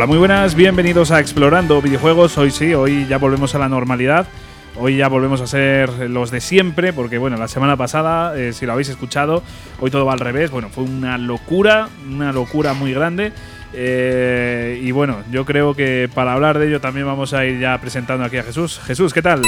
Hola, muy buenas, bienvenidos a Explorando Videojuegos. Hoy sí, hoy ya volvemos a la normalidad. Hoy ya volvemos a ser los de siempre, porque bueno, la semana pasada, eh, si lo habéis escuchado, hoy todo va al revés. Bueno, fue una locura, una locura muy grande. Eh, y bueno, yo creo que para hablar de ello también vamos a ir ya presentando aquí a Jesús. Jesús, ¿qué tal?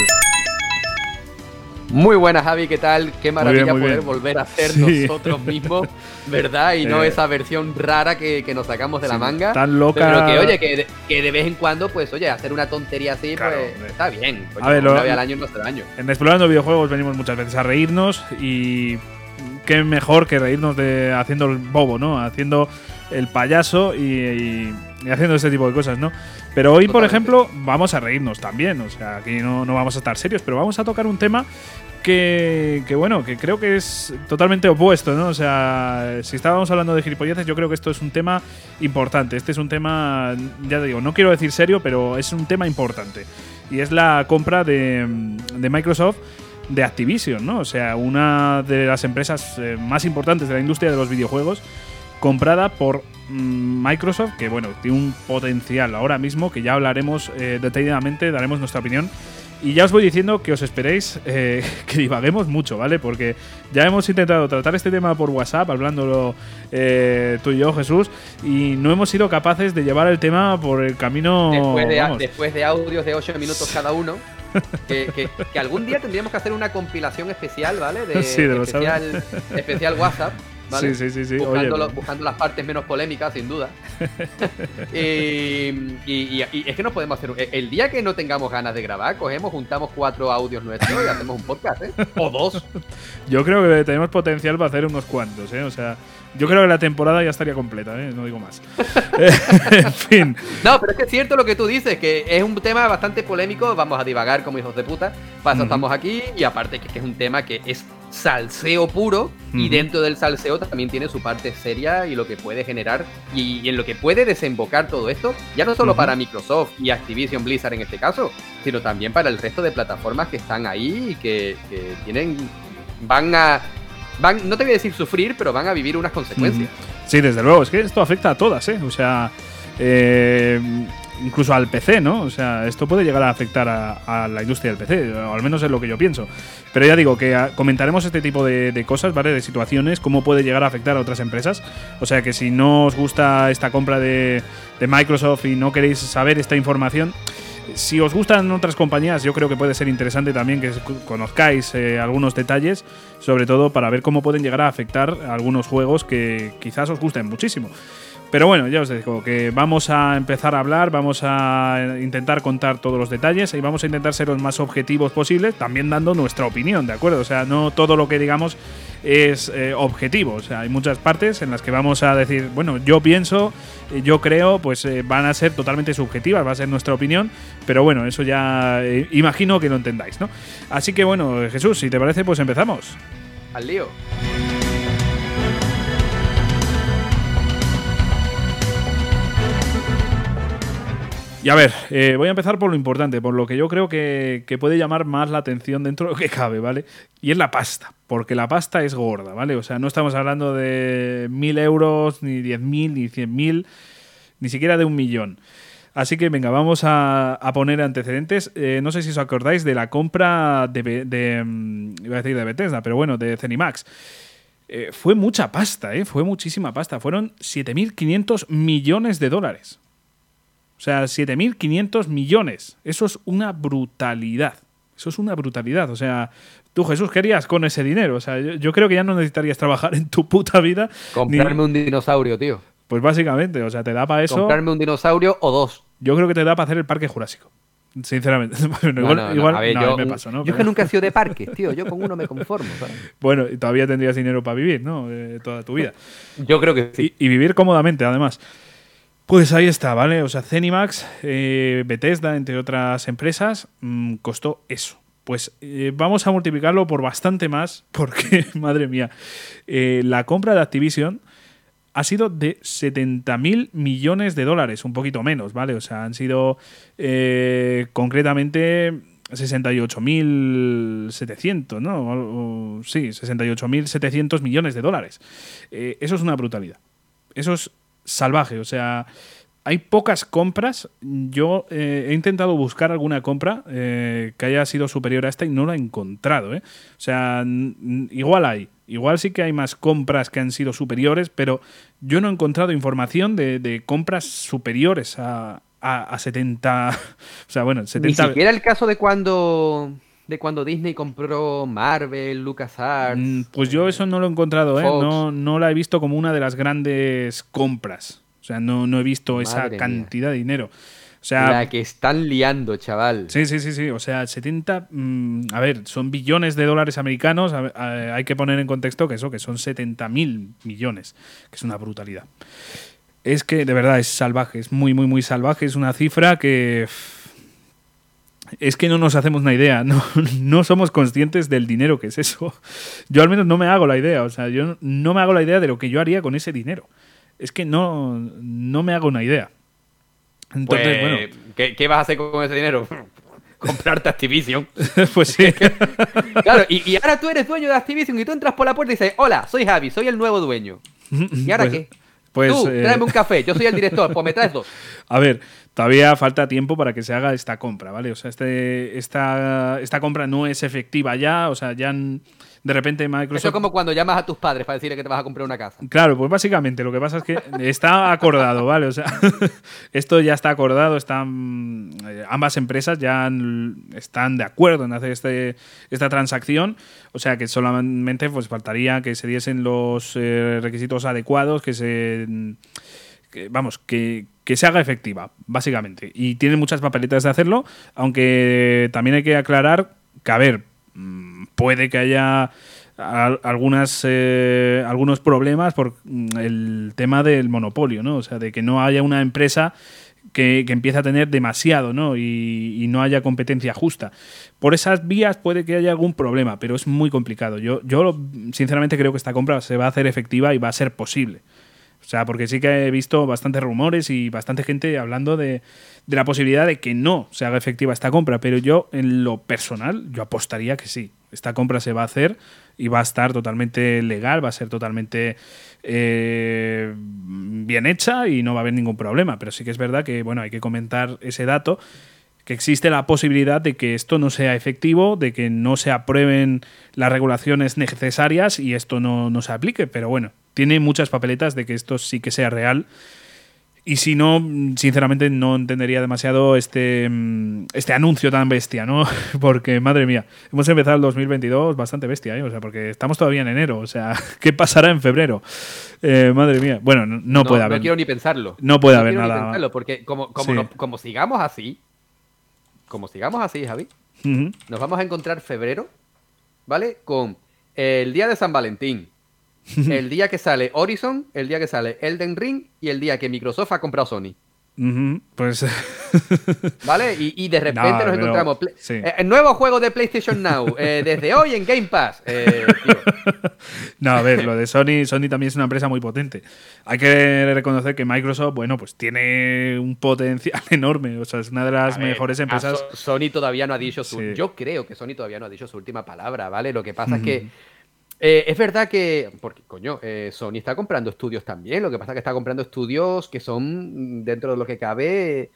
Muy buenas, Javi, ¿qué tal? Qué maravilla poder volver a ser nosotros mismos, ¿verdad? Y no eh, esa versión rara que, nos sacamos de la manga. Tan loca. Pero que, oye, que de, vez en cuando, pues, oye, hacer una tontería así, pues, está bien. a ver, vez al año hace daño. En Explorando Videojuegos venimos muchas veces a reírnos y qué mejor que reírnos de haciendo el bobo, ¿no? Haciendo el payaso y, haciendo ese tipo de cosas, ¿no? Pero hoy, por ejemplo, vamos a reírnos también. O sea, aquí no, no, vamos a estar serios, pero vamos a tocar un tema que, bueno, que creo que es totalmente opuesto, ¿no? O sea, si estábamos hablando de gilipolleces, yo creo que esto es un tema importante. Este es un tema, ya digo, no quiero decir serio, pero es un tema importante. Y es la compra de, de Microsoft de Activision, ¿no? O sea, una de las empresas eh, más importantes de la industria de los videojuegos, comprada por mm, Microsoft, que bueno, tiene un potencial ahora mismo, que ya hablaremos eh, detalladamente, daremos nuestra opinión y ya os voy diciendo que os esperéis eh, que divaguemos mucho, ¿vale? Porque ya hemos intentado tratar este tema por WhatsApp, hablándolo eh, tú y yo, Jesús, y no hemos sido capaces de llevar el tema por el camino. Después de, audios de 8 minutos cada uno. Que, algún día tendríamos que hacer una compilación especial, ¿vale? De, sí, de especial, especial WhatsApp Sí, sí, sí. sí. Buscando, buscando, las partes menos polémicas, sin duda. y, es que no podemos hacer. El día que no tengamos ganas de grabar, cogemos, juntamos cuatro audios nuestros y hacemos un podcast, ¿eh? O dos. Yo creo que tenemos potencial para hacer unos cuantos, ¿eh? O sea. Yo creo que la temporada ya estaría completa, ¿eh? no digo más. en fin. No, pero es que es cierto lo que tú dices, que es un tema bastante polémico. Vamos a divagar como hijos de puta. Para eso estamos aquí. Y aparte que es un tema que es salseo puro. Y dentro del salseo también tiene su parte seria y lo que puede generar. Y, en lo que puede desembocar todo esto. Ya no solo para Microsoft y Activision Blizzard en este caso, sino también para el resto de plataformas que están ahí y que, que tienen. Van a van, no te voy a decir sufrir, pero van a vivir unas consecuencias. Sí, desde luego, es que esto afecta a todas, ¿eh? O sea, eh, incluso al PC, ¿no? O sea, esto puede llegar a afectar a, la industria del PC, o al menos es lo que yo pienso. Pero ya digo que comentaremos este tipo de, cosas, ¿vale? De situaciones, cómo puede llegar a afectar a otras empresas. O sea que si no os gusta esta compra de, de Microsoft y no queréis saber esta información, si os gustan otras compañías, yo creo que puede ser interesante también que conozcáis eh, algunos detalles, sobre todo para ver cómo pueden llegar a afectar algunos juegos que quizás os gusten muchísimo. Pero bueno, ya os digo que vamos a empezar a hablar, vamos a intentar contar todos los detalles y vamos a intentar ser los más objetivos posibles, también dando nuestra opinión, ¿de acuerdo? O sea, no todo lo que digamos es eh, objetivo. O sea, hay muchas partes en las que vamos a decir, bueno, yo pienso, eh, yo creo, pues eh, van a ser totalmente subjetivas, va a ser nuestra opinión, pero bueno, eso ya imagino que lo entendáis, ¿no? Así que bueno, Jesús, si te parece, pues empezamos. Al lío. Y a ver, eh, voy a empezar por lo importante, por lo que yo creo que, puede llamar más la atención dentro de lo que cabe, ¿vale? Y es la pasta, porque la pasta es gorda, ¿vale? O sea, no estamos hablando de mil euros, ni diez mil, ni cien mil, ni siquiera de un millón. Así que venga, vamos a, poner antecedentes. Eh, no sé si os acordáis de la compra de, de, mm, iba a decir de Bethesda, pero bueno, de Zenimax. Eh, fue mucha pasta, ¿eh? Fue muchísima pasta. Fueron 7.500 millones de dólares. O sea, 7.500 millones. Eso es una brutalidad. Eso es una brutalidad. O sea, tú, Jesús, ¿qué harías con ese dinero? O sea, yo, creo que ya no necesitarías trabajar en tu puta vida. Comprarme un dinosaurio, tío. Pues básicamente, o sea, te da para eso. Comprarme un dinosaurio o dos. Yo creo que te da para hacer el parque jurásico. Sinceramente. igual, yo, me paso, ¿no? Yo que nunca he sido de parque, tío. Yo con uno me conformo. Bueno, y todavía tendrías dinero para vivir, ¿no? Eh, toda tu vida. Yo creo que sí. y vivir cómodamente, además. Pues ahí está, ¿vale? O sea, Zenimax, eh, Bethesda, entre otras empresas, mm, costó eso. Pues eh, vamos a multiplicarlo por bastante más, porque, madre mía, eh, la compra de Activision ha sido de 70 mil millones de dólares, un poquito menos, ¿vale? O sea, han sido concretamente 68.700, ¿no? sí, 68.700 millones de dólares. eso es una brutalidad. Eso es salvaje. O sea, hay pocas compras. Yo eh, he intentado buscar alguna compra eh, que haya sido superior a esta y no la he encontrado. ¿eh? O sea, igual hay. Igual sí que hay más compras que han sido superiores, pero yo no he encontrado información de, compras superiores a, a, 70. O sea, bueno, 70. Ni siquiera el caso de cuando de cuando Disney compró Marvel, LucasArts. Mm, pues yo eso no lo he encontrado, ¿eh? No, no la he visto como una de las grandes compras. O sea, no, no he visto esa cantidad de dinero. O sea, la que están liando, chaval. Sí, sí, sí, sí. O sea, 70. Mm, a ver, son billones de dólares americanos. hay que poner en contexto que eso, que son 70 mil millones, que es una brutalidad. Es que de verdad es salvaje, es muy, muy, muy salvaje. Es una cifra que. Es que no nos hacemos una idea, no, no somos conscientes del dinero que es eso. Yo al menos no me hago la idea, o sea, yo no me hago la idea de lo que yo haría con ese dinero es que no, no me hago una idea. Entonces, pues, bueno. ¿qué, vas a hacer con ese dinero? Comprarte Activision. pues sí. claro, y, ahora tú eres dueño de Activision y tú entras por la puerta y dices, hola, soy Javi, soy el nuevo dueño. ¿Y ahora pues, qué? Pues, tú, eh, tráeme un café, yo soy el director, pues me traes dos. A ver, todavía falta tiempo para que se haga esta compra, ¿vale? O sea, este, esta, esta compra no es efectiva ya, o sea, ya de repente Microsoft... Eso es como cuando llamas a tus padres para decirle que te vas a comprar una casa. Claro, pues básicamente lo que pasa es que está acordado, ¿vale? O sea, esto ya está acordado, están eh, ambas empresas ya están de acuerdo en hacer este, esta transacción, o sea que solamente pues faltaría que se diesen los eh, requisitos adecuados, que se... vamos, que, que se haga efectiva, básicamente. Y tiene muchas papeletas de hacerlo, aunque también hay que aclarar que, a ver, Mm, puede que haya algunas eh, algunos problemas por mm, el tema del monopolio, ¿no? O sea, de que no haya una empresa que, que empiece a tener demasiado, ¿no? Y, no haya competencia justa. Por esas vías puede que haya algún problema, pero es muy complicado. Yo, yo sinceramente creo que esta compra se va a hacer efectiva y va a ser posible. O sea, porque sí que he visto bastantes rumores y bastante gente hablando de, la posibilidad de que no se haga efectiva esta compra, pero yo en lo personal yo apostaría que sí. Esta compra se va a hacer y va a estar totalmente legal, va a ser totalmente eh, bien hecha y no va a haber ningún problema. Pero sí que es verdad que bueno hay que comentar ese dato que existe la posibilidad de que esto no sea efectivo, de que no se aprueben las regulaciones necesarias y esto no, no se aplique. Pero bueno, tiene muchas papeletas de que esto sí que sea real y si no, sinceramente no entendería demasiado este, mm, este anuncio tan bestia, ¿no? Porque, madre mía, hemos empezado el 2022 bastante bestia, ¿eh? O sea, porque estamos todavía en enero. O sea, ¿qué pasará en febrero? Eh, madre mía. Bueno, no, puede haber. No quiero ni pensarlo. No puede haber nada. Ni pensarlo porque como, como, como sigamos así, como sigamos así, Javi, nos vamos a encontrar febrero, ¿vale? Con el día de San Valentín, el día que sale Horizon, el día que sale Elden Ring y el día que Microsoft ha comprado Sony. Pues. ¿Vale? Y, de repente nos encontramos. Eh, el nuevo juego de PlayStation Now, eh, desde hoy en Game Pass. Eh, no, a ver, lo de Sony, Sony también es una empresa muy potente. Hay que reconocer que Microsoft, bueno, pues tiene un potencial enorme. O sea, es una de las mejores empresas. Sony todavía no ha dicho su. Yo creo que Sony todavía no ha dicho su última palabra, ¿vale? Lo que pasa es que eh, es verdad que, porque coño, eh, Sony está comprando estudios también, lo que pasa es que está comprando estudios que son, mm, dentro de lo que cabe,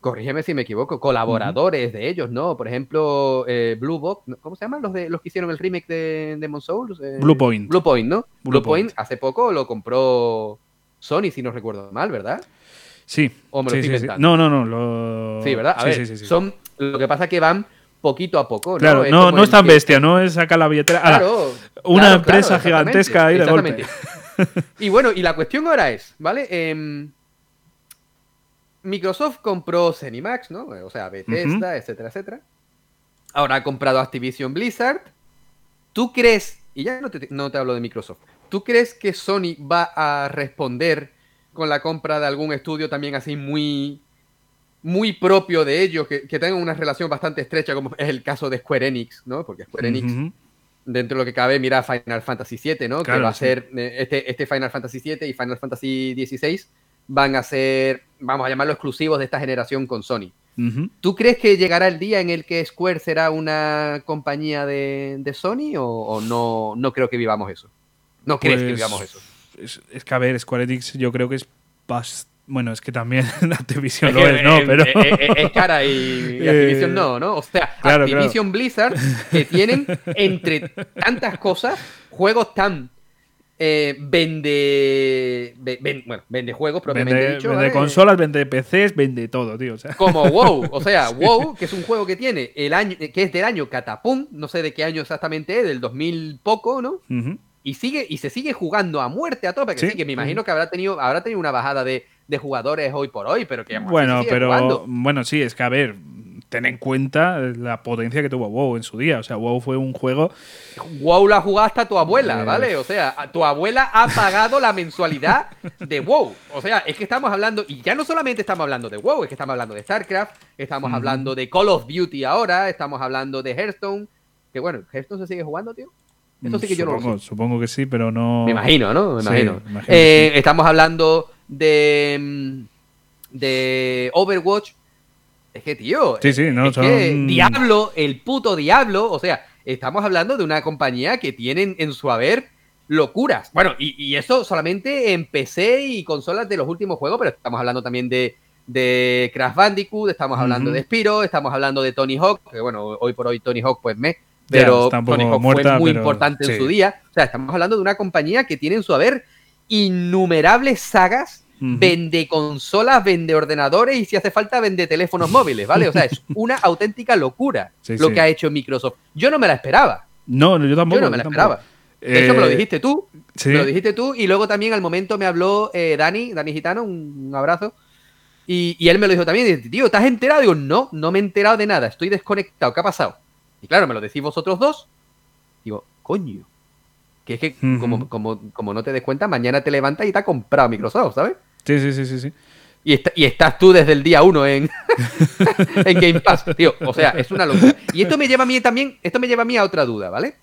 corrígeme si me equivoco, colaboradores de ellos, ¿no? Por ejemplo, eh, Blue Box, ¿cómo se llaman los, de, los que hicieron el remake de Demon Souls? Blue Point. Blue Point, ¿no? Blue, Point. hace poco lo compró Sony, si no recuerdo mal, ¿verdad? Sí. ¿O me lo estoy No, no, no. Lo... Sí, ¿verdad? A ver, son, lo que pasa es que van poquito a poco. ¿no? Claro, no, no es tan bestia, no es sacar la billetera. Claro, una empresa gigantesca ahí de golpe. y bueno, y la cuestión ahora es, ¿vale? Em, Microsoft compró Cenimax, ¿no? O sea, Bethesda, etcétera, etcétera. Ahora ha comprado Activision Blizzard. ¿Tú crees, y ya no te, no te hablo de Microsoft, ¿tú crees que Sony va a responder con la compra de algún estudio también así muy muy propio de ellos, que, que, tengan una relación bastante estrecha, como es el caso de Square Enix, ¿no? Porque Square Enix, dentro de lo que cabe, mira Final Fantasy VII, ¿no? que va a ser eh, este, este Final Fantasy VII y Final Fantasy XVI van a ser, vamos a llamarlo exclusivos de esta generación con Sony. ¿Tú crees que llegará el día en el que Square será una compañía de, de Sony o, no, no creo que vivamos eso? ¿No crees que pues, vivamos eso? Es, es, que, a ver, Square Enix yo creo que es bastante Bueno, es que también Activision lo es, ¿no? Pero... Es, cara y, Activision no, ¿no? O sea, Activision Blizzard que tienen entre tantas cosas juegos tan eh, vende, bueno, vende juegos propiamente vende, dicho. Vende consolas, vende PCs, vende todo, tío. Como WoW. O sea, WoW, que es un juego que tiene el año, que es del año Catapum, no sé de qué año exactamente es, del 2000 poco, ¿no? Y sigue, y se sigue jugando a muerte a tope, que sí, que me imagino que habrá tenido, habrá tenido una bajada de, jugadores hoy por hoy, pero que Bueno, pero bueno, sí, es que a ver, ten en cuenta la potencia que tuvo WoW en su día. O sea, WoW fue un juego. WoW la jugado hasta tu abuela, eh. ¿vale? O sea, tu abuela ha pagado la mensualidad de WoW. O sea, es que estamos hablando, y ya no solamente estamos hablando de WoW, es que estamos hablando de StarCraft, estamos hablando de Call of Duty ahora, estamos hablando de Hearthstone. Que bueno, ¿Hearthstone se sigue jugando, tío? Eso sí que yo no lo sé. Supongo que sí, pero no. Me imagino, ¿no? Me imagino. Eh, estamos hablando de. Mm, de Overwatch es que, tío, sí, sí, no, es que Diablo, el puto Diablo, o sea, estamos hablando de una compañía que tienen en su haber locuras. Bueno, y, eso solamente en PC y consolas de los últimos juegos, pero estamos hablando también de, de Crash Bandicoot, estamos hablando de Spiro, estamos hablando de Tony Hawk, que bueno, hoy por hoy Tony Hawk pues me, pero Tony Hawk fue muy importante en su día. O sea, estamos hablando de una compañía que tiene en su haber innumerables sagas vende consolas, vende ordenadores y si hace falta vende teléfonos móviles, ¿vale? O sea, es una auténtica locura lo que ha hecho Microsoft. Yo no me la esperaba. No, yo tampoco. Yo no me la esperaba. De hecho, me lo eh, dijiste tú. Me lo dijiste tú. Y luego también al momento me habló eh, Dani, Dani Gitano, un, abrazo. Y, él me lo dijo también. Dice, tío, ¿estás enterado? Digo, no, no me he enterado de nada. Estoy desconectado. ¿Qué ha pasado? Y claro, me lo decís vosotros dos. Digo, coño. Que es que, como, como, como no te des cuenta, mañana te levantas y te ha comprado Microsoft, ¿sabes? Sí, sí, sí, sí. sí. Y, y estás tú desde el día uno en, en Game Pass, tío. O sea, es una locura. Y esto me lleva a mí también, esto me lleva a mí a otra duda, ¿vale?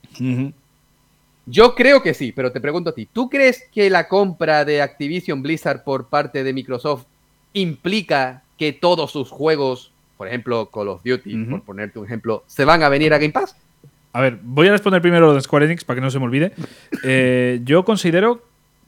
Yo creo que sí, pero te pregunto a ti, ¿tú crees que la compra de Activision Blizzard por parte de Microsoft implica que todos sus juegos, por ejemplo Call of Duty, por ponerte un ejemplo, se van a venir a Game Pass? A ver, voy a responder primero lo de Square Enix para que no se me olvide. Eh, yo considero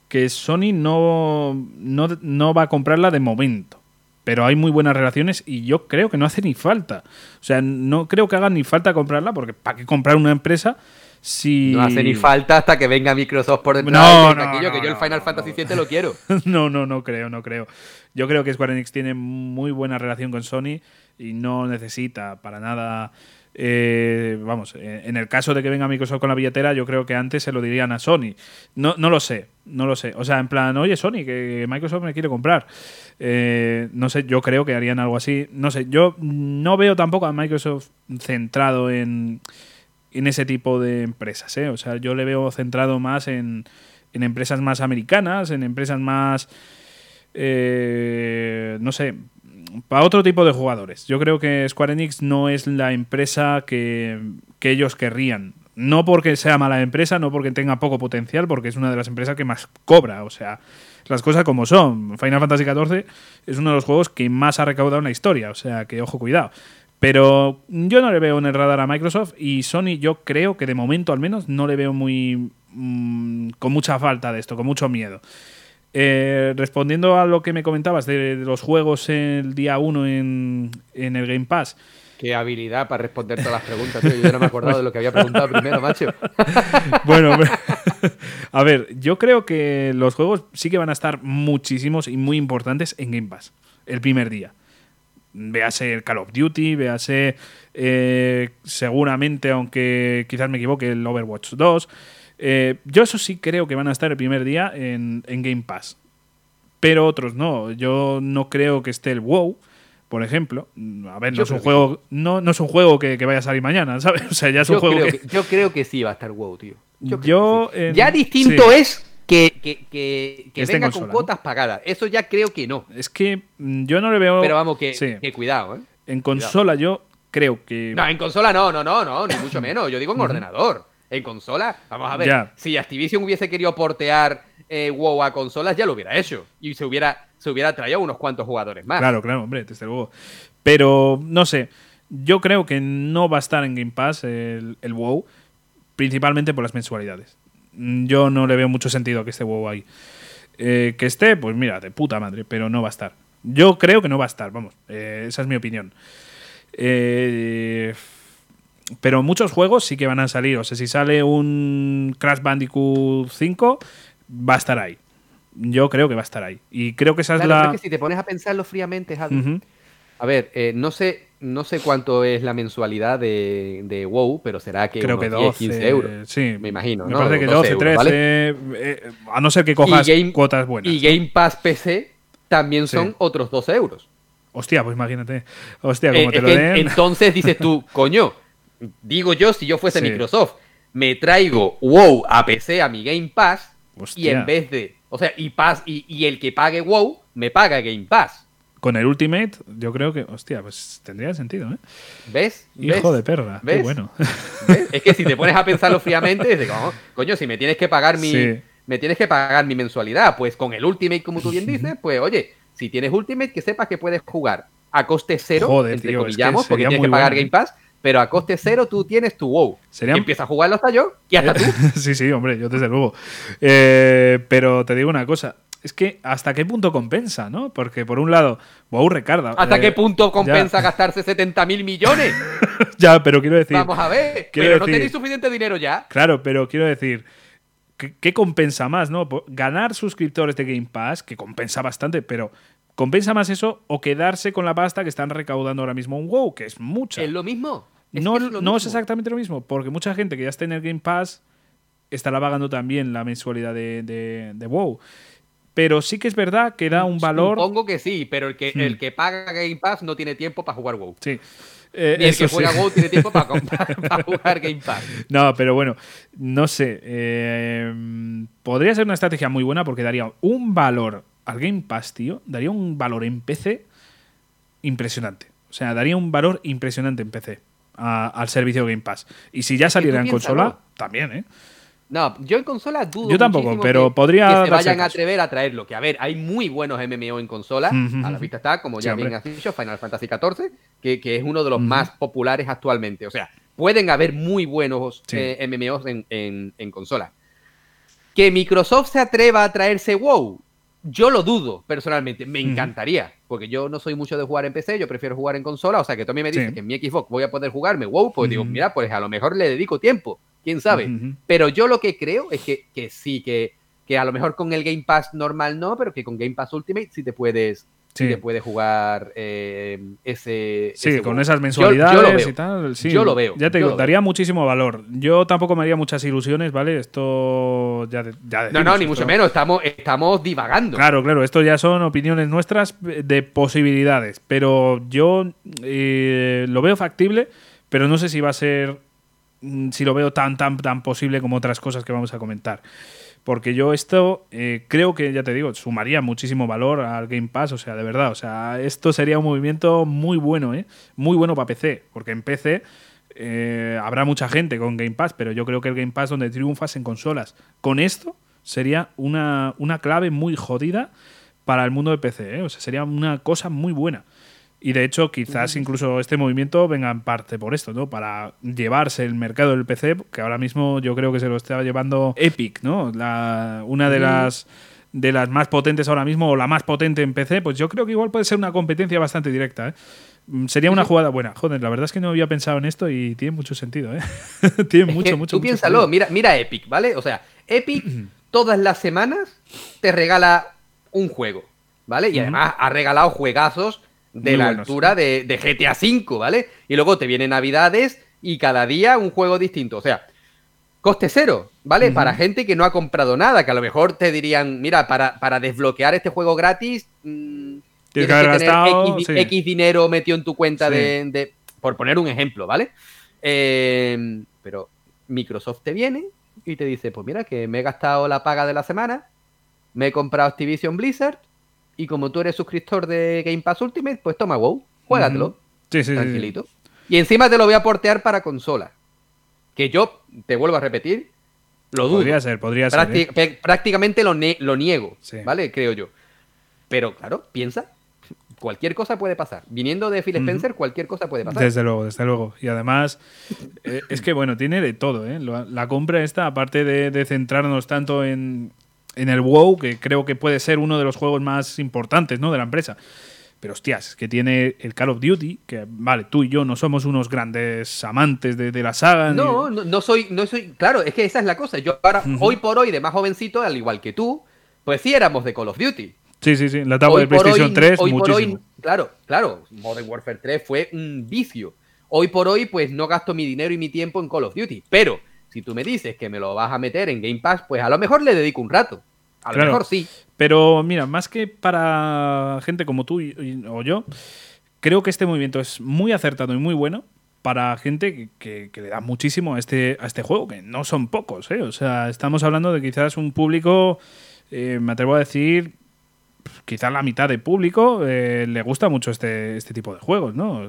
que Sony no, no, va a comprarla de momento. Pero hay muy buenas relaciones y yo creo que no hace ni falta. O sea, no creo que haga ni falta comprarla porque ¿para qué comprar una empresa si... No hace ni falta hasta que venga Microsoft por detrás no, no, no, que yo el Final Fantasy VII lo quiero. no, no, no creo, no creo. Yo creo que Square Enix tiene muy buena relación con Sony y no necesita para nada eh, vamos, eh, en el caso de que venga Microsoft con la billetera, yo creo que antes se lo dirían a Sony. No, no lo sé, no lo sé. O sea, en plan, oye, Sony, que Microsoft me quiere comprar. Eh, no sé, yo creo que harían algo así. No sé, yo no veo tampoco a Microsoft centrado en, en ese tipo de empresas. O sea, yo le veo centrado más en, en empresas más americanas, en empresas más. no sé, para otro tipo de jugadores. Yo creo que Square Enix no es la empresa que, ellos querrían. No porque sea mala empresa, no porque tenga poco potencial, porque es una de las empresas que más cobra. O sea, las cosas como son. Final Fantasy XIV es uno de los juegos que más ha recaudado en la historia. O sea, que ojo, cuidado. Pero yo no le veo en el radar a Microsoft y Sony yo creo que de momento al menos no le veo muy mm, con mucha falta de esto, con mucho miedo. Eh, respondiendo a lo que me comentabas de, los juegos el día 1 en, el Game Pass. Qué habilidad para responder todas las preguntas, Yo ya no me he acordado de lo que había preguntado primero, macho. bueno, a ver, yo creo que los juegos sí que van a estar muchísimos y muy importantes en Game Pass el primer día. Véase el Call of Duty, véase eh, seguramente, aunque quizás me equivoque, el Overwatch 2. Eh, yo eso sí creo que van a estar el primer día en, Game Pass. Pero otros no. Yo no creo que esté el WoW, por ejemplo. A ver, no es un juego, no, no es un juego que, vaya a salir mañana, ¿sabes? O sea, ya es un juego que... Yo creo que sí va a estar WoW, tío. Yo, ya distinto es que, que, que, venga con cuotas pagadas. Eso ya creo que no. Es que mm, yo no le veo. Pero vamos, que, cuidado, ¿eh? En consola yo creo que. No, en consola no, no, no, no, ni mucho menos. Yo digo en ordenador en consola. Vamos a ver, si Activision hubiese querido portear eh, WoW a consolas, ya lo hubiera hecho. Y se hubiera, se hubiera traído unos cuantos jugadores más. Claro, claro, hombre, desde luego. Pero, no sé, yo creo que no va a estar en Game Pass el, WoW, principalmente por las mensualidades. Yo no le veo mucho sentido a que esté WoW ahí. Eh, que esté, pues mira, de puta madre, pero no va a estar. Yo creo que no va a estar, vamos, eh, esa es mi opinión. Eh, pero muchos juegos sí que van a salir. O sea, si sale un Crash Bandicoot 5, va a estar ahí. Yo creo que va a estar ahí. Y creo que esa es la. que si te pones a pensarlo fríamente, A ver, no sé no sé cuánto es la mensualidad de, WoW, pero será que, Creo que 12, 15 euros. Sí, me imagino. Me parece que 12, 13, eh, a no ser que cojas cuotas buenas. Y Game Pass PC también son otros 12 euros. Hostia, pues imagínate. Hostia, como eh, te lo den. Entonces dices tú, coño, digo yo, si yo fuese Microsoft, me traigo WoW a PC, a mi Game Pass, y en vez de. O sea, y, pass, y, y el que pague WoW, me paga Game Pass con el Ultimate, yo creo que, hostia, pues tendría sentido, ¿eh? ¿Ves? Hijo de perra, qué bueno. Es que si te pones a pensarlo fríamente, es como, coño, si me tienes que pagar mi, me tienes que pagar mi mensualidad, pues con el Ultimate, como tú bien dices, pues oye, si tienes Ultimate, que sepas que puedes jugar a coste cero, Joder, entre comillamos, porque tienes que pagar Game Pass, pero a coste cero tú tienes tu WoW. ¿Sería... Y empiezas a jugarlo hasta yo y hasta tú. sí, sí, hombre, yo desde luego. Eh, pero te digo una cosa, es que hasta qué punto compensa, ¿no? Porque por un lado, wow, Ricardo. ¿Hasta qué eh, punto compensa gastarse 70 mil millones? ya, pero quiero decir. Vamos a ver, pero no tenéis suficiente dinero ya. Claro, pero quiero decir. ¿Qué, compensa más, no? Ganar suscriptores de Game Pass, que compensa bastante, pero ¿compensa más eso o quedarse con la pasta que están recaudando ahora mismo un WoW, que es mucha? ¿Es lo mismo? no, es, no es exactamente lo mismo, porque mucha gente que ya está en el Game Pass estará pagando también la mensualidad de, de, de WoW. Pero sí que es verdad que da un valor. Supongo que sí, pero el que, el hmm. que paga Game Pass no tiene tiempo para jugar WoW. Sí. Eh, Ni el que juega WoW tiene tiempo para, jugar Game Pass. No, pero bueno, no sé. Eh, podría ser una estrategia muy buena porque daría un valor al Game Pass, tío. Daría un valor en PC impresionante. O sea, daría un valor impresionante en PC al servicio Game Pass. Y si ya saliera en consola, también, ¿eh? No, yo en consola dudo. Yo tampoco, pero podría. Que se vayan a atrever a traerlo. Que a ver, hay muy buenos MMO en consola. A la vista está, como ya bien has dicho, Final Fantasy XIV, que, que es uno de los más populares actualmente. O sea, pueden haber muy buenos eh, MMOs en, en, consola. Que Microsoft se atreva a traerse WoW, yo lo dudo, personalmente. Me encantaría, porque yo no soy mucho de jugar en PC, yo prefiero jugar en consola. O sea, que tú me dices que en mi Xbox voy a poder jugarme WoW, pues digo, mira, pues a lo mejor le dedico tiempo quién sabe. Pero yo lo que creo es que, que sí, que, que, a lo mejor con el Game Pass normal no, pero que con Game Pass Ultimate sí te puedes, sí. te puedes jugar eh, ese. Sí, con esas mensualidades y tal. Sí, yo lo veo. Ya te digo, daría muchísimo valor. Yo tampoco me haría muchas ilusiones, ¿vale? Esto ya. ya no, no, ni mucho menos. Estamos, estamos divagando. Claro, claro. Esto ya son opiniones nuestras de posibilidades. Pero yo eh, lo veo factible, pero no sé si va a ser Mm, si lo veo tan, tan, tan posible como otras cosas que vamos a comentar. Porque yo esto eh, creo que, ya te digo, sumaría muchísimo valor al Game Pass, o sea, de verdad, o sea, esto sería un movimiento muy bueno, ¿eh? Muy bueno para PC, porque en PC eh, habrá mucha gente con Game Pass, pero yo creo que el Game Pass donde triunfas en consolas. Con esto sería una, una clave muy jodida para el mundo de PC, ¿eh? o sea, sería una cosa muy buena. Y de hecho, quizás incluso este movimiento venga en parte por esto, ¿no? Para llevarse el mercado del PC, que ahora mismo yo creo que se lo está llevando Epic, ¿no? La, una de las de las más potentes ahora mismo, o la más potente en PC, pues yo creo que igual puede ser una competencia bastante directa, ¿eh? Mm, sería una jugada buena. Joder, la verdad es que no había pensado en esto y tiene mucho sentido, ¿eh? tiene mucho, mucho, Tú piénsalo, mira, mira Epic, ¿vale? O sea, Epic todas las semanas te regala un juego, ¿vale? Y además ha regalado juegazos de la altura de, GTA V, ¿vale? Y luego te vienen Navidades y cada día un juego distinto. O sea, coste cero, ¿vale? Para gente que no ha comprado nada, que a lo mejor te dirían, mira, para, para desbloquear este juego gratis, mm, tienes que, tener X, dinero metido en tu cuenta de, Por poner un ejemplo, ¿vale? Eh, pero Microsoft te viene y te dice, pues mira, que me he gastado la paga de la semana, me he comprado Activision Blizzard, y como tú eres suscriptor de Game Pass Ultimate, pues toma WoW, juégatelo. Sí, sí, tranquilito. Y encima te lo voy a portear para consola. Que yo, te vuelvo a repetir, lo dudo. Podría ser, podría ser. ¿eh? Prácticamente lo, lo niego, ¿vale? Creo yo. Pero claro, piensa, cualquier cosa puede pasar. Viniendo de Phil Spencer, cualquier cosa puede pasar. Desde luego, desde luego. Y además, eh, es que bueno, tiene de todo, ¿eh? La, compra esta, aparte de, centrarnos tanto en, en el WoW, que creo que puede ser uno de los juegos más importantes ¿no? de la empresa. Pero hostias, que tiene el Call of Duty, que vale, tú y yo no somos unos grandes amantes de, la saga. No, no, soy, no soy. Claro, es que esa es la cosa. Yo ahora, hoy por hoy, de más jovencito, al igual que tú, pues sí éramos de Call of Duty. Sí, sí, sí. La tabla de PlayStation 3, hoy muchísimo. claro, claro. Modern Warfare 3 fue un vicio. Hoy por hoy, pues no gasto mi dinero y mi tiempo en Call of Duty. Pero si tú me dices que me lo vas a meter en Game Pass, pues a lo mejor le dedico un rato. A lo mejor sí. Pero mira, más que para gente como tú o yo, creo que este movimiento es muy acertado y muy bueno para gente que, le da muchísimo a este, a este juego, que no son pocos. ¿eh? O sea, estamos hablando de quizás un público, eh, me atrevo a decir, quizás la mitad de público eh, le gusta mucho este, este tipo de juegos, ¿no?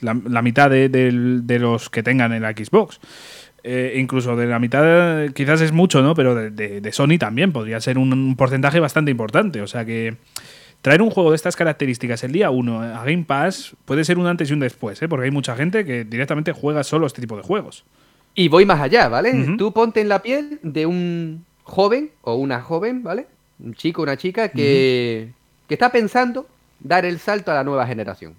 la, mitad de, los que tengan el Xbox. Eh, incluso de la mitad, quizás es mucho, ¿no? Pero de, Sony también podría ser un, porcentaje bastante importante. O sea que traer un juego de estas características el día 1 a Game Pass puede ser un antes y un después, ¿eh? Porque hay mucha gente que directamente juega solo este tipo de juegos. Y voy más allá, ¿vale? Tú ponte en la piel de un joven o una joven, ¿vale? Un chico, una chica que, que está pensando dar el salto a la nueva generación,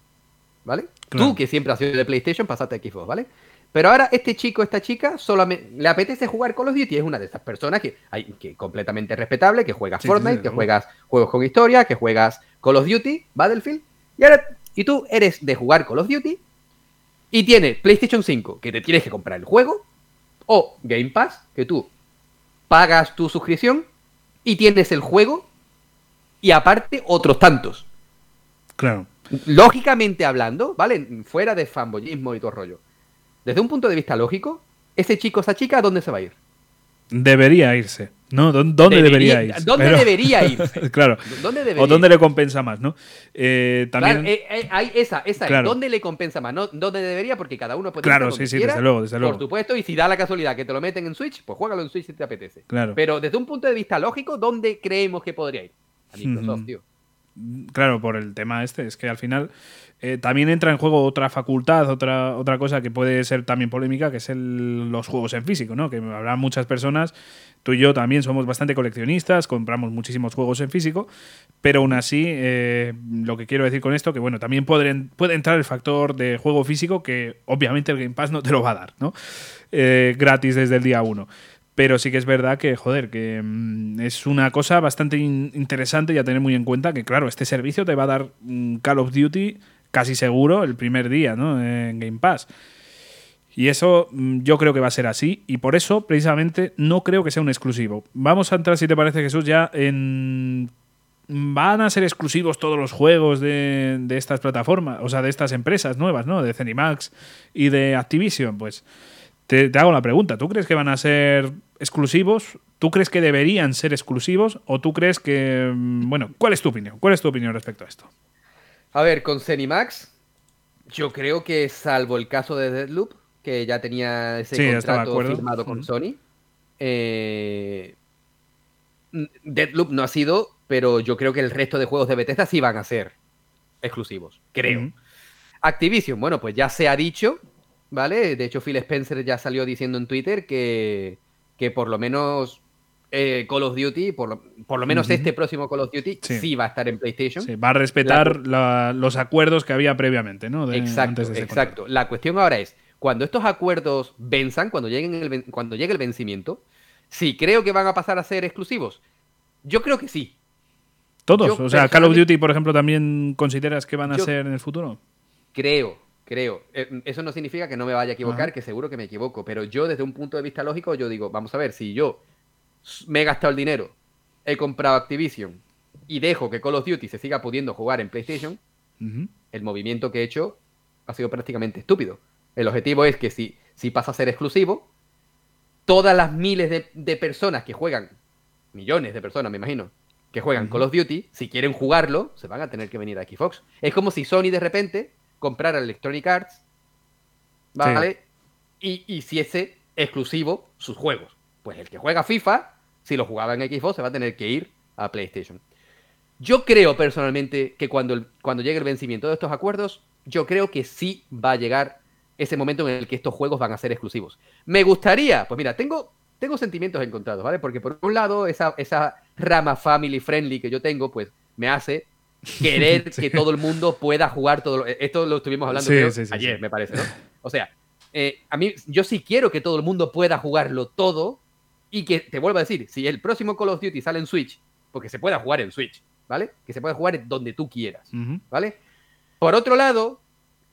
¿vale? Tú, que siempre has sido de PlayStation, pasaste a Xbox, ¿vale? Pero ahora este chico, esta chica, solamente le apetece jugar Call of Duty. Es una de esas personas que hay que completamente respetable, que juegas Fortnite, que juegas juegos con historia, que juegas Call of Duty, Battlefield. Y ahora, y tú eres de jugar Call of Duty y tienes PlayStation 5, que te tienes que comprar el juego, o Game Pass, que tú pagas tu suscripción y tienes el juego y aparte otros tantos. Claro. Lógicamente hablando, ¿vale? Fuera de fanboyismo y todo rollo desde un punto de vista lógico, ese chico, esa chica, ¿a dónde se va a ir? Debería irse. ¿No? ¿Dónde debería, irse? ¿Dónde debería irse? claro. o dónde le compensa más, ¿no? Eh, también... Eh, eh, hay esa, esa ¿Dónde le compensa más? ¿No? ¿Dónde debería? Porque cada uno puede Claro, sí, sí, desde luego, desde luego. Por supuesto, y si da la casualidad que te lo meten en Switch, pues juégalo en Switch si te apetece. Claro. Pero desde un punto de vista lógico, ¿dónde creemos que podría ir? A Microsoft, tío. Claro, por el tema este, es que al final eh, también entra en juego otra facultad, otra, otra cosa que puede ser también polémica, que es el, los juegos en físico, ¿no? Que habrá muchas personas, tú y yo también somos bastante coleccionistas, compramos muchísimos juegos en físico, pero aún así, eh, lo que quiero decir con esto, que bueno, también puede, entrar el factor de juego físico que obviamente el Game Pass no te lo va a dar, ¿no? Eh, gratis desde el día 1. Pero sí que es verdad que, joder, que mm, es una cosa bastante interesante y a tener muy en cuenta que, claro, este servicio te va a dar Call of Duty casi seguro el primer día, ¿no? En Game Pass. Y eso mm, yo creo que va a ser así y por eso precisamente no creo que sea un exclusivo. Vamos a entrar, si te parece Jesús, ya en... ¿Van a ser exclusivos todos los juegos de, de estas plataformas? O sea, de estas empresas nuevas, ¿no? De Zenimax y de Activision. Pues te, hago la pregunta. ¿Tú crees que van a ser exclusivos? ¿Tú crees que deberían ser exclusivos? ¿O tú crees que... Mm, bueno, ¿cuál es tu opinión? ¿Cuál es tu opinión respecto a esto? A ver, con Cenimax, yo creo que salvo el caso de Deadloop, que ya tenía ese contrato firmado con Sony, eh, Deadloop no ha sido, pero yo creo que el resto de juegos de Bethesda sí van a ser exclusivos, creo. Activision, bueno, pues ya se ha dicho ¿vale? De hecho, Phil Spencer ya salió diciendo en Twitter que, que por lo menos eh, Call of Duty, por lo, por lo menos este próximo Call of Duty, sí. va a estar en PlayStation. Sí, va a respetar los acuerdos que había previamente, ¿no? exacto, exacto. La cuestión ahora es, cuando estos acuerdos venzan, cuando, lleguen el, cuando llegue el vencimiento, sí, creo que van a pasar a ser exclusivos. Yo creo que sí. ¿Todos? o sea, Call of Duty, por ejemplo, también consideras que van a ser en el futuro? Creo, creo. Eh, eso no significa que no me vaya a equivocar, que seguro que me equivoco, pero yo desde un punto de vista lógico, yo digo, vamos a ver, si yo me he gastado el dinero, he comprado Activision y dejo que Call of Duty se siga pudiendo jugar en PlayStation, el movimiento que he hecho ha sido prácticamente estúpido. El objetivo es que si, si pasa a ser exclusivo, todas las miles de, personas que juegan, millones de personas me imagino, que juegan Call of Duty, si quieren jugarlo, se van a tener que venir a Xbox. Es como si Sony de repente comprar Electronic Arts, ¿vale? Y hiciese exclusivo sus juegos. Pues el que juega FIFA, si lo jugaba en Xbox, se va a tener que ir a PlayStation. Yo creo personalmente que cuando, cuando llegue el vencimiento de estos acuerdos, yo creo que sí va a llegar ese momento en el que estos juegos van a ser exclusivos. Me gustaría, pues mira, tengo tengo sentimientos encontrados, ¿vale? Porque por un lado, esa, esa rama family friendly que yo tengo, pues me hace querer que todo el mundo pueda jugar todo. Lo, esto lo estuvimos hablando ayer, me parece, ¿no? O sea, eh, a mí, yo sí quiero que todo el mundo pueda jugarlo todo y que, te vuelvo a decir, si el próximo Call of Duty sale en Switch, porque se pueda jugar en Switch, ¿vale? Que se pueda jugar donde tú quieras, ¿vale? Por otro lado,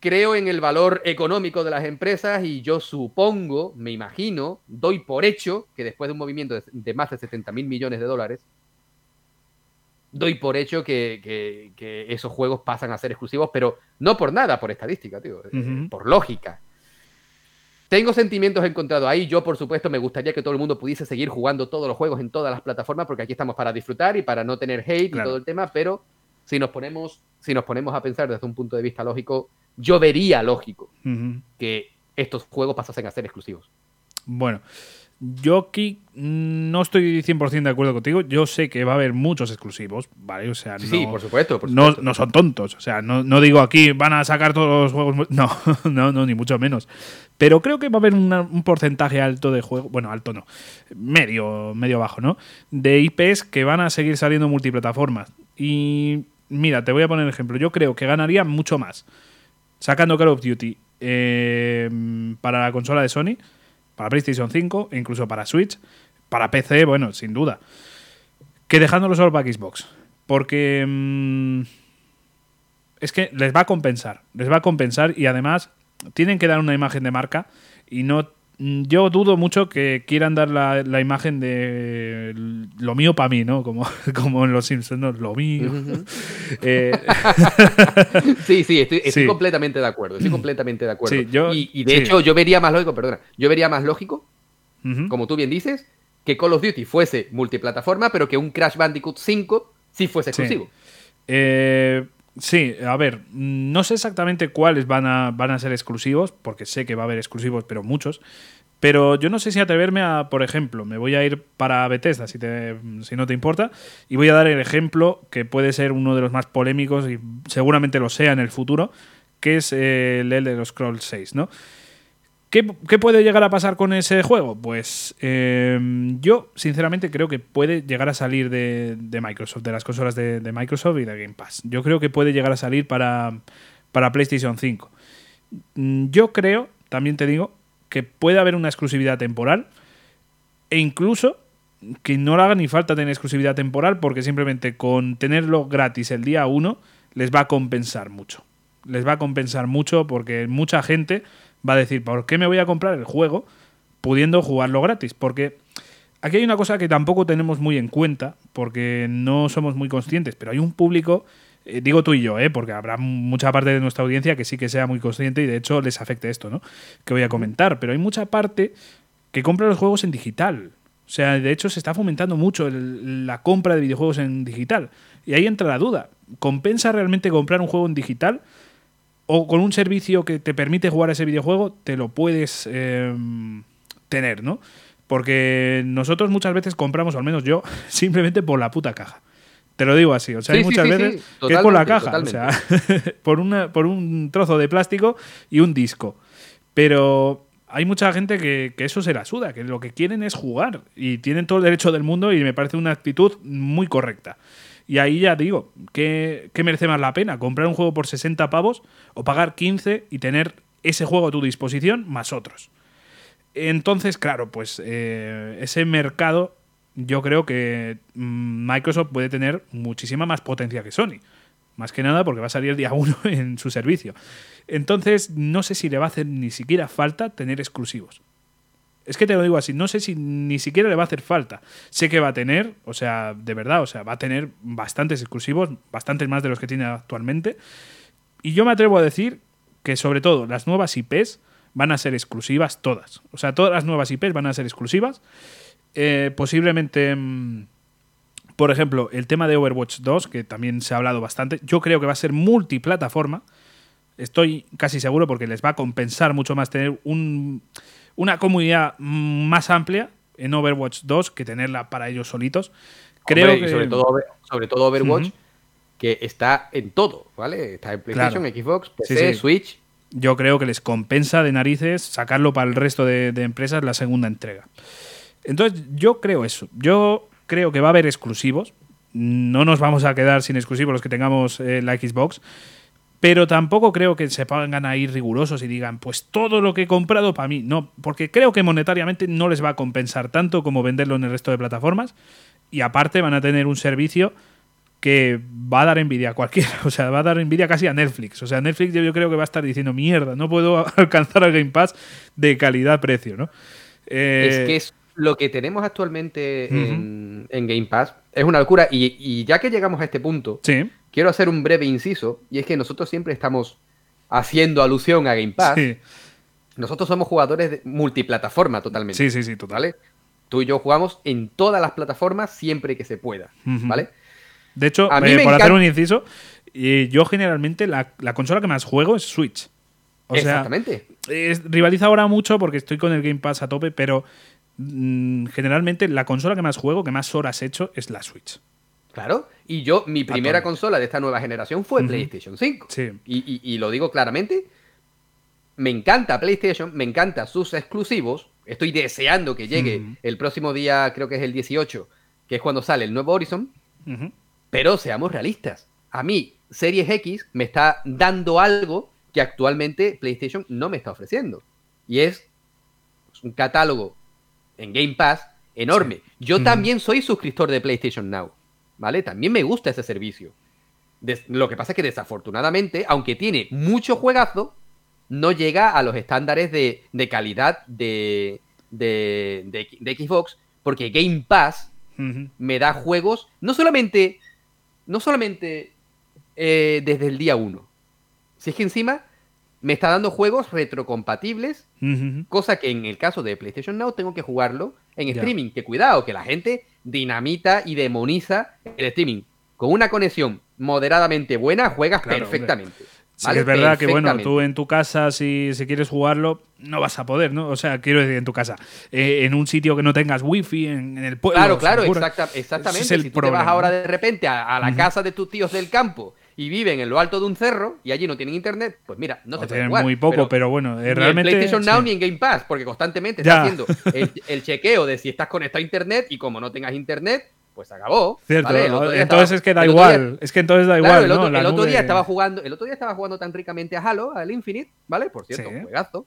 creo en el valor económico de las empresas y yo supongo, me imagino, doy por hecho que después de un movimiento de, más de 70 mil millones de dólares, doy por hecho que, esos juegos pasan a ser exclusivos, pero no por nada, por estadística, tío, eh, por lógica. Tengo sentimientos encontrados ahí. Yo, por supuesto, me gustaría que todo el mundo pudiese seguir jugando todos los juegos en todas las plataformas, porque aquí estamos para disfrutar y para no tener hate y todo el tema, pero si nos ponemos, si nos ponemos a pensar desde un punto de vista lógico, yo vería lógico que estos juegos pasasen a ser exclusivos. Bueno, yo aquí no estoy 100% de acuerdo contigo. Yo sé que va a haber muchos exclusivos, ¿vale? O sea, sí, por, supuesto, No, no, son tontos. O sea, no, digo aquí van a sacar todos los juegos. No, no, no, ni mucho menos. Pero creo que va a haber un porcentaje alto de juegos. Bueno, alto no. Medio, medio bajo, ¿no? De IPs que van a seguir saliendo multiplataformas. Y mira, te voy a poner un ejemplo. Yo creo que ganaría mucho más sacando Call of Duty eh, para la consola de Sony, para PlayStation 5 e incluso para Switch, para PC, bueno, sin duda, que dejándolo solo para Xbox. Porque mm, es que les va a compensar, les va a compensar y además tienen que dar una imagen de marca y no yo dudo mucho que quieran dar la, imagen de lo mío para mí, ¿no? Como, como en Los Simpsons, lo mío. Eh, sí, sí, estoy, completamente de acuerdo. Estoy completamente de acuerdo. y, de hecho, yo vería más lógico, perdona, yo vería más lógico, como tú bien dices, que Call of Duty fuese multiplataforma, pero que un Crash Bandicoot 5 sí fuese exclusivo. Eh, Sí, a ver, no sé exactamente cuáles van a, van a ser exclusivos, porque sé que va a haber exclusivos, pero muchos. Pero yo no sé si atreverme a, por ejemplo, me voy a ir para Bethesda, si, te, si no te importa, y voy a dar el ejemplo que puede ser uno de los más polémicos y seguramente lo sea en el futuro, que es el Elder Scrolls 6, ¿no? ¿Qué, puede llegar a pasar con ese juego? Pues em, yo, sinceramente, creo que puede llegar a salir de, Microsoft, de las consolas de, Microsoft y de Game Pass. Yo creo que puede llegar a salir para, para PlayStation 5. Mm, yo creo, también te digo, que puede haber una exclusividad temporal e incluso que no le haga ni falta tener exclusividad temporal porque simplemente con tenerlo gratis el día 1 les va a compensar mucho. Les va a compensar mucho porque mucha gente va a decir, ¿por qué me voy a comprar el juego pudiendo jugarlo gratis? Porque aquí hay una cosa que tampoco tenemos muy en cuenta, porque no somos muy conscientes, pero hay un público, eh, digo tú y yo, ¿eh? porque habrá mucha parte de nuestra audiencia que sí que sea muy consciente y de hecho les afecte esto, ¿no? Que voy a comentar, pero hay mucha parte que compra los juegos en digital. O sea, de hecho se está fomentando mucho la compra de videojuegos en digital. Y ahí entra la duda. ¿Compensa realmente comprar un juego en digital? O con un servicio que te permite jugar ese videojuego, te lo puedes em, tener, ¿no? Porque nosotros muchas veces compramos, o al menos yo, simplemente por la puta caja. Te lo digo así, o sea, hay muchas veces que es por la caja, o sea, por, una, por un trozo de plástico y un disco. Pero hay mucha gente que, que, eso se la suda, que lo que quieren es jugar y tienen todo el derecho del mundo y me parece una actitud muy correcta. Y ahí ya digo, ¿qué, merece más la pena? ¿Comprar un juego por 60 pavos o pagar 15 y tener ese juego a tu disposición más otros? Entonces, claro, pues eh, ese mercado yo creo que mm, Microsoft puede tener muchísima más potencia que Sony. Más que nada porque va a salir día 1 en su servicio. Entonces, no sé si le va a hacer ni siquiera falta tener exclusivos. Es que te lo digo así, no sé si ni siquiera le va a hacer falta. Sé que va a tener, o sea, de verdad, o sea, va a tener bastantes exclusivos, bastantes más de los que tiene actualmente. Y yo me atrevo a decir que sobre todo las nuevas IPs van a ser exclusivas todas. O sea, todas las nuevas IPs van a ser exclusivas. Eh, posiblemente, mm, por ejemplo, el tema de Overwatch 2, que también se ha hablado bastante, yo creo que va a ser multiplataforma. Estoy casi seguro porque les va a compensar mucho más tener un una comunidad más amplia en Overwatch 2 que tenerla para ellos solitos. Creo que... sobre, todo, sobre todo Overwatch, que está en todo, ¿vale? Está en PlayStation, Xbox, PC, Switch. Yo creo que les compensa de narices sacarlo para el resto de, empresas la segunda entrega. Entonces, yo creo eso. Yo creo que va a haber exclusivos. No nos vamos a quedar sin exclusivos los que tengamos eh, la Xbox. Pero tampoco creo que se pongan a ir rigurosos y digan, pues todo lo que he comprado para mí. No, porque creo que monetariamente no les va a compensar tanto como venderlo en el resto de plataformas. Y aparte van a tener un servicio que va a dar envidia a cualquiera. O sea, va a dar envidia casi a Netflix. O sea, Netflix yo, creo que va a estar diciendo, mierda, no puedo alcanzar al Game Pass de calidad-precio, ¿no? Eh, es que es lo que tenemos actualmente en, Game Pass es una locura. Y, ya que llegamos a este punto, quiero hacer un breve inciso. Y es que nosotros siempre estamos haciendo alusión a Game Pass. Nosotros somos jugadores de multiplataforma totalmente. Sí, sí, sí, total. Tú y yo jugamos en todas las plataformas siempre que se pueda, ¿vale? De hecho, eh, por hacer un inciso, yo generalmente la, consola que más juego es Switch. Exactamente. rivaliza ahora mucho porque estoy con el Game Pass a tope, pero mm, generalmente la consola que más juego, que más horas he hecho, es la Switch. Claro, y yo, mi primera consola de esta nueva generación fue PlayStation 5. Sí. Y, lo digo claramente, me encanta PlayStation, me encanta sus exclusivos. Estoy deseando que llegue el próximo día, creo que es el 18, que es cuando sale el nuevo Horizon. Pero seamos realistas. A mí, Series X me está dando algo que actualmente PlayStation no me está ofreciendo. Y es un catálogo en Game Pass enorme. Yo también soy suscriptor de PlayStation Now. ¿Vale? También me gusta ese servicio. lo que pasa es que desafortunadamente, aunque tiene mucho juegazo, no llega a los estándares de, calidad de, de, Xbox, porque Game Pass me da juegos no solamente no solamente eh, desde el día 1, si es que encima me está dando juegos retrocompatibles, cosa que en el caso de PlayStation Now tengo que jugarlo en streaming. Que cuidado, que la gente dinamita y demoniza el streaming. Con una conexión moderadamente buena, juegas perfectamente. Sí, es verdad que, bueno, tú en tu casa, si, si, quieres jugarlo, no vas a poder, ¿no? O sea, quiero decir, en tu casa. Eh, en un sitio que no tengas wifi, en, en el pueblo. Claro, claro, exactamente. si tú te vas ahora de repente a, la casa de tus tíos del campo y viven en lo alto de un cerro y allí no tienen internet, pues mira, no te pueden muy poco, pero, bueno, eh, realmente. En PlayStation Now ni en Game Pass, porque constantemente está haciendo el, el, chequeo de si estás conectado a internet y como no tengas internet, pues acabó. Cierto, entonces es que da igual, es que entonces da igual. El otro, día estaba jugando, el otro día estaba jugando tan ricamente a Halo, al Infinite, ¿vale? Por cierto, un juegazo.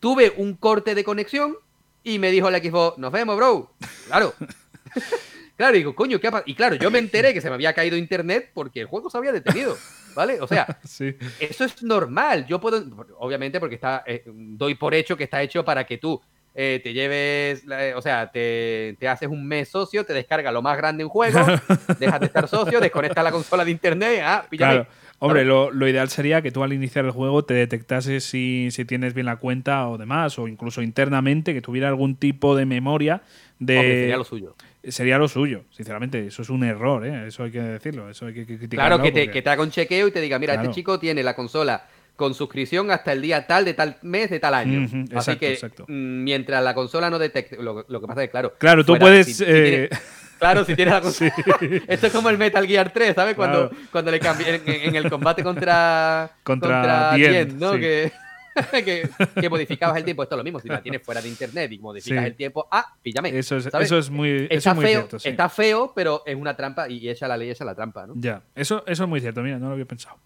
Tuve un corte de conexión y me dijo el Xbox, nos vemos, bro. Claro. claro, digo, coño, ¿qué ha pasado? Y claro, yo me enteré que se me había caído internet porque el juego se había detenido. ¿Vale? O sea, eso es normal. Yo puedo, obviamente, porque está, eh, doy por hecho que está hecho para que tú eh, te lleves, o sea, te, haces un mes socio, te descarga lo más grande en juego, dejas de estar socio, desconectas la consola de internet, ah, píllame. Hombre, lo, ideal sería que tú al iniciar el juego te detectases si, tienes bien la cuenta o demás, o incluso internamente que tuviera algún tipo de memoria de... sería lo suyo. Sería lo suyo, sinceramente. Eso es un error, ¿eh? Eso hay que decirlo, eso hay que criticarlo. Claro, que te, que te haga un chequeo y te diga, mira, este chico tiene la consola con suscripción hasta el día tal de tal mes de tal año. Así que mm, mientras la consola no detecte, lo, que pasa es que claro. Claro, tú puedes. Eh, claro, si tienes la consola. Esto es como el Metal Gear 3, ¿sabes? Cuando, cuando le cambié en, el combate contra. Contra, contra ¿no? Que, que, modificabas el tiempo. Esto es lo mismo. Si la tienes fuera de internet y modificas el tiempo, ah, píllame. Eso es, eso es muy, está feo, cierto. Está feo, pero es una trampa y echa la ley, echa la trampa, ¿no? Ya, eso, eso es muy cierto. Mira, no lo había pensado.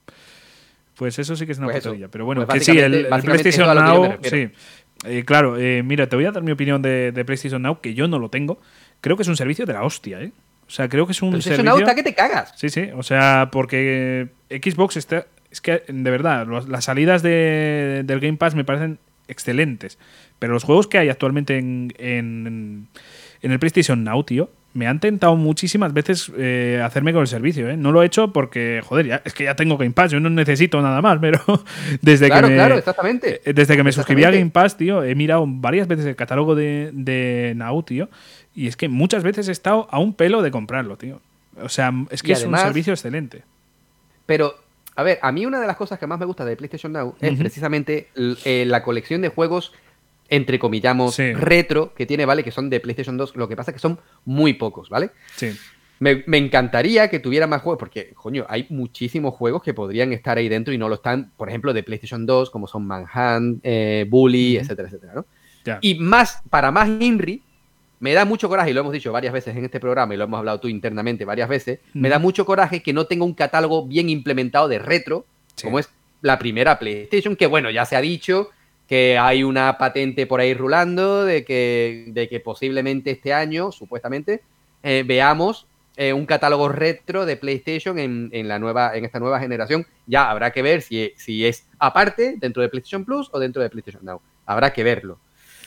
Pues eso sí que es una pues Pero bueno, pues que sí, el, PlayStation Now. Sí. Eh, claro, eh, mira, te voy a dar mi opinión de, PlayStation Now, que yo no lo tengo. Creo que es un servicio de la hostia, ¿eh? O sea, creo que es un PlayStation servicio. Now está que te cagas. Sí, sí. O sea, porque Xbox está. Es que, de verdad, las salidas de, del Game Pass me parecen excelentes. Pero los juegos que hay actualmente en, en, en el PlayStation Now, tío, me han tentado muchísimas veces eh, hacerme con el servicio. ¿eh? No lo he hecho porque, joder, ya, es que ya tengo Game Pass, yo no necesito nada más, pero desde que me, claro, exactamente. Eh, desde que me suscribí a Game Pass, tío, he mirado varias veces el catálogo de, de Now, tío, y es que muchas veces he estado a un pelo de comprarlo, tío. O sea, es que es un servicio excelente. Pero, a ver, a mí una de las cosas que más me gusta de PlayStation Now es precisamente eh, la colección de juegos entre comillamos, retro que tiene, ¿vale? Que son de PlayStation 2. Lo que pasa es que son muy pocos, ¿vale? Sí. Me, encantaría que tuviera más juegos, porque, coño, hay muchísimos juegos que podrían estar ahí dentro y no lo están, por ejemplo, de PlayStation 2, como son Manhunt, eh, Bully, etcétera, etcétera, ¿no? Y más, para más Inri, me da mucho coraje, y lo hemos dicho varias veces en este programa, y lo hemos hablado tú internamente varias veces, me da mucho coraje que no tenga un catálogo bien implementado de retro, como es la primera PlayStation, que bueno, ya se ha dicho que hay una patente por ahí rulando de que, de que posiblemente este año, supuestamente, eh, veamos eh, un catálogo retro de PlayStation en, la nueva, en esta nueva generación. Ya habrá que ver si, si es aparte dentro de PlayStation Plus o dentro de PlayStation Now. Habrá que verlo.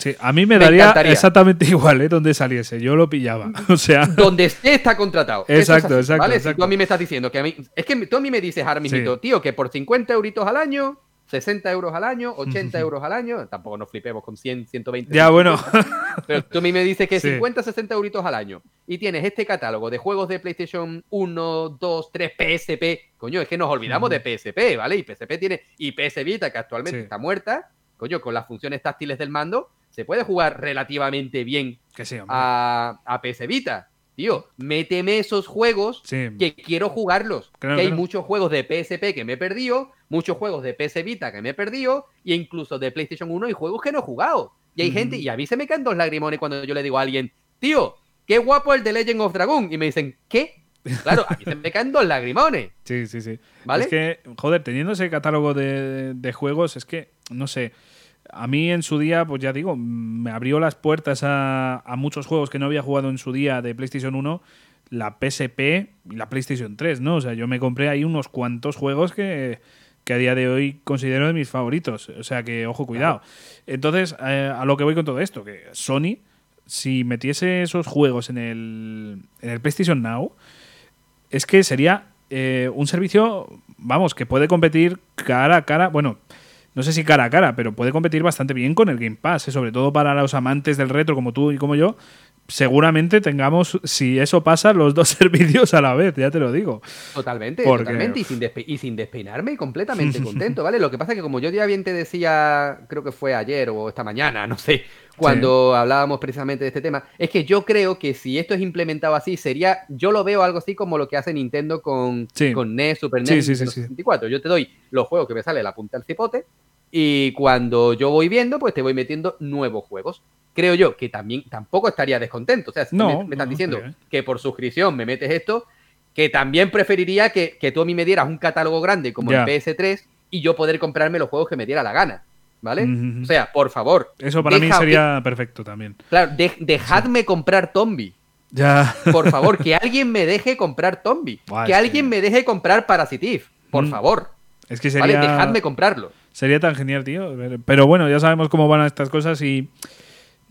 Sí, a mí me, daría exactamente igual, ¿eh? Donde saliese, yo lo pillaba. O sea. Donde esté está contratado. Exacto, exacto, ¿vale? Si tú a mí me estás diciendo que a mí. Es que tú a mí me dices ahora mismo, tío, que por 50 euritos al año 60 euros al año, 80 euros al año, tampoco nos flipemos con 100, 120. Ya, bueno. Pero tú a mí me dices que 50, 60 euritos al año y tienes este catálogo de juegos de PlayStation 1, 2, 3, PSP. Coño, es que nos olvidamos de PSP, ¿vale? Y PSP tiene, y PS Vita, que actualmente está muerta, coño, con las funciones táctiles del mando, se puede jugar relativamente bien que a, a PS Vita. Tío, méteme esos juegos que quiero jugarlos. que hay muchos juegos de PSP que me he perdido, muchos juegos de PS Vita que me he perdido, e incluso de PlayStation 1 y juegos que no he jugado. Y hay gente, y a mí se me caen dos lagrimones cuando yo le digo a alguien, tío, qué guapo el de Legend of Dragon. Y me dicen, ¿qué? Claro, a mí se me caen dos lagrimones. Sí, sí, sí. ¿Vale? Es que, joder, teniendo ese catálogo de, de juegos, es que, no sé a mí en su día, pues ya digo, me abrió las puertas a, muchos juegos que no había jugado en su día de PlayStation 1, la PSP y la PlayStation 3, ¿no? O sea, yo me compré ahí unos cuantos juegos que, a día de hoy considero de mis favoritos. O sea que, ojo, cuidado. Entonces, eh, a lo que voy con todo esto, que Sony, si metiese esos juegos en el, en el PlayStation Now, es que sería eh, un servicio, vamos, que puede competir cara a cara. Bueno, no sé si cara a cara, pero puede competir bastante bien con el Game Pass, ¿eh? sobre todo para los amantes del retro como tú y como yo. Seguramente tengamos, si eso pasa, los dos servicios a la vez, ya te lo digo. Totalmente, totalmente, y sin, y sin despeinarme y completamente contento, ¿vale? Lo que pasa es que como yo ya bien te decía, creo que fue ayer o esta mañana, no sé, cuando hablábamos precisamente de este tema, es que yo creo que si esto es implementado así, sería, yo lo veo algo así como lo que hace Nintendo con, con NES, Super NES, sí, 64. Yo te doy los juegos que me sale la punta del cipote y cuando yo voy viendo, pues te voy metiendo nuevos juegos. Creo yo que también tampoco estaría descontento. O sea, si me, están diciendo que por suscripción me metes esto, que también preferiría que, tú a mí me dieras un catálogo grande como el PS3 y yo poder comprarme los juegos que me diera la gana. ¿Vale? O sea, por favor. Eso para mí sería perfecto también. Claro, dejadme comprar Tombi. Ya. Por favor, que alguien me deje comprar Tombi. que alguien me deje comprar Parasitif. Por mm. favor. Es que sería. ¿Vale? Dejadme comprarlo. Sería tan genial, tío. Pero bueno, ya sabemos cómo van estas cosas y.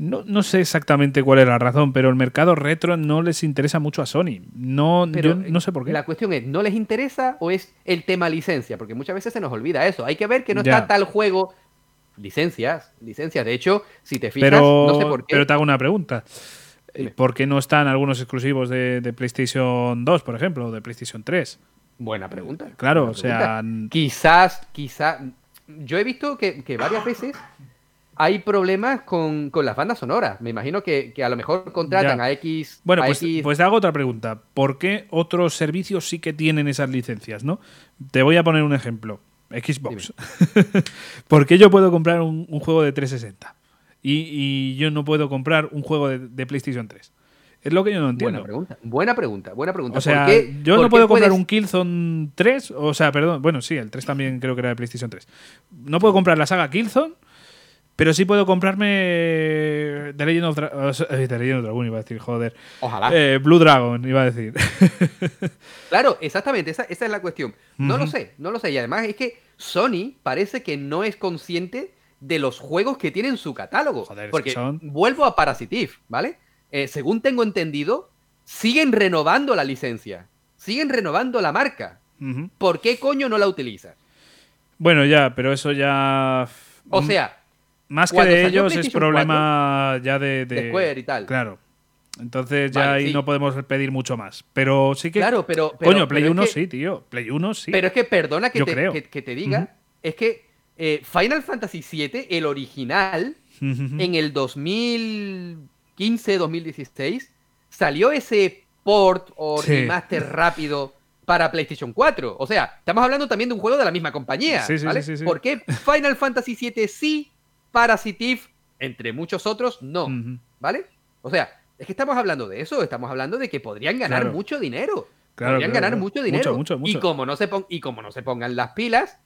No, sé exactamente cuál es la razón, pero el mercado retro no les interesa mucho a Sony. No, no sé por qué. La cuestión es, ¿no les interesa o es el tema licencia? Porque muchas veces se nos olvida eso. Hay que ver que no está tal juego. Licencias, licencias. De hecho, si te fijas, no sé por qué. Pero te hago una pregunta. ¿Por qué no están algunos exclusivos de, de PlayStation 2, por ejemplo, o de PlayStation 3? Buena pregunta. Claro, o sea. Quizás, quizás. Yo he visto que, varias veces hay problemas con, las bandas sonoras. Me imagino que, a lo mejor contratan a X. Bueno, pues, pues, te hago otra pregunta. ¿Por qué otros servicios sí que tienen esas licencias, no? Te voy a poner un ejemplo. Xbox. ¿Por qué yo puedo comprar un, juego de 360? Y, yo no puedo comprar un juego de, de PlayStation 3. Es lo que yo no entiendo. Buena pregunta, buena pregunta, buena pregunta. O sea, yo no puedo comprar un Killzone 3, o sea, perdón, bueno, sí, el 3 también creo que era de PlayStation 3. No puedo comprar la saga Killzone, pero sí puedo comprarme The Legend of, eh, Dragon, iba a decir, joder. Ojalá. Eh, Blue Dragon, iba a decir. claro, exactamente, esa, es la cuestión. No lo sé, no lo sé. Y además es que Sony parece que no es consciente de los juegos que tiene en su catálogo. Joder, porque vuelvo a Parasitif, ¿vale? Eh, según tengo entendido, siguen renovando la licencia. Siguen renovando la marca. ¿Por qué coño no la utilizas? Bueno, ya, pero eso ya. O sea. Más que de ellos es problema ya de, de, Square y tal. Claro. Entonces ya ahí no podemos pedir mucho más. Pero sí que. Claro, pero. coño, Play 1 sí, tío. Play 1 sí. Pero es que perdona que, te, que, te, diga. Es que eh, Final Fantasy VII, el original, en el 2000 2015-2016, salió ese port o remaster rápido para PlayStation 4. O sea, estamos hablando también de un juego de la misma compañía. ¿vale? ¿Por qué Final Fantasy VII sí, Parasitive, entre muchos otros, no? ¿Vale? O sea, Es que estamos hablando de eso, estamos hablando de que podrían ganar mucho dinero. podrían ganar mucho dinero. Y, como no se y como no se pongan las pilas,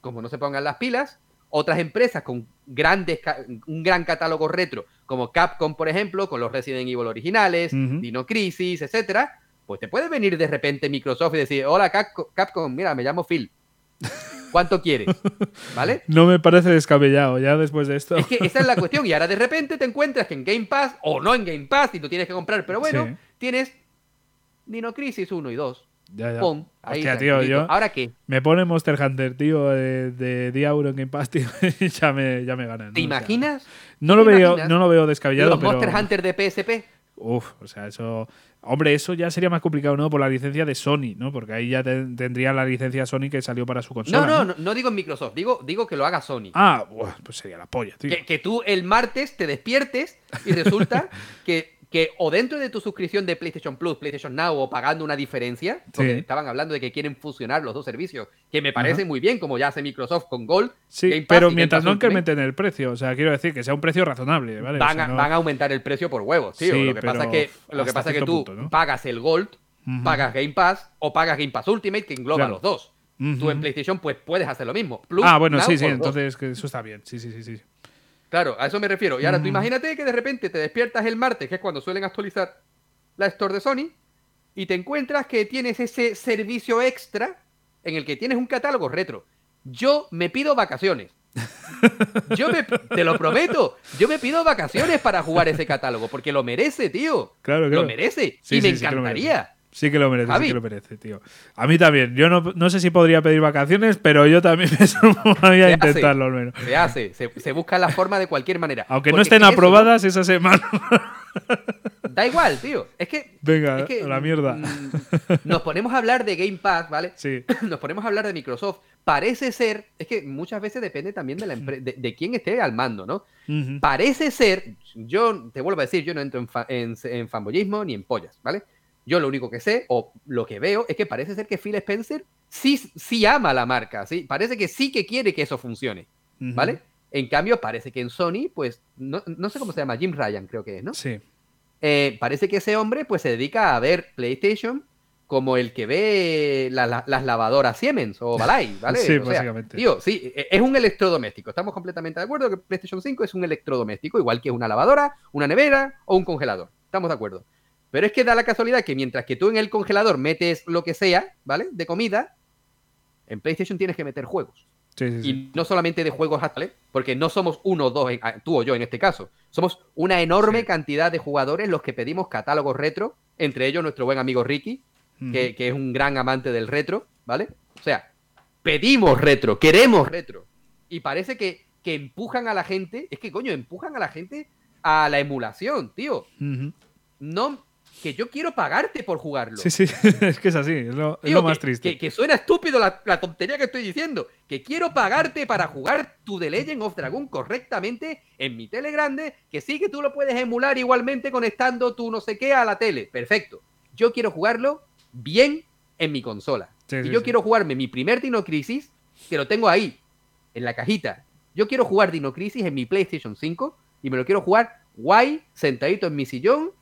como no se pongan las pilas, otras empresas con grandes un gran catálogo retro, como Capcom, por ejemplo, con los Resident Evil originales, Dino Crisis, etcétera, pues te puede venir de repente Microsoft y decir, hola Capcom, mira, me llamo Phil. ¿Cuánto quieres? ¿Vale? No me parece descabellado ya después de esto. Es que esa es la cuestión. Y ahora de repente te encuentras que en Game Pass, o no en Game Pass, y tú tienes que comprar, pero bueno, tienes Dino Crisis 1 y 2. Ya, ya. Pum, ahí tío, yo ¿Ahora qué? Me pone Monster Hunter, tío, de, de en Game Pass, tío, y ya me, ya me ganan. ¿Te imaginas? No, lo veo, no lo veo descabellado. ¿Los Monster Hunter de PSP? Uf, o sea, eso. Hombre, eso ya sería más complicado, ¿no? Por la licencia de Sony, ¿no? Porque ahí ya tendría la licencia Sony que salió para su consola. No, no, no, digo en Microsoft, digo, digo que lo haga Sony. Ah, pues sería la polla, tío. Que, que tú el martes te despiertes y resulta que que o dentro de tu suscripción de PlayStation Plus, PlayStation Now o pagando una diferencia, porque estaban hablando de que quieren fusionar los dos servicios, que me parece muy bien, como ya hace Microsoft con Gold. Sí, pero mientras no incrementen el precio, o sea, quiero decir que sea un precio razonable, ¿vale? Van, a, aumentar el precio por huevos, tío. lo que pasa es que, lo que, pasa que tú pagas el Gold, pagas Game Pass o pagas Game Pass Ultimate, que engloba los dos. Tú en PlayStation pues puedes hacer lo mismo. ah, bueno, sí, sí, entonces eso está bien. Sí, sí, sí, sí. Claro, a eso me refiero. Y ahora tú imagínate que de repente te despiertas el martes, que es cuando suelen actualizar la Store de Sony, y te encuentras que tienes ese servicio extra en el que tienes un catálogo retro. Yo me pido vacaciones. Yo me, te lo prometo, yo me pido vacaciones para jugar ese catálogo, porque lo merece, tío. Claro, claro. Lo merece. y me encantaría. Sí que lo merece, sí que lo merece, tío. A mí también. Yo no, sé si podría pedir vacaciones, pero yo también me sumaría a intentarlo al menos. Se hace, se, busca la forma de cualquier manera. Aunque no estén aprobadas esa semana. Da igual, tío. Es que. Venga, a la mierda. Mm, nos ponemos a hablar de Game Pass, ¿vale? Sí. Nos ponemos a hablar de Microsoft. Parece ser. Es que muchas veces depende también de, la de, quién esté al mando, ¿no? Parece ser. Yo te vuelvo a decir, yo no entro en, en fanboyismo ni en pollas, ¿vale? Yo lo único que sé, o lo que veo, es que parece ser que Phil Spencer sí, sí ama la marca, ¿sí? Parece que sí que quiere que eso funcione, ¿vale? En cambio, parece que en Sony, pues, no, sé cómo se llama, Jim Ryan creo que es, ¿no? Sí. Eh, parece que ese hombre, pues, se dedica a ver PlayStation como el que ve las lavadoras Siemens o Balay, ¿vale? sí, básicamente. Tío, sí, e, es un electrodoméstico. Estamos completamente de acuerdo que PlayStation 5 es un electrodoméstico, igual que una lavadora, una nevera o un congelador. Estamos de acuerdo. Pero es que da la casualidad que mientras que tú en el congelador metes lo que sea, ¿vale? De comida, en PlayStation tienes que meter juegos. Y no solamente de juegos actuales, porque no somos uno o dos, ah, tú o yo en este caso. Somos una enorme cantidad de jugadores los que pedimos catálogos retro, entre ellos nuestro buen amigo Ricky, que, es un gran amante del retro, ¿vale? O sea, pedimos retro, queremos retro. Y parece que, que empujan a la gente, es que coño, empujan a la gente a la emulación, tío. No, que yo quiero pagarte por jugarlo. Sí, sí, es que es así, es lo, más triste. Que, suena estúpido la, tontería que estoy diciendo. Que quiero pagarte para jugar tu The Legend of Dragon correctamente en mi tele grande, que sí que tú lo puedes emular igualmente conectando tu no sé qué a la tele. Perfecto. Yo quiero jugarlo bien en mi consola. y yo quiero jugarme mi primer Dino Crisis, que lo tengo ahí, en la cajita. Yo quiero jugar Dino Crisis en mi PlayStation 5 y me lo quiero jugar guay, sentadito en mi sillón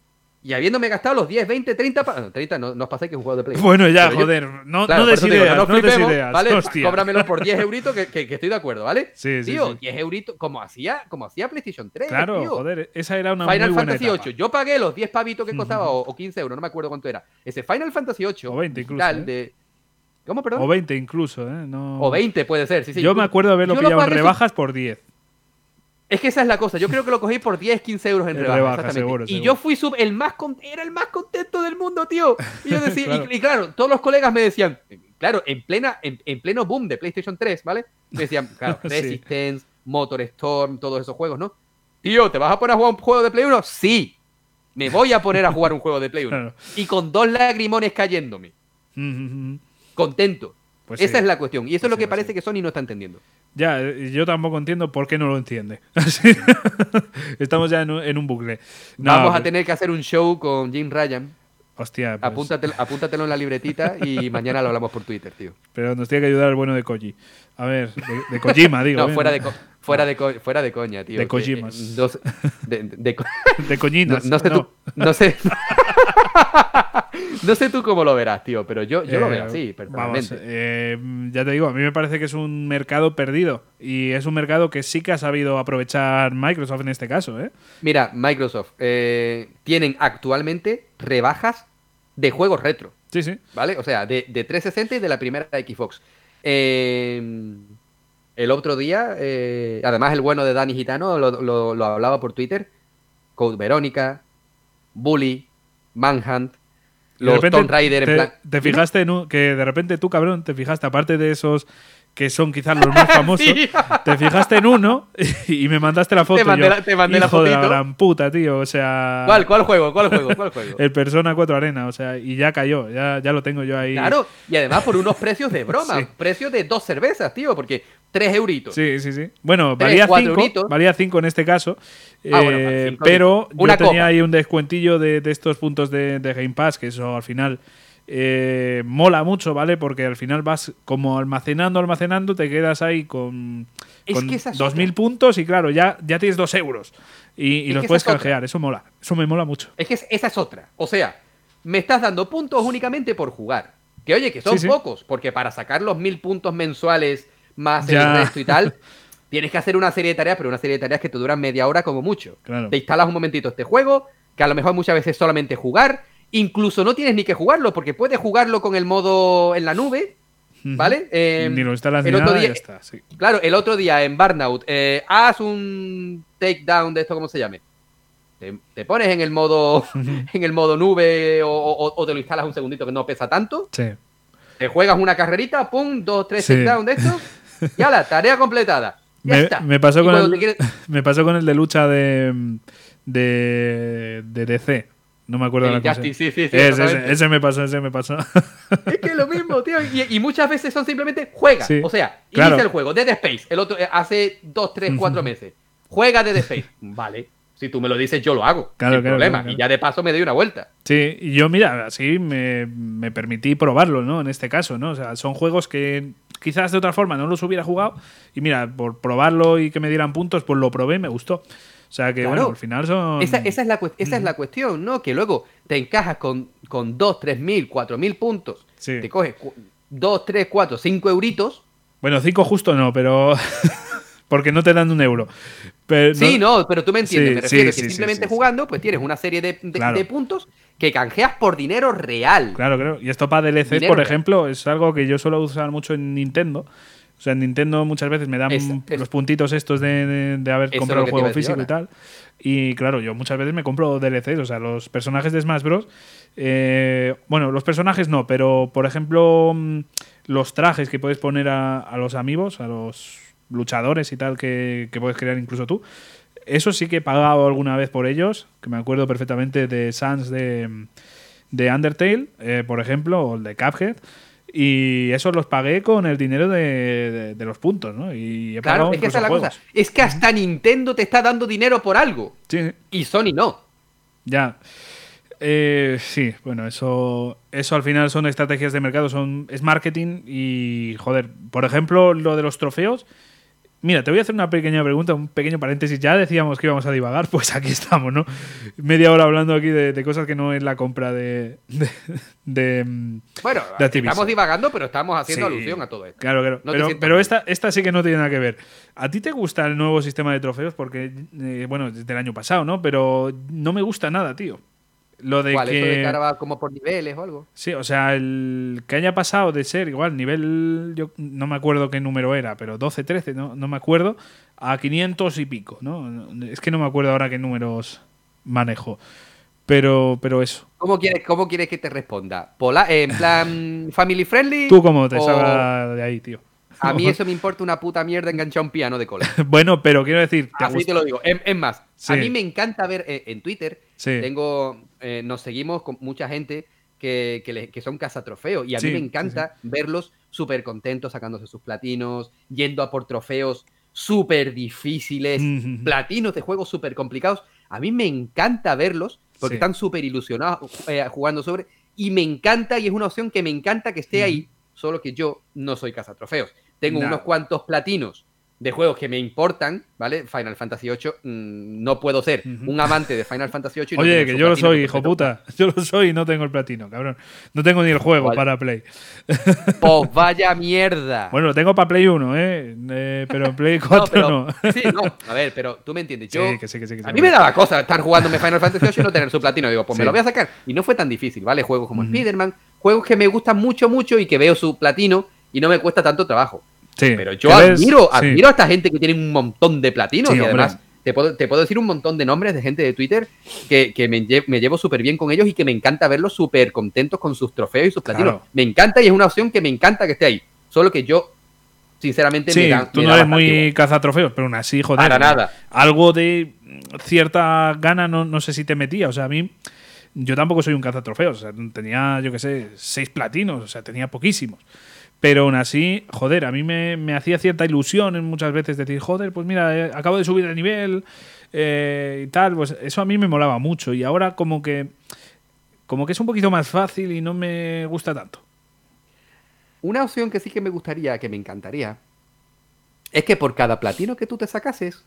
y habiéndome gastado los 10, 20, 30... Pa... 30 no, no os paséis que es un juego de Play. Bueno, ya, joder. no, no des ideas, no, flipemos, ideas, ¿vale? Cóbramelo por 10 euritos que, que, estoy de acuerdo, ¿vale? Sí, sí, Tío, 10 euritos, como hacía, como hacía PlayStation 3, Claro, joder, esa era una Final muy buena Fantasy 8. Yo pagué los 10 pavitos que costaba, o, 15 euros, no me acuerdo cuánto era. Ese Final Fantasy 8... O 20 incluso, ¿eh? de... ¿Cómo, perdón? O 20 incluso, ¿eh? No... O 20 puede ser, sí, sí. Yo me acuerdo haberlo pillado en rebajas por 10. Es que esa es la cosa. Yo creo que lo cogí por 10, 15 euros en rebaja. exactamente. y yo fui sub, el más era el más contento del mundo, tío. Y yo decía, Y, claro, todos los colegas me decían, claro, en plena, en, pleno boom de PlayStation 3, ¿vale? Me decían, claro, Resistance, Motor Storm, todos esos juegos, ¿no? Tío, ¿te vas a poner a jugar un juego de Play 1? Sí. Me voy a poner a jugar un juego de Play 1. Y con dos lagrimones cayéndome. Contento. Pues Esa es la cuestión. Y eso es lo que parece que Sony no está entendiendo. Ya, yo tampoco entiendo por qué no lo entiende. Estamos ya en un, bucle. Vamos a tener que hacer un show con Jim Ryan. Hostia. Pues... Apúntatelo, apúntatelo, en la libretita y mañana lo hablamos por Twitter, tío. Pero nos tiene que ayudar el bueno de Koji. A ver, de, Kojima, digo. no, fuera de, fuera, de fuera de coña, tío. De Kojima. de, de, coñinas. No, sé tú, No sé. no sé tú cómo lo verás, tío, pero yo, yo lo veo eh, así, personalmente. Eh, ya te digo, a mí me parece que es un mercado perdido y es un mercado que sí que ha sabido aprovechar Microsoft en este caso. ¿eh? Mira, Microsoft tienen actualmente rebajas de juegos retro. Sí, sí. ¿Vale? O sea, de, de 360 y de la primera Xbox. el otro día, además el bueno de Dani Gitano lo, lo hablaba por Twitter, Code Verónica, Bully, Manhunt, los Tomb Raider en plan. Te fijaste en que de repente tú, cabrón, te fijaste, aparte de esos que son quizás los más famosos, te fijaste en uno y, me mandaste la foto. Te mandé, la, te mandé hijo de la gran puta, tío. O sea. ¿Cuál, cuál juego? ¿Cuál juego? ¿Cuál juego? el Persona 4 Arena, o sea, y ya cayó, ya, ya lo tengo yo ahí. Claro, y además por unos precios de broma, precios de dos cervezas, tío, porque 3 euritos. Sí, sí, sí. Bueno, valía 5 valía cinco en este caso. Ah, eh, pero yo tenía ahí un descuentillo de, estos puntos de, Game Pass, que eso al final eh, mola mucho, ¿vale? Porque al final vas como almacenando, almacenando, te quedas ahí con, con 2.000 puntos y claro, ya, ya tienes 2 euros y, los puedes canjear. Eso mola, eso me mola mucho. Es que esa es otra. O sea, me estás dando puntos únicamente por jugar. Que oye, que son pocos, porque para sacar los 1.000 puntos mensuales más el resto y tal, tienes que hacer una serie de tareas, pero una serie de tareas que te duran media hora como mucho. Te instalas un momentito este juego, que a lo mejor muchas veces solamente jugar, incluso no tienes ni que jugarlo, porque puedes jugarlo con el modo en la nube, ¿Vale? ni lo instalas el otro día, Claro, el otro día en Burnout, eh, haz un takedown de esto, ¿cómo se llame? Te, pones en el modo en el modo nube o, te lo instalas un segundito que no pesa tanto. Sí. Te juegas una carrerita, pum, dos, tres takedowns de esto, y la tarea completada. Ya me, está. Me pasó, con el, me pasó con el de lucha de, de, de DC. No me acuerdo de la cosa. Sí, sí, sí, ese, me pasó, ese me pasó. Es que es lo mismo, tío. Y, muchas veces son simplemente juega. O sea, inicia el juego, Dead Space, el otro, eh, hace dos, tres, cuatro meses. Juega Dead Space. Vale. Si tú me lo dices, yo lo hago. Claro, sin problema. y ya de paso me doy una vuelta. Sí, y yo, mira, así me, me, permití probarlo, ¿no? En este caso, ¿no? O sea, son juegos que quizás de otra forma no los hubiera jugado. Y mira, por probarlo y que me dieran puntos, pues lo probé y me gustó. O sea que, bueno, al final son. Esa, es, la, esa es la cuestión, ¿no? Que luego te encajas con, con 2, 3 mil, 4 mil puntos. Te coges 2, 3, 4, 5 euritos. Bueno, 5 justo no, pero. porque no te dan un euro. sí, no, pero tú me entiendes. me refiero que simplemente jugando, pues tienes una serie de, puntos que canjeas por dinero real. Claro, claro. Y esto para DLC, por ejemplo, es algo que yo suelo usar mucho en Nintendo. O sea, en Nintendo muchas veces me dan los puntitos estos de, haber comprado el juego físico y tal. Y claro, yo muchas veces me compro DLCs. O sea, los personajes de Smash Bros. Eh, bueno, los personajes no, pero por ejemplo, mm, los trajes que puedes poner a los amigos, a los luchadores y tal que, puedes crear incluso tú. Eso sí que he pagado alguna vez por ellos, que me acuerdo perfectamente de Sans de, de Undertale, eh, por ejemplo, o el de Cuphead. Y eso los pagué con el dinero de, los puntos, ¿no? Y claro, es que esa es la cosa. Es que hasta Nintendo te está dando dinero por algo. Sí. Y Sony no. Ya. Eh, sí, bueno, eso, eso al final son estrategias de mercado, son, es marketing y, joder, por ejemplo, lo de los trofeos, Mira, te voy a hacer una pequeña pregunta, un pequeño paréntesis. Ya decíamos que íbamos a divagar, pues aquí estamos, ¿no? Media hora hablando aquí de, cosas que no es la compra de. de, bueno, estamos divagando, pero estamos haciendo alusión a todo esto. Claro, claro. pero, pero esta, esta sí que no tiene nada que ver. ¿A ti te gusta el nuevo sistema de trofeos? Porque, eh, bueno, desde el año pasado, ¿no? Pero no me gusta nada, tío. Lo de ¿Cuál? que... ¿Eso de que va como por niveles o algo? Sí, o sea, el que haya pasado de ser igual nivel, yo no me acuerdo qué número era, pero 12, 13, no, no me acuerdo, a 500 y pico, ¿no? Es que no me acuerdo ahora qué números manejo. Pero, pero eso. ¿Cómo quieres, cómo quieres que te responda? Pola, ¿En plan family friendly? ¿Tú cómo te o... de ahí, tío? A mí eso me importa una puta mierda enganchar un piano de cola. bueno, pero quiero decir. Así te lo digo. Es, más, a mí me encanta ver eh, en Twitter. Tengo, eh, nos seguimos con mucha gente que, que, son cazatrofeos. Y a mí me encanta verlos súper contentos sacándose sus platinos, yendo a por trofeos súper difíciles, platinos de juegos súper complicados. A mí me encanta verlos porque están súper ilusionados eh, jugando sobre. Y me encanta, y es una opción que me encanta que esté ahí, solo que yo no soy cazatrofeos. Tengo unos cuantos platinos de juegos que me importan, ¿vale? Final Fantasy VIII, mm, no puedo ser un amante de Final Fantasy VIII. Oye, que yo lo soy, hijo puta. Yo lo soy y no tengo el platino, cabrón. No tengo ni el juego para Play. Pues vaya mierda. Bueno, lo tengo para Play 1, ¿eh? ¿eh? pero en Play 4 no, Sí, no. A ver, pero tú me entiendes. Yo, sí, que sí, que a mí me daba cosa estar jugándome Final Fantasy VIII y no tener su platino. Digo, pues me lo voy a sacar. Y no fue tan difícil, ¿vale? Juegos como Spider-Man, juegos que me gustan mucho, mucho y que veo su platino y no me cuesta tanto trabajo. Pero yo admiro, admiro a esta gente que tiene un montón de platinos y además te puedo, te puedo, decir un montón de nombres de gente de Twitter que, que me, me, llevo súper bien con ellos y que me encanta verlos súper contentos con sus trofeos y sus platinos. Me encanta y es una opción que me encanta que esté ahí. Solo que yo, sinceramente, sí, tú no eres muy cazatrofeos, pero aún así, joder. Para nada. Algo de cierta gana, no, no sé si te metía. O sea, a mí yo tampoco soy un cazatrofeos. O sea, tenía, yo qué sé, seis platinos, o sea, tenía poquísimos. Pero aún así, joder, a mí me, hacía cierta ilusión en muchas veces decir, joder, pues mira, eh, acabo de subir de nivel eh, y tal. Pues eso a mí me molaba mucho. Y ahora como que, como que es un poquito más fácil y no me gusta tanto. Una opción que sí que me gustaría, que me encantaría, es que por cada platino que tú te sacases,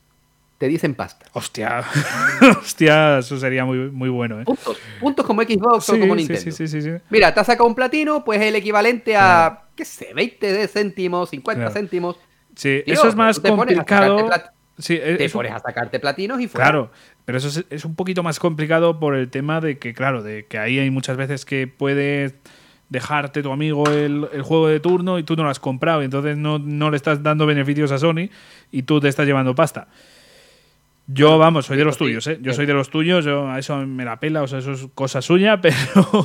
te dicen pasta. Hostia, hostia, eso sería muy, muy bueno, ¿eh? Puntos, puntos como Xbox o como Nintendo. Sí, sí, sí, Mira, te has sacado un platino, pues es el equivalente a, qué sé, 20 céntimos, 50 céntimos. Sí, eso es más complicado. Sí, te pones a sacarte platinos y fuera. Claro, pero eso es, un poquito más complicado por el tema de que, claro, de que ahí hay muchas veces que puedes dejarte tu amigo el, el, juego de turno y tú no lo has comprado, y entonces no, no le estás dando beneficios a Sony y tú te estás llevando pasta. Yo, vamos, soy de los tuyos, ¿eh? Yo soy de los tuyos, yo a eso me la pela, o sea, eso es cosa suya, pero.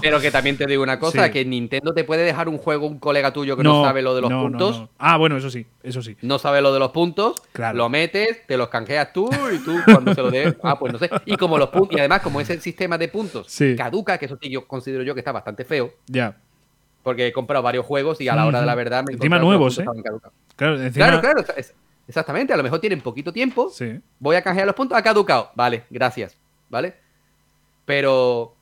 Pero que también te digo una cosa: que Nintendo te puede dejar un juego un colega tuyo que no, sabe lo de los puntos. ah, bueno, eso sí, eso sí. No sabe lo de los puntos, lo metes, te los canjeas tú y tú cuando se lo des. Ah, pues no sé. Y como los puntos, y además, como ese sistema de puntos caduca, que eso sí yo considero yo que está bastante feo. Ya. Porque he comprado varios juegos y a la hora de la verdad me Encima nuevos, ¿eh? Claro, claro, claro. Exactamente, a lo mejor tienen poquito tiempo. Sí. Voy a canjear los puntos, ha caducado. Vale, gracias. ¿Vale? Pero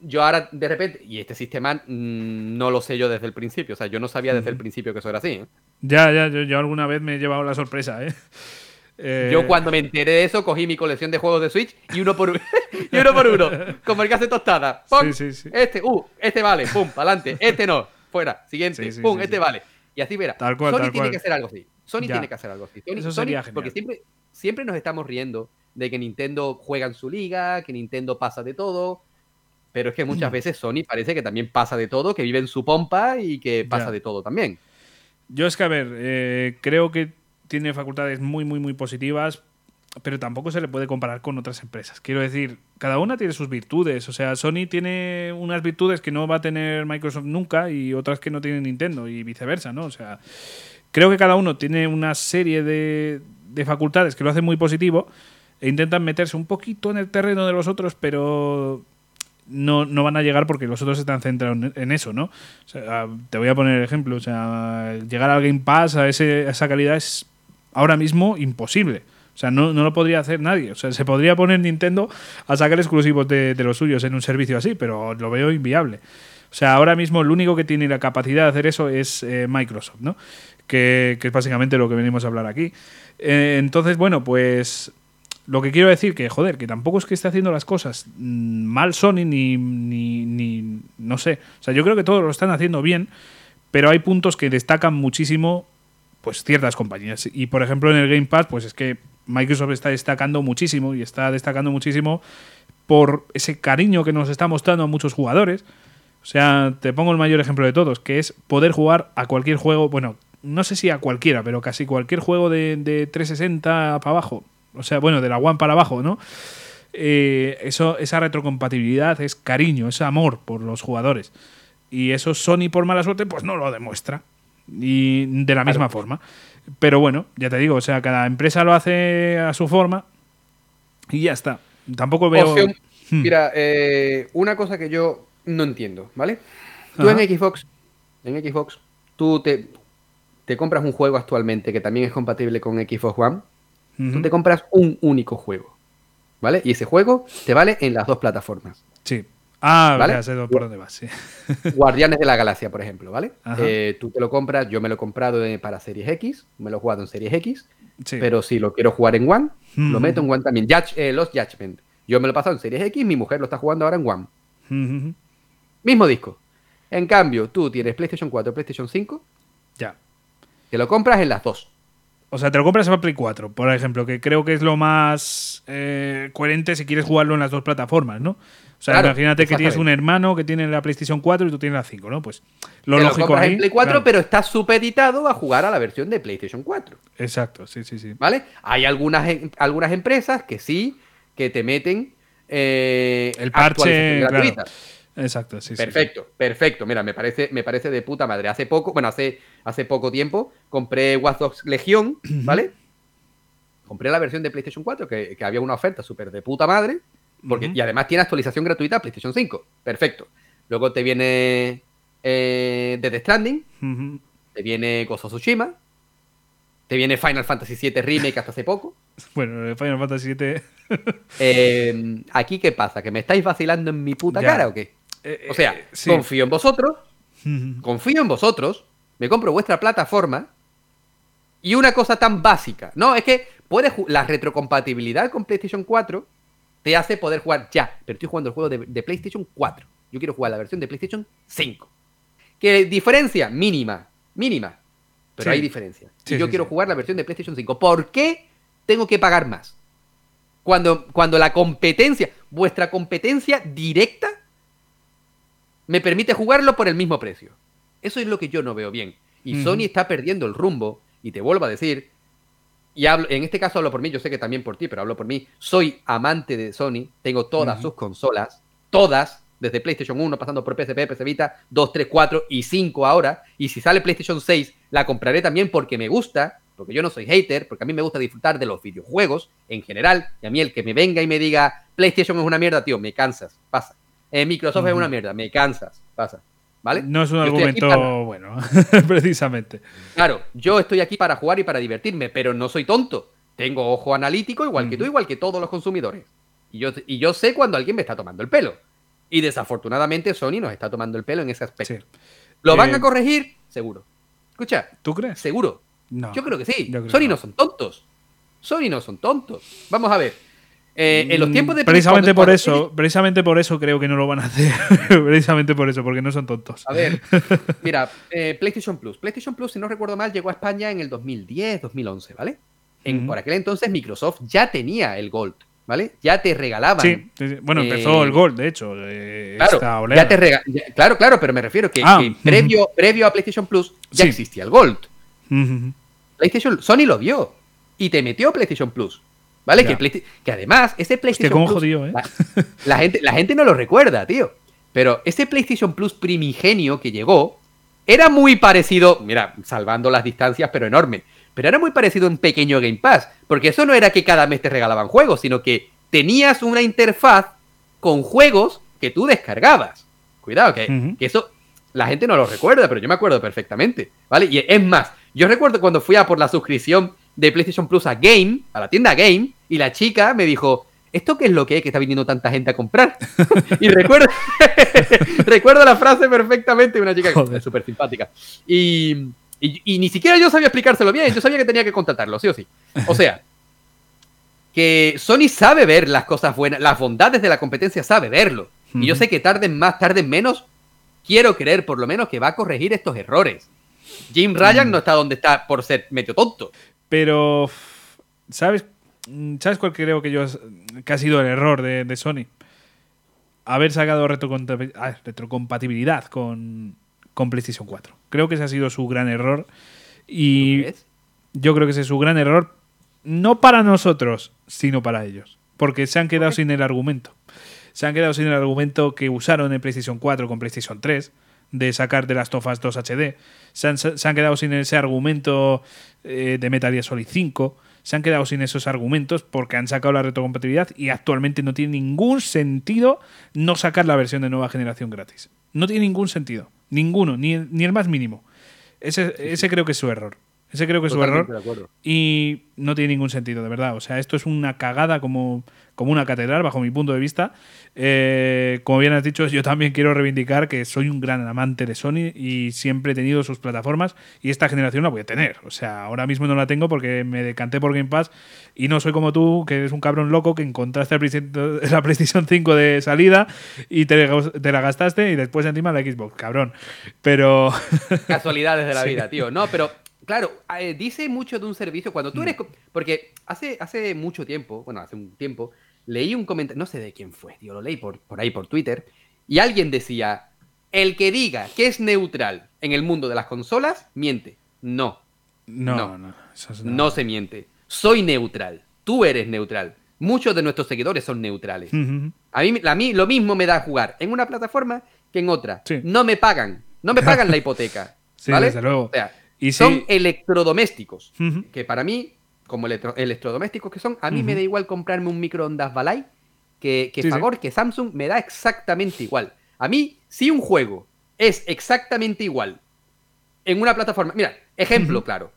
yo ahora de repente, y este sistema mm, no lo sé yo desde el principio, o sea, yo no sabía desde el principio que eso era así. ¿eh? Ya, ya, yo, alguna vez me he llevado la sorpresa, ¿eh? Yo cuando me enteré de eso, cogí mi colección de juegos de Switch y uno por uno, y uno, por uno como el que hace tostada. ¡Pum! Sí, sí, este, uh, este vale, pum, para adelante, este no, fuera, siguiente, pum, este vale. Y así verá. Tal cual, Sony tiene que hacer algo así. Sony tiene que hacer algo así. Eso sería genial. Porque siempre, siempre nos estamos riendo de que Nintendo juega en su liga, que Nintendo pasa de todo. Pero es que muchas veces Sony parece que también pasa de todo, que vive en su pompa y que pasa de todo también. Yo es que, a ver, eh, creo que tiene facultades muy, muy, muy positivas, pero tampoco se le puede comparar con otras empresas. Quiero decir, cada una tiene sus virtudes. O sea, Sony tiene unas virtudes que no va a tener Microsoft nunca y otras que no tiene Nintendo y viceversa, ¿no? O sea, Creo que cada uno tiene una serie de, facultades que lo hacen muy positivo e intentan meterse un poquito en el terreno de los otros, pero no, van a llegar porque los otros están centrados en eso, ¿no? te voy a poner el ejemplo. O sea, llegar al Game Pass a, esa calidad es ahora mismo imposible. O sea, no, lo podría hacer nadie. O sea, se podría poner Nintendo a sacar exclusivos de, los suyos en un servicio así, pero lo veo inviable. O sea, ahora mismo el único que tiene la capacidad de hacer eso es eh, Microsoft, ¿no? que, es básicamente lo que venimos a hablar aquí. Eh, entonces, bueno, pues lo que quiero decir que, joder, que tampoco es que esté haciendo las cosas mm, mal Sony ni, ni, ni, no sé. O sea, yo creo que todos lo están haciendo bien, pero hay puntos que destacan muchísimo pues ciertas compañías. Y por ejemplo en el Game Pass, pues es que Microsoft está destacando muchísimo y está destacando muchísimo por ese cariño que nos está mostrando a muchos jugadores. O sea, te pongo el mayor ejemplo de todos, que es poder jugar a cualquier juego, bueno, no sé si a cualquiera, pero casi cualquier juego de, 360 para abajo, o sea, bueno, de la One para abajo, ¿no? Eh, eso, esa retrocompatibilidad es cariño, es amor por los jugadores. Y eso Sony, por mala suerte, pues no lo demuestra. Y de la misma forma. Pero bueno, ya te digo, o sea, cada empresa lo hace a su forma y ya está. Tampoco veo. Hmm. Mira, eh, una cosa que yo no entiendo, ¿vale? Tú en Xbox, en Xbox, tú te, te compras un juego actualmente que también es compatible con Xbox One, tú te compras un único juego, ¿vale? Y ese juego te vale en las dos plataformas. Sí. Ah, ¿vale? sé por dónde vas, sí. Guardianes de la Galaxia, por ejemplo, ¿vale? Eh, tú te lo compras, yo me lo he comprado para Series X, me lo he jugado en Series X, pero si lo quiero jugar en One, lo meto en One también. Eh, los Judgment. Yo me lo he pasado en Series X, mi mujer lo está jugando ahora en One. Mismo disco. En cambio, tú tienes PlayStation 4, PlayStation 5. Ya. Que lo compras en las dos. O sea, te lo compras en Play 4, por ejemplo, que creo que es lo más eh, coherente si quieres jugarlo en las dos plataformas, ¿no? O sea, imagínate que tienes un hermano que tiene la PlayStation 4 y tú tienes la 5, ¿no? Pues lo lógico lo en Play 4, pero está supeditado a jugar a la versión de PlayStation 4. Exacto, sí, sí, sí. ¿Vale? Hay algunas, algunas empresas que sí, que te meten eh, el parche gratuita. Exacto, sí, Perfecto, perfecto. Mira, me parece, me parece de puta madre. Hace poco, bueno, hace, hace poco tiempo compré Watch Dogs Legión, ¿vale? compré la versión de PlayStation 4, que, que había una oferta súper de puta madre. Porque, Y además tiene actualización gratuita a PlayStation 5. Perfecto. Luego te viene eh, Death Stranding. Te viene of Tsushima. Te viene Final Fantasy VII Remake hasta hace poco. Bueno, Final Fantasy VII. eh, aquí, ¿qué pasa? ¿Que me estáis vacilando en mi puta cara o qué? Eh, o sea, eh, confío en vosotros. Confío en vosotros. Me compro vuestra plataforma. Y una cosa tan básica. No, es que puede la retrocompatibilidad con PlayStation 4 te hace poder jugar ya. Pero estoy jugando el juego de, PlayStation 4. Yo quiero jugar la versión de PlayStation 5. ¿Qué diferencia? Mínima. Mínima. Pero hay diferencia. y yo quiero jugar la versión de PlayStation 5. ¿Por qué tengo que pagar más? Cuando, cuando la competencia, vuestra competencia directa, me permite jugarlo por el mismo precio. Eso es lo que yo no veo bien. Y Sony está perdiendo el rumbo. Y te vuelvo a decir, y hablo, en este caso hablo por mí, yo sé que también por ti, pero hablo por mí. Soy amante de Sony, tengo todas sus consolas, todas, desde PlayStation 1, pasando por PSP, PS Vita, 2, 3, 4 y 5 ahora. Y si sale PlayStation 6, la compraré también porque me gusta, porque yo no soy hater, porque a mí me gusta disfrutar de los videojuegos en general. Y a mí el que me venga y me diga, PlayStation es una mierda, tío, me cansas, pasa. Eh, Microsoft es una mierda, me cansas, pasa. No es un argumento bueno, precisamente. Claro, yo estoy aquí para jugar y para divertirme, pero no soy tonto. Tengo ojo analítico igual que tú, igual que todos los consumidores. Y yo, y yo sé cuando alguien me está tomando el pelo. Y desafortunadamente Sony nos está tomando el pelo en ese aspecto. ¿Lo van a eh, corregir? Seguro. Escucha. ¿Tú crees? Seguro. No. Yo creo que sí. Sony no son tontos. Sony no son tontos. Vamos a ver. Eh, en los tiempos de precisamente por eso, precisamente por eso creo que no lo van a hacer. precisamente por eso, porque no son tontos. A ver, mira, eh, PlayStation Plus. PlayStation Plus, si no recuerdo mal, llegó a España en el 2010, 2011, ¿vale? En, Por aquel entonces Microsoft ya tenía el Gold, ¿vale? Ya te regalaban. Sí, bueno, empezó el eh, Gold, de hecho. claro, ya te claro, claro, pero me refiero que, ah, previo, previo a PlayStation Plus ya existía el Gold. PlayStation, Sony lo vio y te metió PlayStation Plus. ¿Vale? Que, que, además, ese PlayStation Plus. ¿eh? la, gente, la gente no lo recuerda, tío. Pero ese PlayStation Plus primigenio que llegó era muy parecido, mira, salvando las distancias, pero enorme. Pero era muy parecido a un pequeño Game Pass. Porque eso no era que cada mes te regalaban juegos, sino que tenías una interfaz con juegos que tú descargabas. Cuidado, que, que eso la gente no lo recuerda, pero yo me acuerdo perfectamente. ¿Vale? Y es más, yo recuerdo cuando fui a por la suscripción de PlayStation Plus a Game, a la tienda Game, y la chica me dijo, ¿esto qué es lo que es que está viniendo tanta gente a comprar? y recuerdo, recuerdo la frase perfectamente de una chica súper simpática. Y, y, ni siquiera yo sabía explicárselo bien, yo sabía que tenía que contratarlo, sí o sí. O sea, que Sony sabe ver las cosas buenas, las bondades de la competencia sabe verlo. Y yo sé que tarden más, tarden menos, quiero creer por lo menos que va a corregir estos errores. Jim Ryan mm. no está donde está por ser medio tonto. Pero, ¿sabes, ¿sabes cuál creo que yo que ha sido el error de, Sony? Haber sacado ah, retrocompatibilidad con, con PlayStation 4. Creo que ese ha sido su gran error. Y yo creo que ese es su gran error, no para nosotros, sino para ellos. Porque se han quedado sin el argumento. Se han quedado sin el argumento que usaron en PlayStation 4 con PlayStation 3 de sacar de las Tofas 2 HD. Se han, quedado sin ese argumento eh, de Metal Gear Solid 5. Se han quedado sin esos argumentos porque han sacado la retrocompatibilidad y actualmente no tiene ningún sentido no sacar la versión de nueva generación gratis. No tiene ningún sentido. Ninguno, ni, ni el más mínimo. Ese, ese creo que es su error. Ese creo que es su error. Y no tiene ningún sentido, de verdad. O sea, esto es una cagada como, como una catedral, bajo mi punto de vista. Eh, como bien has dicho, yo también quiero reivindicar que soy un gran amante de Sony y siempre he tenido sus plataformas y esta generación la voy a tener. O sea, ahora mismo no la tengo porque me decanté por Game Pass y no soy como tú, que eres un cabrón loco que encontraste la PlayStation 5 de salida y te, la gastaste y después encima la Xbox, cabrón. Pero... Casualidades de la vida, tío. No, pero claro, eh, dice mucho de un servicio cuando tú eres... Mm. Porque hace, hace mucho tiempo, bueno, hace un tiempo leí un comentario, no sé de quién fue, tío, lo leí por, por ahí por Twitter, y alguien decía, el que diga que es neutral en el mundo de las consolas, miente. No. No, no, no, no se miente. Soy neutral. Tú eres neutral. Muchos de nuestros seguidores son neutrales. a, mí, a mí lo mismo me da jugar en una plataforma que en otra. No me pagan. No me pagan la hipoteca. ¿vale? Desde luego. O sea, y son electrodomésticos. Que para mí como electrodomésticos que son, a mí me da igual comprarme un microondas Balay que, que Favor, que Samsung, me da exactamente igual. A mí, si un juego es exactamente igual en una plataforma. Mira, ejemplo claro.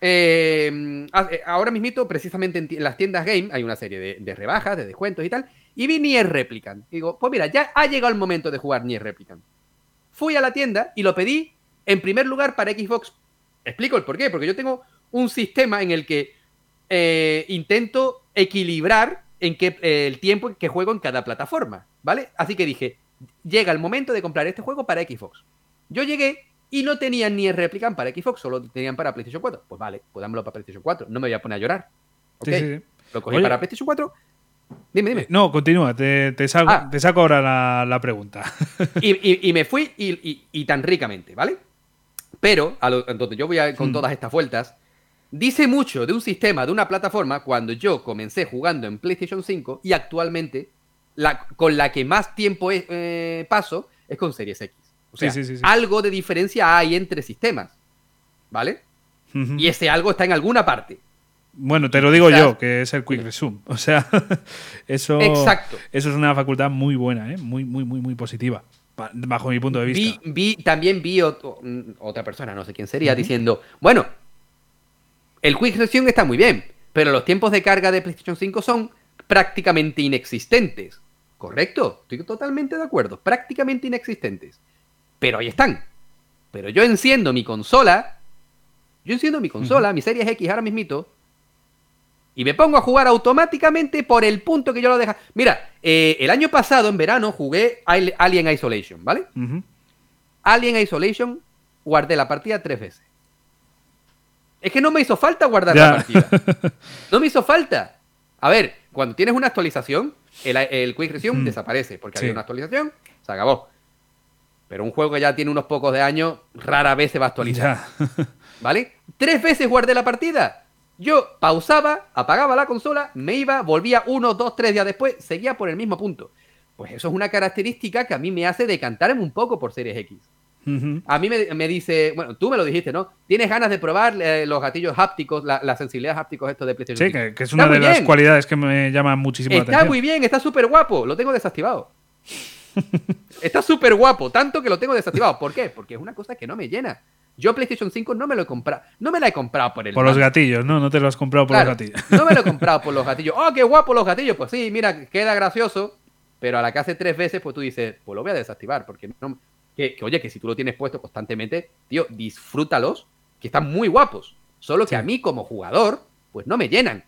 Eh, eh, ahora mismito, precisamente en, las tiendas game, hay una serie de, rebajas, de descuentos y tal. Y vi Nier Replicant. digo, pues mira, ya ha llegado el momento de jugar Nier Replicant. Fui a la tienda y lo pedí en primer lugar para Xbox. Explico el por qué. Porque yo tengo un sistema en el que eh, intento equilibrar en qué, eh, el tiempo que juego en cada plataforma, ¿vale? Así que dije, llega el momento de comprar este juego para Xbox. Yo llegué y no tenían ni el Replicant para Xbox, solo tenían para PlayStation 4. Pues vale, pues dámelo para PlayStation 4. No me voy a poner a llorar. ¿Ok? Lo cogí para PlayStation 4. Dime, dime. No, continúa, te, te, saco, ah. te saco, ahora la, pregunta. y, me fui y, tan ricamente, ¿vale? Pero, a entonces yo voy a, con hmm. todas estas vueltas, Dice mucho de un sistema, de una plataforma, cuando yo comencé jugando en PlayStation 5 y actualmente la, con la que más tiempo eh, paso es con Series X. O sea, algo de diferencia hay entre sistemas. ¿Vale? Y ese algo está en alguna parte. Bueno, te lo digo yo, que es el Quick Resume. O sea, eso, Exacto. eso es una facultad muy buena, ¿eh? muy, muy, muy, muy positiva, bajo mi punto de vista. Vi, también vi otra persona, no sé quién sería, diciendo, bueno, el Quick Resume está muy bien, pero los tiempos de carga de PlayStation 5 son prácticamente inexistentes. ¿Correcto? Estoy totalmente de acuerdo. Prácticamente inexistentes. Pero ahí están. Pero yo enciendo mi consola. Yo enciendo mi consola, mi Series X ahora mismito. Y me pongo a jugar automáticamente por el punto que yo lo deja. Mira, eh, el año pasado, en verano, jugué Alien Isolation, ¿vale? Alien Isolation, guardé la partida tres veces. Es que no me hizo falta guardar la partida. No me hizo falta. A ver, cuando tienes una actualización, el, Quick Resume mm. desaparece, porque hay una actualización, se acabó. Pero un juego que ya tiene unos pocos de años, rara vez se va a actualizar. ¿Vale? Tres veces guardé la partida. Yo pausaba, apagaba la consola, me iba, volvía uno, dos, tres días después, seguía por el mismo punto. Pues eso es una característica que a mí me hace decantarme un poco por Series X. A mí me, dice, bueno, tú me lo dijiste, ¿no? ¿Tienes ganas de probar eh, los gatillos hápticos, la, sensibilidad hápticos esto de PlayStation? Sí, que, es una de las cualidades que me llama muchísimo la atención. Está muy bien, está súper guapo, lo tengo desactivado. está súper guapo, tanto que lo tengo desactivado. ¿Por qué? Porque es una cosa que no me llena. Yo PlayStation 5 no me lo he comprado, no me la he comprado por el Por los gatillos, ¿no? No te lo has comprado por los gatillos. no me lo he comprado por los gatillos. ¡Oh, qué guapo los gatillos! Pues sí, mira, queda gracioso, pero a la que hace tres veces, pues tú dices, pues lo voy a desactivar, porque no, que, oye, que si tú lo tienes puesto constantemente, tío, disfrútalos, que están muy guapos. Solo que a mí como jugador, pues no me llenan.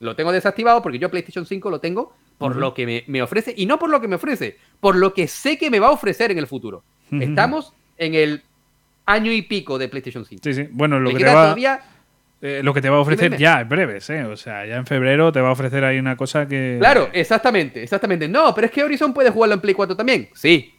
Lo tengo desactivado porque yo PlayStation 5 lo tengo por lo que me, ofrece, y no por lo que me ofrece, por lo que sé que me va a ofrecer en el futuro. Estamos en el año y pico de PlayStation 5. Sí, sí. Bueno, lo, que te, va, eh, lo que te va a ofrecer ya en breves, ¿eh? O sea, ya en febrero te va a ofrecer ahí una cosa que... Claro, exactamente, exactamente. No, pero es que Horizon puede jugarlo en Play 4 también. Sí,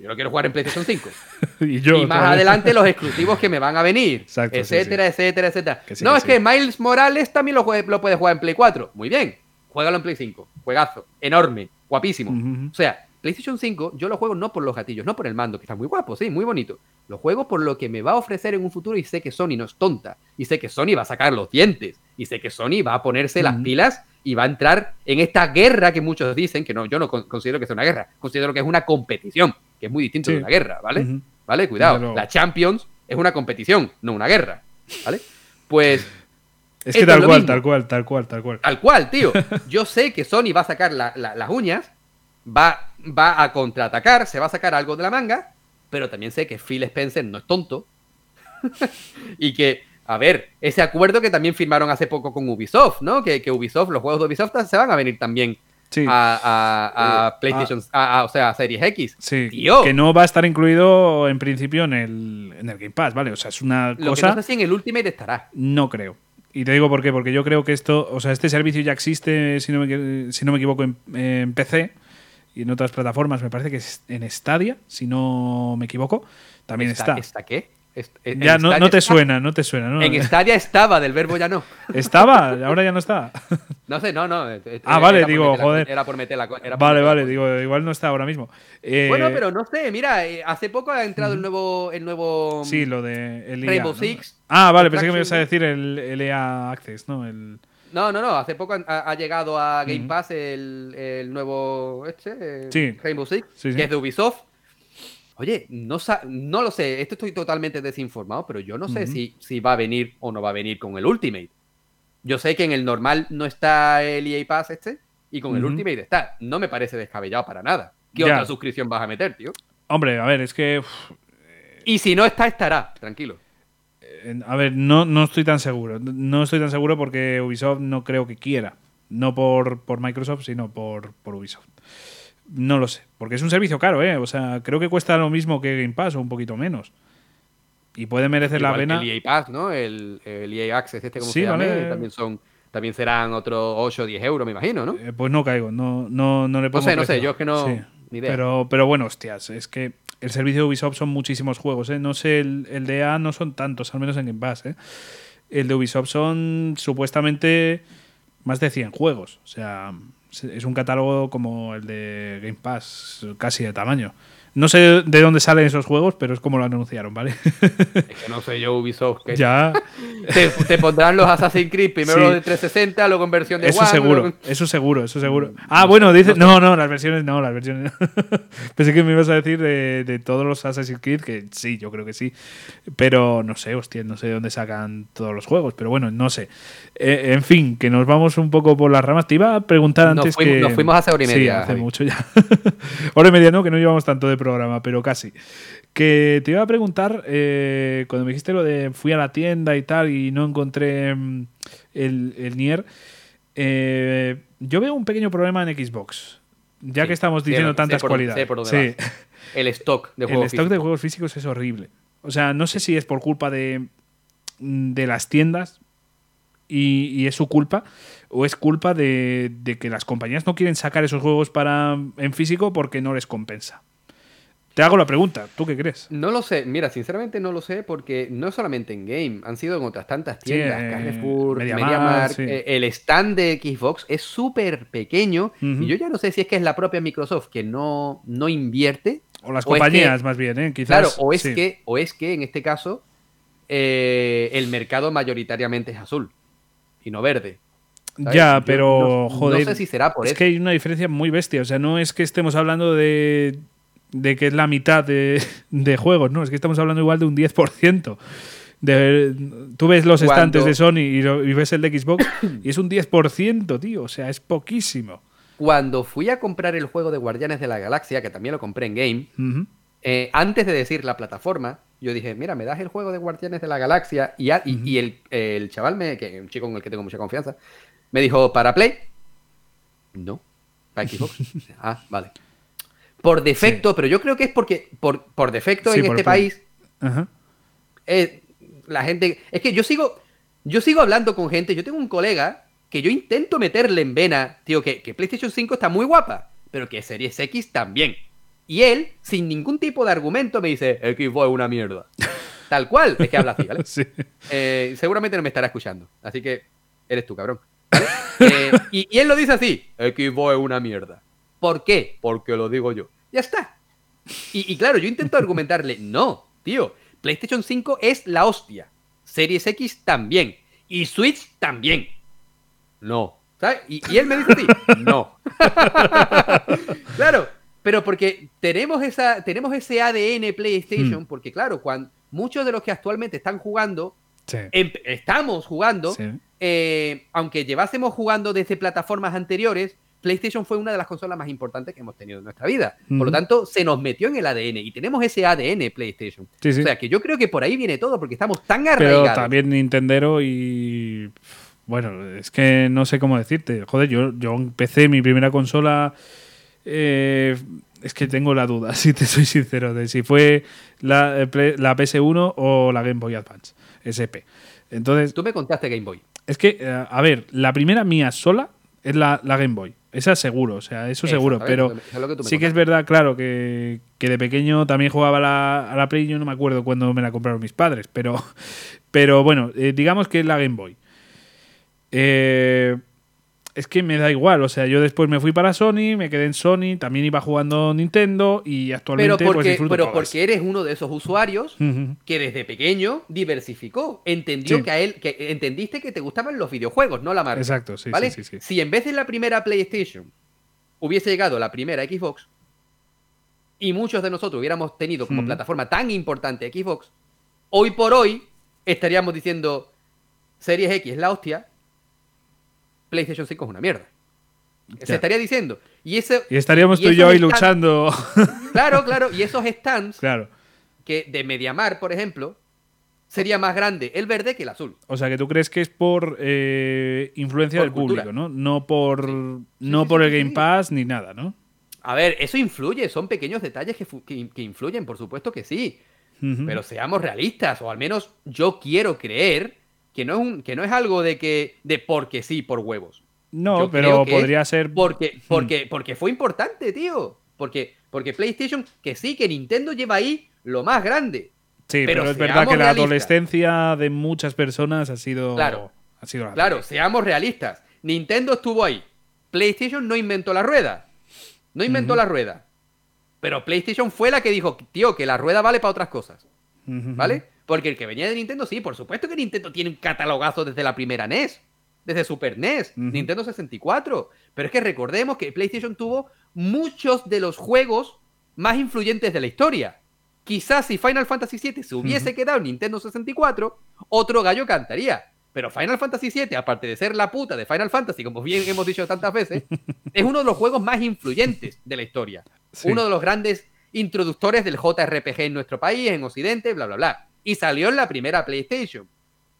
yo lo quiero jugar en PlayStation 5. y, más adelante los exclusivos que me van a venir, etcétera, etcétera, etcétera. no, es que Miles Morales también lo, lo puede jugar en Play 4. Muy bien, juégalo en Play 5. Juegazo, enorme, guapísimo. O sea, PlayStation 5 yo lo juego no por los gatillos, no por el mando, que está muy guapo, sí, muy bonito. Lo juego por lo que me va a ofrecer en un futuro y sé que Sony no es tonta. Y sé que Sony va a sacar los dientes. Y sé que Sony va a ponerse las pilas y va a entrar en esta guerra que muchos dicen, que no, yo no considero que sea una guerra, considero que es una competición que es muy distinto de una guerra, ¿vale? ¿Vale? Cuidado. La Champions es una competición, no una guerra. ¿Vale? Pues. Es que tal cual, tal cual, tal cual, tal cual. Tal cual, tío. Yo sé que Sony va a sacar las uñas, va, va a contraatacar, se va a sacar algo de la manga, pero también sé que Phil Spencer no es tonto. y que, a ver, ese acuerdo que también firmaron hace poco con Ubisoft, ¿no? Que, que Ubisoft, los juegos de Ubisoft se van a venir también a, eh, PlayStation, o sea, a Series X. Sí, que no va a estar incluido en principio en el, en el Game Pass, ¿vale? O sea, es una Lo cosa... Que no sé si en el Ultimate estará. No creo. Y te digo por qué, porque yo creo que esto, o sea, este servicio ya existe, si no me, si no me equivoco, en, PC y en otras plataformas, me parece que es en Stadia, si no me equivoco, también está. ¿Está qué? ya no, no, te suena, no te suena, ¿no? En Stadia estaba, del verbo ya no. ¿Estaba? ¿Ahora ya no está? No sé, no, no. Eh, eh, ah, vale, digo, joder. era por meter la. vale, vale, digo, igual no está ahora mismo. Eh, bueno, pero no sé, mira, hace poco ha entrado el nuevo. El nuevo sí, lo de. El Rainbow Six. Ah, vale, pensé que me ibas a decir el, EA Access, ¿no? El. No, no, no. Hace poco ha, llegado a Game Pass el, el, nuevo este, Rainbow Six, que es de Ubisoft. Oye, no, no lo sé, esto estoy totalmente desinformado, pero yo no sé si, si va a venir o no va a venir con el Ultimate. Yo sé que en el normal no está el EA Pass este y con el Ultimate está. No me parece descabellado para nada. ¿Qué otra suscripción vas a meter, tío? Hombre, a ver, es que... Y si no está, estará, tranquilo. A ver, no, no estoy tan seguro. No estoy tan seguro porque Ubisoft no creo que quiera. No por, por Microsoft, sino por, por Ubisoft. No lo sé, porque es un servicio caro, ¿eh? O sea, creo que cuesta lo mismo que Game Pass o un poquito menos. Y puede merecer la pena. el EA Pass, ¿no? El, el, EA Access, este como se llama, también son también serán otros 8 o 10 euros, me imagino, ¿no? Eh, pues no caigo, no, no, no le pongo. No sé, no sé, yo es que no. Ni idea. Pero, pero bueno, hostias, es que el servicio de Ubisoft son muchísimos juegos, ¿eh? No sé, el, el de EA no son tantos, al menos en Game Pass, ¿eh? El de Ubisoft son supuestamente más de 100 juegos. O sea, es un catálogo como el de Game Pass, casi de tamaño. No sé de dónde salen esos juegos, pero es como lo anunciaron, ¿vale? Es que no sé yo, Ubisoft. Que ya. Te, pondrán los Assassin's Creed, primero los de 360, luego en versión de Eso seguro, eso seguro, eso seguro. Ah, bueno, dice. No, no, las versiones no, las versiones no. Pensé que me ibas a decir de, todos los Assassin's Creed, que sí, yo creo que sí. Pero no sé, hostia, no sé de dónde sacan todos los juegos, pero bueno, no sé. Eh, en fin, que nos vamos un poco por las ramas. Te iba a preguntar antes que. Nos fuimos hace hora y media. Sí, hace mucho ya. hora y media no, que no llevamos tanto de programa, pero casi. Que te iba a preguntar, eh, cuando me dijiste lo de fui a la tienda y tal y no encontré mm, el, el Nier, eh, yo veo un pequeño problema en Xbox, ya que estamos diciendo tantas cualidades. sí. El stock de juegos El stock de juegos físicos es horrible. O sea, no sé si es por culpa de, de las tiendas y, y, es su culpa, o es culpa de, de, que las compañías no quieren sacar esos juegos para en físico porque no les compensa. Te hago la pregunta, ¿tú qué crees? No lo sé, mira, sinceramente no lo sé porque no solamente en Game, han sido en otras tantas tiendas, eh, Carrefour, MediaMarkt, eh, el stand de Xbox es súper pequeño y yo ya no sé si es que es la propia Microsoft que no, no invierte. O las compañías más bien, ¿eh? Quizás, claro, o es, que, o es que en este caso eh, el mercado mayoritariamente es azul y no verde. Ya, pero joder. No sé si será por eso. Es que hay una diferencia muy bestia. O sea, no es que estemos hablando de de que es la mitad de, juegos, ¿no? Es que estamos hablando igual de un 10%. De, tú ves los estantes de Sony y, ves el de Xbox y es un 10%, tío. O sea, es poquísimo. Cuando fui a comprar el juego de Guardianes de la Galaxia, que también lo compré en Game, eh, antes de decir la plataforma, yo dije, mira, me das el juego de Guardianes de la Galaxia y, y, el, el, chaval, me, que un chico con el que tengo mucha confianza, me dijo, ¿para Play? No, para Xbox. ah, vale. Por defecto, pero yo creo que es porque por, por defecto en este país eh, la gente es que yo sigo yo sigo hablando con gente, yo tengo un colega que yo intento meterle en vena, tío, que, que PlayStation 5 está muy guapa, pero que Series X también. Y él, sin ningún tipo de argumento, me dice, Xbox es una mierda. Tal cual, es que habla así, ¿vale? Eh, seguramente no me estará escuchando, así que eres tú, cabrón. Eh, y, y, él lo dice así, Xbox es una mierda. ¿Por qué? Porque lo digo yo. Ya está. Y, claro, yo intento argumentarle, no, tío, PlayStation 5 es la hostia. Series X también. Y Switch también. No. ¿Sabes? Y, él me dice a no. claro, pero porque tenemos, esa, tenemos ese ADN PlayStation, mm. porque claro, cuando muchos de los que actualmente están jugando estamos jugando, eh, aunque llevásemos jugando desde plataformas anteriores, PlayStation fue una de las consolas más importantes que hemos tenido en nuestra vida. Por lo tanto, se nos metió en el ADN y tenemos ese ADN PlayStation. O sea, que yo creo que por ahí viene todo, porque estamos tan arraigados. Pero también Nintendero y... Bueno, es que no sé cómo decirte. Joder, yo, yo empecé mi primera consola... Eh, es que tengo la duda, si te soy sincero, de si fue la, eh, la PS1 o la Game Boy Advance SP. Entonces, Tú me contaste Game Boy. Es que, eh, a ver, la primera mía sola es la, la Game Boy. Esa seguro, o sea, eso seguro. Pero sí que es verdad, claro, que, de pequeño también jugaba a la Play. Yo no me acuerdo cuándo me la compraron mis padres, pero, pero bueno, eh, digamos que es la Game Boy. Eh, es que me da igual, o sea, yo después me fui para Sony, me quedé en Sony, también iba jugando Nintendo y actualmente pero pues, porque, Pero porque eres uno de esos usuarios que desde pequeño diversificó, entendió que a él, que entendiste que te gustaban los videojuegos, no la marca. Exacto, sí, ¿vale? sí, sí, Si en vez de la primera PlayStation hubiese llegado la primera Xbox y muchos de nosotros hubiéramos tenido como plataforma tan importante Xbox, hoy por hoy estaríamos diciendo Series X es la hostia, PlayStation 5 es una mierda. Se estaría diciendo. Y, ese, y estaríamos tú y yo ahí luchando. Claro, claro. Y esos stands claro. que de Mediamar, por ejemplo, sería más grande el verde que el azul. O sea, que tú crees que es por eh, influencia del público, ¿no? No por, no por el Game Pass ni nada, ¿no? A ver, eso influye, son pequeños detalles que, influyen, por supuesto que sí. Pero seamos realistas, o al menos yo quiero creer que no es, un, que no es algo de que de porque sí, por huevos. No, pero podría ser. Porque, hmm. porque, porque fue importante, tío. Porque, porque PlayStation, que sí, que Nintendo lleva ahí lo más grande. Sí, pero, es verdad que la adolescencia de muchas personas ha sido. Claro. Ha sido claro, seamos realistas. Nintendo estuvo ahí. PlayStation no inventó la rueda. No inventó la rueda. Pero PlayStation fue la que dijo, tío, que la rueda vale para otras cosas. ¿Vale? Porque el que venía de Nintendo, sí, por supuesto que Nintendo tiene un catalogazo desde la primera NES, desde Super NES, Nintendo 64. Pero es que recordemos que PlayStation tuvo muchos de los juegos más influyentes de la historia. Quizás si Final Fantasy VII se hubiese quedado en Nintendo 64, otro gallo cantaría. Pero Final Fantasy VII, aparte de ser la puta de Final Fantasy, como bien hemos dicho tantas veces, es uno de los juegos más influyentes de la historia. Uno de los grandes introductores del JRPG en nuestro país, en Occidente, bla, bla, bla y salió en la primera PlayStation,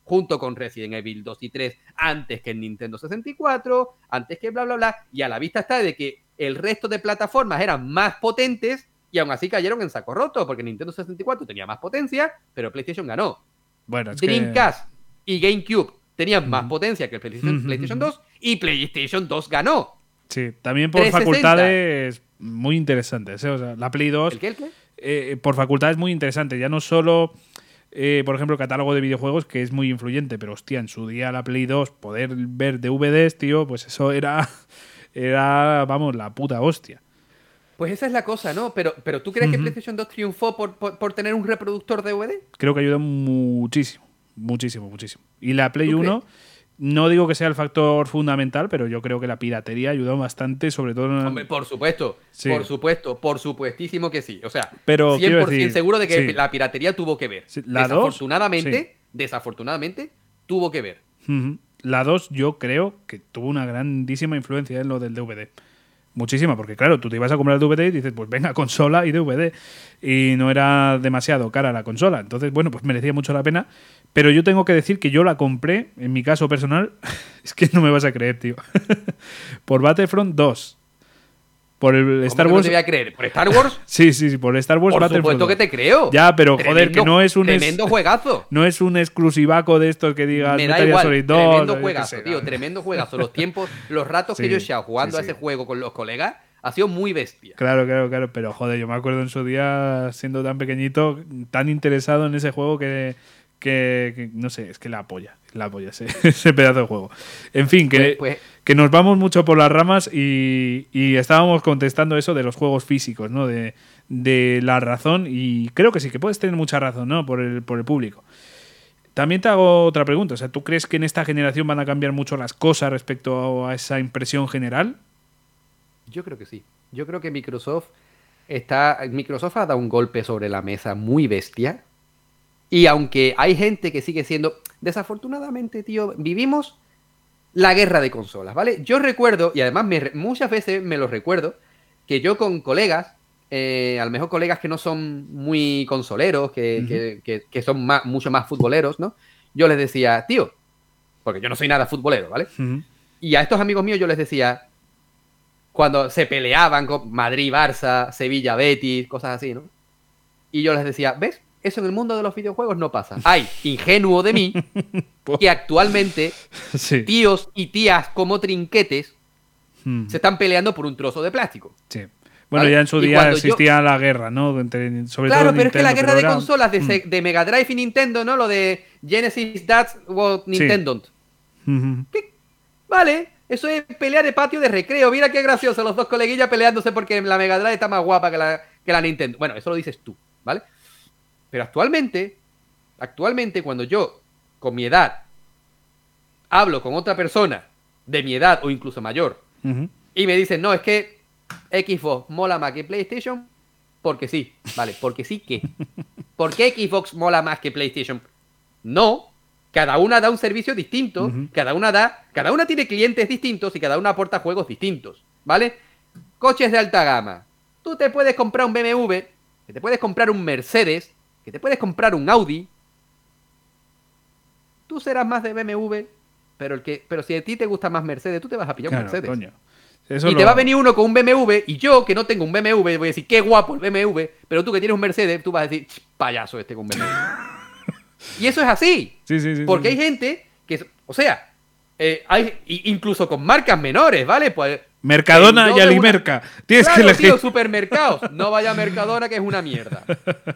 junto con Resident Evil 2 y 3, antes que en Nintendo 64, antes que bla, bla, bla, y a la vista está de que el resto de plataformas eran más potentes y aún así cayeron en saco roto, porque Nintendo 64 tenía más potencia, pero PlayStation ganó. Bueno, Dreamcast y GameCube tenían más potencia que el PlayStation, PlayStation 2 y PlayStation 2 ganó. Sí, también por facultades muy interesantes. ¿eh? O sea, la Play 2. ¿El qué, el qué? Eh, por facultades muy interesante. Ya no solo eh, por ejemplo, catálogo de videojuegos que es muy influyente, pero hostia, en su día la Play 2, poder ver DVDs, tío, pues eso era, era vamos, la puta hostia. Pues esa es la cosa, ¿no? Pero, pero ¿tú crees que PlayStation 2 triunfó por, por, tener un reproductor DVD? Creo que ayudó muchísimo, muchísimo, muchísimo. Y la Play 1 no digo que sea el factor fundamental, pero yo creo que la piratería ayudó bastante, sobre todo en... Hombre, por supuesto, por supuesto, por supuestísimo que sí. O sea, pero 100% seguro de que la piratería tuvo que ver. La desafortunadamente, desafortunadamente, tuvo que ver. La 2 yo creo que tuvo una grandísima influencia en lo del DVD. Muchísima, porque claro, tú te ibas a comprar el DVD y dices, pues venga, consola y DVD. Y no era demasiado cara la consola. Entonces, bueno, pues merecía mucho la pena. Pero yo tengo que decir que yo la compré, en mi caso personal, es que no me vas a creer, tío. por Battlefront 2. Por el Star Wars. No te voy a creer? ¿Por Star Wars? sí, sí, sí, por Star Wars Por supuesto que te creo. Ya, pero joder, que no es un. Tremendo juegazo. No es un exclusivaco de estos que digas. Me da igual. tremendo juegazo, tío. Tremendo juegazo. Los tiempos, los ratos que yo he estado jugando a ese juego con los colegas ha sido muy bestia. Claro, claro, claro. Pero joder, yo me acuerdo en su día, siendo tan pequeñito, tan interesado en ese juego que que, no sé, es que la apoya, la apoya ese, ese pedazo de juego. En fin, que, pues, pues que nos vamos mucho por las ramas y, estábamos contestando eso de los juegos físicos, ¿no? De, la razón y creo que sí, que puedes tener mucha razón, ¿no? Por el, por el público. También te hago otra pregunta, o sea, ¿tú crees que en esta generación van a cambiar mucho las cosas respecto a esa impresión general? Yo creo que sí. Yo creo que Microsoft está Microsoft ha dado un golpe sobre la mesa muy bestia y aunque hay gente que sigue siendo, desafortunadamente, tío, vivimos la guerra de consolas, ¿vale? Yo recuerdo, y además muchas veces me lo recuerdo, que yo con colegas, eh, a lo mejor colegas que no son muy consoleros, que, son mucho más futboleros, ¿no? Yo les decía, tío, porque yo no soy nada futbolero, ¿vale? Y a estos amigos míos yo les decía, cuando se peleaban con Madrid, Barça, Sevilla, Betis, cosas así, ¿no? Y yo les decía, ¿ves? Eso en el mundo de los videojuegos no pasa. Hay, ingenuo de mí, que actualmente tíos y tías como trinquetes hmm. se están peleando por un trozo de plástico. Sí. Bueno, ya en su día existía la guerra, ¿no? claro, pero es que la guerra de consolas de, hmm. de, Mega Drive y Nintendo, ¿no? Lo de Genesis, That's what Nintendo. Vale, eso es pelea de patio de recreo. Mira qué gracioso, los dos coleguillas peleándose porque la Mega Drive está más guapa que la, que la Nintendo. Bueno, eso lo dices tú, ¿vale? Pero actualmente, actualmente cuando yo, con mi edad, hablo con otra persona de mi edad o incluso mayor, y me dicen, no, es que Xbox mola más que PlayStation, porque sí, vale, porque sí que. ¿Por qué Xbox mola más que PlayStation? No, cada una da un servicio distinto, cada una da, cada una tiene clientes distintos y cada una aporta juegos distintos, ¿vale? Coches de alta gama. Tú te puedes comprar un BMW, te puedes comprar un Mercedes, que te puedes comprar un Audi, tú serás más de BMW, pero, el que, pero si a ti te gusta más Mercedes, tú te vas a pillar un Mercedes. y te va a venir uno con un BMW y yo que no tengo un BMW voy a decir, qué guapo el BMW, pero tú que tienes un Mercedes, tú vas a decir, payaso este con BMW. y eso es así. Sí, sí, sí, porque hay gente que, o sea, eh, hay incluso con marcas menores, ¿vale? Pues Mercadona y Alimerca. Tienes que elegir. Tío, supermercados. No vaya a Mercadona, que es una mierda.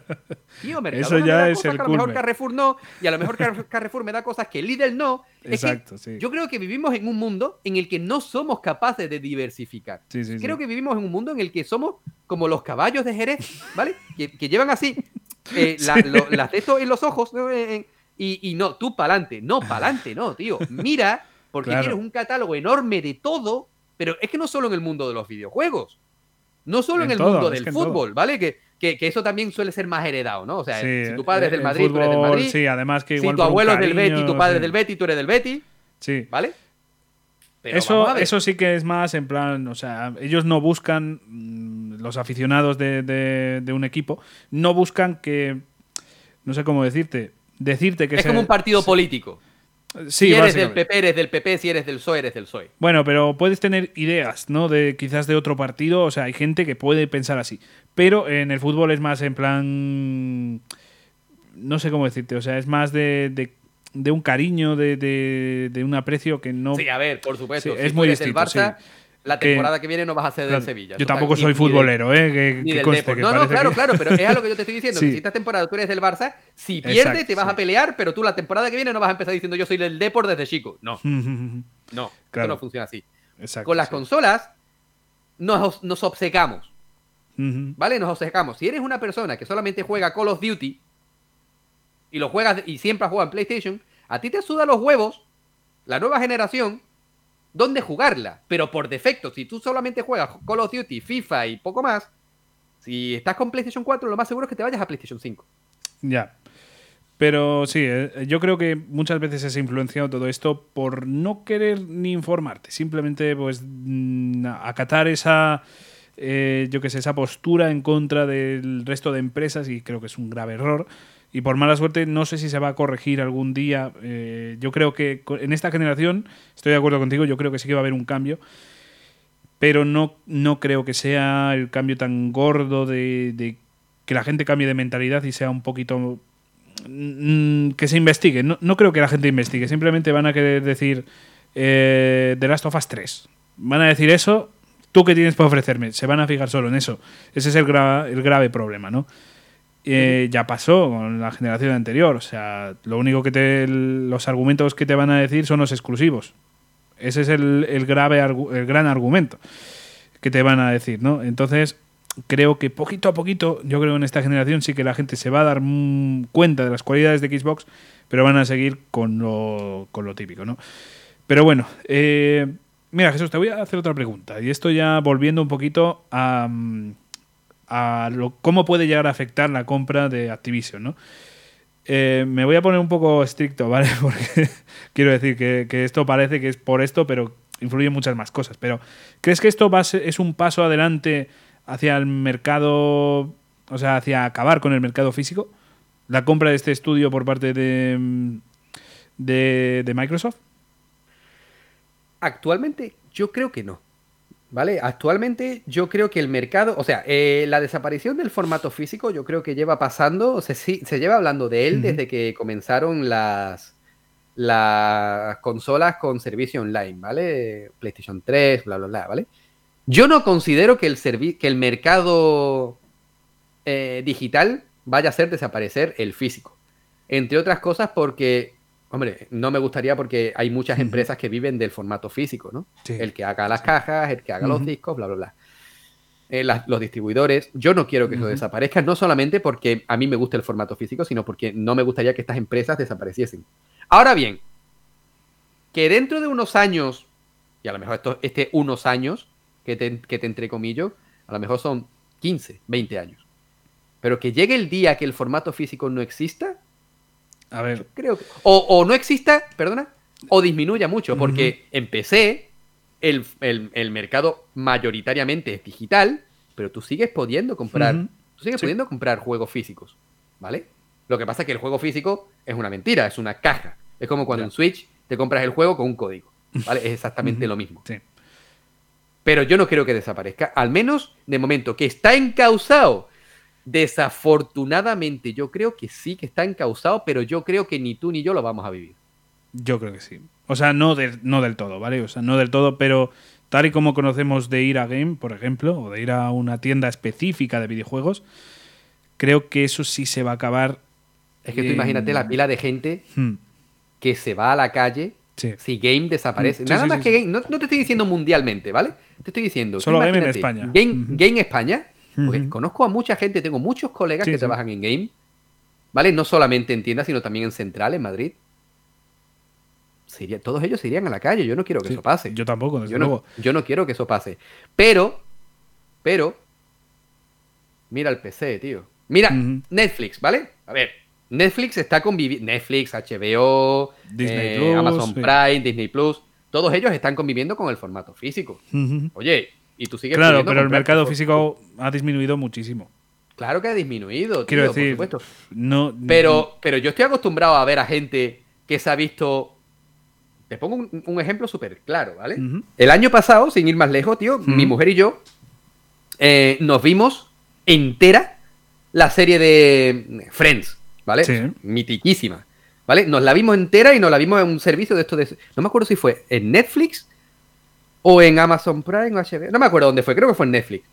Tío, Mercadona Eso ya es el que a lo mejor Carrefour no, y a lo mejor Carrefour me da cosas que Lidl no. Exacto, sí. Yo creo que vivimos en un mundo en el que no somos capaces de diversificar. Sí, sí, creo que vivimos en un mundo en el que somos como los caballos de Jerez, ¿vale? que, llevan así eh, las de en los ojos y, y, no, tú pa'lante. No, pa'lante, no, tío. Mira, porque tienes un catálogo enorme de todo pero es que no solo en el mundo de los videojuegos, no solo en, el mundo del fútbol, ¿vale? Que, que, eso también suele ser más heredado, ¿no? O sea, si tu padre es del Madrid, tú eres del Madrid. Sí, además que igual Si tu abuelo es del Betty, tu padre es del Betty, tú eres del Betty. Sí. ¿Vale? eso, eso sí que es más en plan, o sea, ellos no buscan, mm, los aficionados de, de, un equipo, no buscan que, no sé cómo decirte, decirte que... Es como un partido político si eres del PP, eres del PP, si eres del PSOE, eres del PSOE. Bueno, pero puedes tener ideas, ¿no? De quizás de otro partido, o sea, hay gente que puede pensar así. Pero en el fútbol es más en plan. No sé cómo decirte, o sea, es más de, de, un cariño, de, de, un aprecio que no. Sí, a ver, por supuesto. es muy distinto. Barça, la temporada que, viene no vas a ser del Sevilla. Yo tampoco soy futbolero, ¿eh? no, no, claro, claro, pero es a lo que yo te estoy diciendo. si esta temporada tú eres del Barça, si pierdes te vas a pelear, pero tú la temporada que viene no vas a empezar diciendo yo soy del Deport desde chico. No. no, esto no funciona así. Con las consolas nos, nos obcecamos. ¿Vale? Nos obcecamos. Si eres una persona que solamente juega Call of Duty y lo juegas y siempre juega en PlayStation, a ti te suda los huevos la nueva generación dónde jugarla. Pero por defecto, si tú solamente juegas Call of Duty, FIFA y poco más, si estás con PlayStation 4, lo más seguro es que te vayas a PlayStation 5. Ya. Pero sí, eh, yo creo que muchas veces es influenciado todo esto por no querer ni informarte, simplemente pues mm, acatar esa, eh, yo que sé, esa postura en contra del resto de empresas y creo que es un grave error y por mala suerte no sé si se va a corregir algún día. Eh, yo creo que en esta generación, estoy de acuerdo contigo, yo creo que sí que va a haber un cambio, pero no, no creo que sea el cambio tan gordo de, que la gente cambie de mentalidad y sea un poquito... Mm, que se investigue. No, creo que la gente investigue, simplemente van a querer decir eh, The Last of Us 3. Van a decir eso, ¿tú qué tienes para ofrecerme? Se van a fijar solo en eso. Ese es el, el grave problema, ¿no? Eh, ya pasó con la generación anterior. O sea, lo único que te, los argumentos que te van a decir son los exclusivos. Ese es el, grave, el gran argumento que te van a decir, ¿no? Entonces, creo que poquito a poquito, yo creo que en esta generación sí que la gente se va a dar cuenta de las cualidades de Xbox, pero van a seguir con lo, con lo típico, ¿no? Pero bueno, eh, mira Jesús, te voy a hacer otra pregunta. Y esto ya volviendo un poquito a, a cómo puede llegar a afectar la compra de Activision, ¿no? Eh, me voy a poner un poco estricto, ¿vale? Porque quiero decir que, esto parece que es por esto, pero influyen muchas más cosas. Pero, ¿crees que esto es un paso adelante hacia el mercado, o sea, hacia acabar con el mercado físico? ¿La compra de este estudio por parte de, de Microsoft? Actualmente yo creo que no. ¿Vale? Actualmente yo creo que el mercado, o sea, eh, la desaparición del formato físico yo creo que lleva pasando, se, se lleva hablando de él desde que comenzaron las, las consolas con servicio online, ¿vale? PlayStation 3, bla, bla, bla, ¿vale? Yo no considero que el, que el mercado eh, digital vaya a hacer desaparecer el físico. Entre otras cosas porque Hombre, no me gustaría porque hay muchas empresas que viven del formato físico, ¿no? El que haga las cajas, el que haga los discos, bla, bla, bla. Eh, los distribuidores. Yo no quiero que eso desaparezca, no solamente porque a mí me gusta el formato físico, sino porque no me gustaría que estas empresas desapareciesen. Ahora bien, que dentro de unos años, y a lo mejor esto, este unos años, que te, que te entrecomillo, a lo mejor son 15, 20 años. Pero que llegue el día que el formato físico no exista, a ver. creo que. O, no exista, perdona, o disminuya mucho, porque en PC el, mercado mayoritariamente es digital, pero tú sigues pudiendo comprar. Tú sigues pudiendo comprar juegos físicos, ¿vale? Lo que pasa es que el juego físico es una mentira, es una caja. Es como cuando en Switch te compras el juego con un código. ¿Vale? Es exactamente lo mismo. Sí. Pero yo no creo que desaparezca. Al menos de momento, que está encausado Desafortunadamente, yo creo que sí que está encausado, pero yo creo que ni tú ni yo lo vamos a vivir. Yo creo que sí. O sea, no, no del todo, ¿vale? O sea, no del todo, pero tal y como conocemos de ir a Game, por ejemplo, o de ir a una tienda específica de videojuegos, creo que eso sí se va a acabar. Es que tú imagínate la pila de gente hmm. que se va a la calle si Game desaparece. Hmm. Nada más que Game, no, te estoy diciendo mundialmente, ¿vale? Te estoy diciendo. Solo Game en España. Game, Game España porque conozco a mucha gente, tengo muchos colegas que trabajan en game, ¿vale? No solamente en tiendas, sino también en Central, en Madrid. todos ellos se irían a la calle, yo no quiero que eso pase. Yo tampoco, yo No, yo no quiero que eso pase. Pero, pero, mira el PC, tío. Mira, Netflix, ¿vale? A ver, Netflix está conviviendo. Netflix, HBO, eh, Amazon Prime, Disney Plus. Todos ellos están conviviendo con el formato físico. Oye, y tú sigues Claro, pero el mercado físico ha disminuido muchísimo. Claro que ha disminuido, Quiero decir, por supuesto. No, pero, pero yo estoy acostumbrado a ver a gente que se ha visto. Te pongo un, ejemplo súper claro, ¿vale? El año pasado, sin ir más lejos, tío, mi mujer y yo eh, nos vimos entera la serie de Friends, ¿vale? Sí. Mitiquísima, ¿vale? Nos la vimos entera y nos la vimos en un servicio de esto de. No me acuerdo si fue en Netflix o en Amazon Prime o HBO. No me acuerdo dónde fue, creo que fue en Netflix.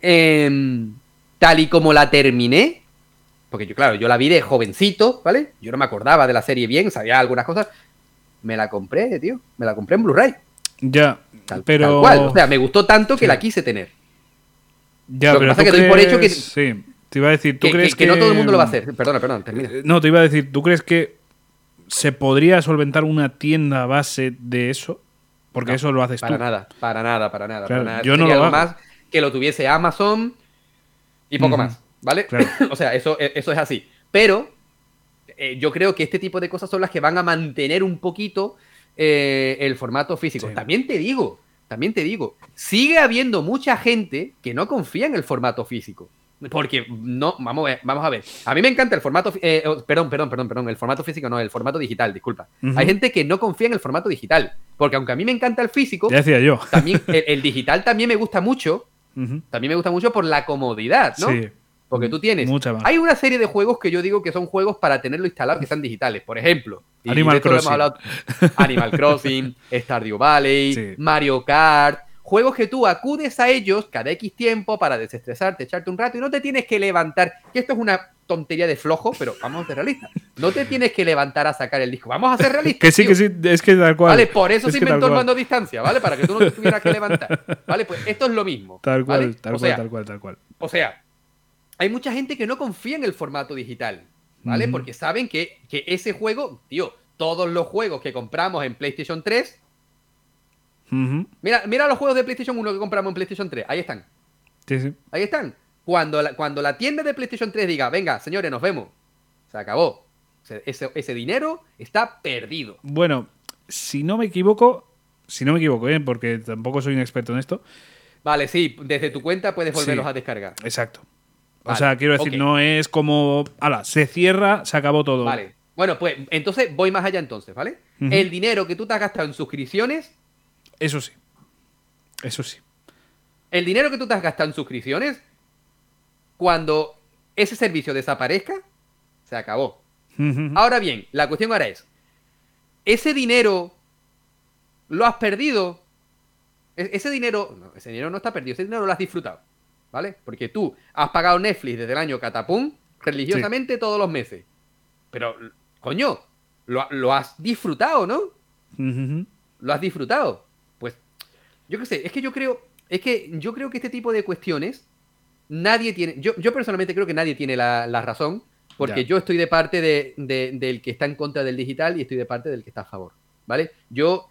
Em, tal y como la terminé, porque yo, claro, yo la vi de jovencito, ¿vale? Yo no me acordaba de la serie bien, sabía algunas cosas. Me la compré, tío. Me la compré en Blu-ray. Ya, pero. O sea, me gustó tanto que la quise tener. Ya, lo que pasa es que doy por hecho que. Sí, te iba a decir, ¿tú crees que, que, no todo el mundo lo va a hacer? Perdona, perdona, termina. Eh, no, te iba a decir, ¿tú crees que se podría solventar una tienda base de eso? Porque eso lo haces para Nada, para nada, para nada, para nada. Yo no lo más que lo tuviese Amazon y poco más, ¿vale? o sea, eso, e, eso es así. Pero eh, yo creo que este tipo de cosas son las que van a mantener un poquito eh, el formato físico. También te digo, también te digo, sigue habiendo mucha gente que no confía en el formato físico. Porque no, vamos a ver, vamos a ver. A mí me encanta el formato, eh, oh, perdón, perdón, perdón, perdón, el formato físico no, el formato digital, disculpa. Hay gente que no confía en el formato digital, porque aunque a mí me encanta el físico, decía yo. también el, digital también me gusta mucho, también me gusta mucho por la comodidad, ¿no? Sí. Porque tú tienes. Mucha Hay una serie de juegos que yo digo que son juegos para tenerlo instalado que sean digitales. Por ejemplo, Animal Crossing. Animal Crossing, Stardew Valley, Mario Kart Juegos que tú acudes a ellos cada X tiempo para desestresarte, echarte un rato y no te tienes que levantar. Que esto es una tontería de flojo, pero vamos a ser realistas. No te tienes que levantar a sacar el disco. Vamos a ser realistas. que sí, que sí, es que tal cual. Vale, por eso se inventó el mando a distancia, ¿vale? Para que tú no te tuvieras que levantar. Vale, pues esto es lo mismo. Tal cual, tal cual, tal cual, tal cual. O sea, hay mucha gente que no confía en el formato digital, ¿vale? Porque saben que, que ese juego, tío, todos los juegos que compramos en PlayStation 3 mira, mira los juegos de PlayStation 1 que compramos en PlayStation 3. Ahí están. Sí, sí. Ahí están. Cuando la, cuando la tienda de PlayStation 3 diga, venga, señores, nos vemos. Se acabó. Ese, ese dinero está perdido. Bueno, si no me equivoco, si no me equivoco, ¿eh? porque tampoco soy un experto en esto. Vale, sí, desde tu cuenta puedes volverlos a descargar. Exacto. o sea, quiero decir, no es como, ala, se cierra, se acabó todo. Vale. Bueno, pues entonces voy más allá entonces, ¿vale? El dinero que tú te has gastado en suscripciones. Eso sí. Eso sí. El dinero que tú te has gastado en suscripciones, cuando ese servicio desaparezca, se acabó. Ahora bien, la cuestión ahora es, ¿ese dinero lo has perdido? E-, ese dinero, no, ese dinero no está perdido, ese dinero lo has disfrutado, ¿vale? Porque tú has pagado Netflix desde el año catapum religiosamente todos los meses. Pero, coño, lo, has disfrutado, ¿no? Lo has disfrutado. Yo qué sé, es que yo creo, es que yo creo que este tipo de cuestiones nadie tiene, yo, yo personalmente creo que nadie tiene la, razón, porque yo estoy de parte de, del que está en contra del digital y estoy de parte del que está a favor, ¿vale? Yo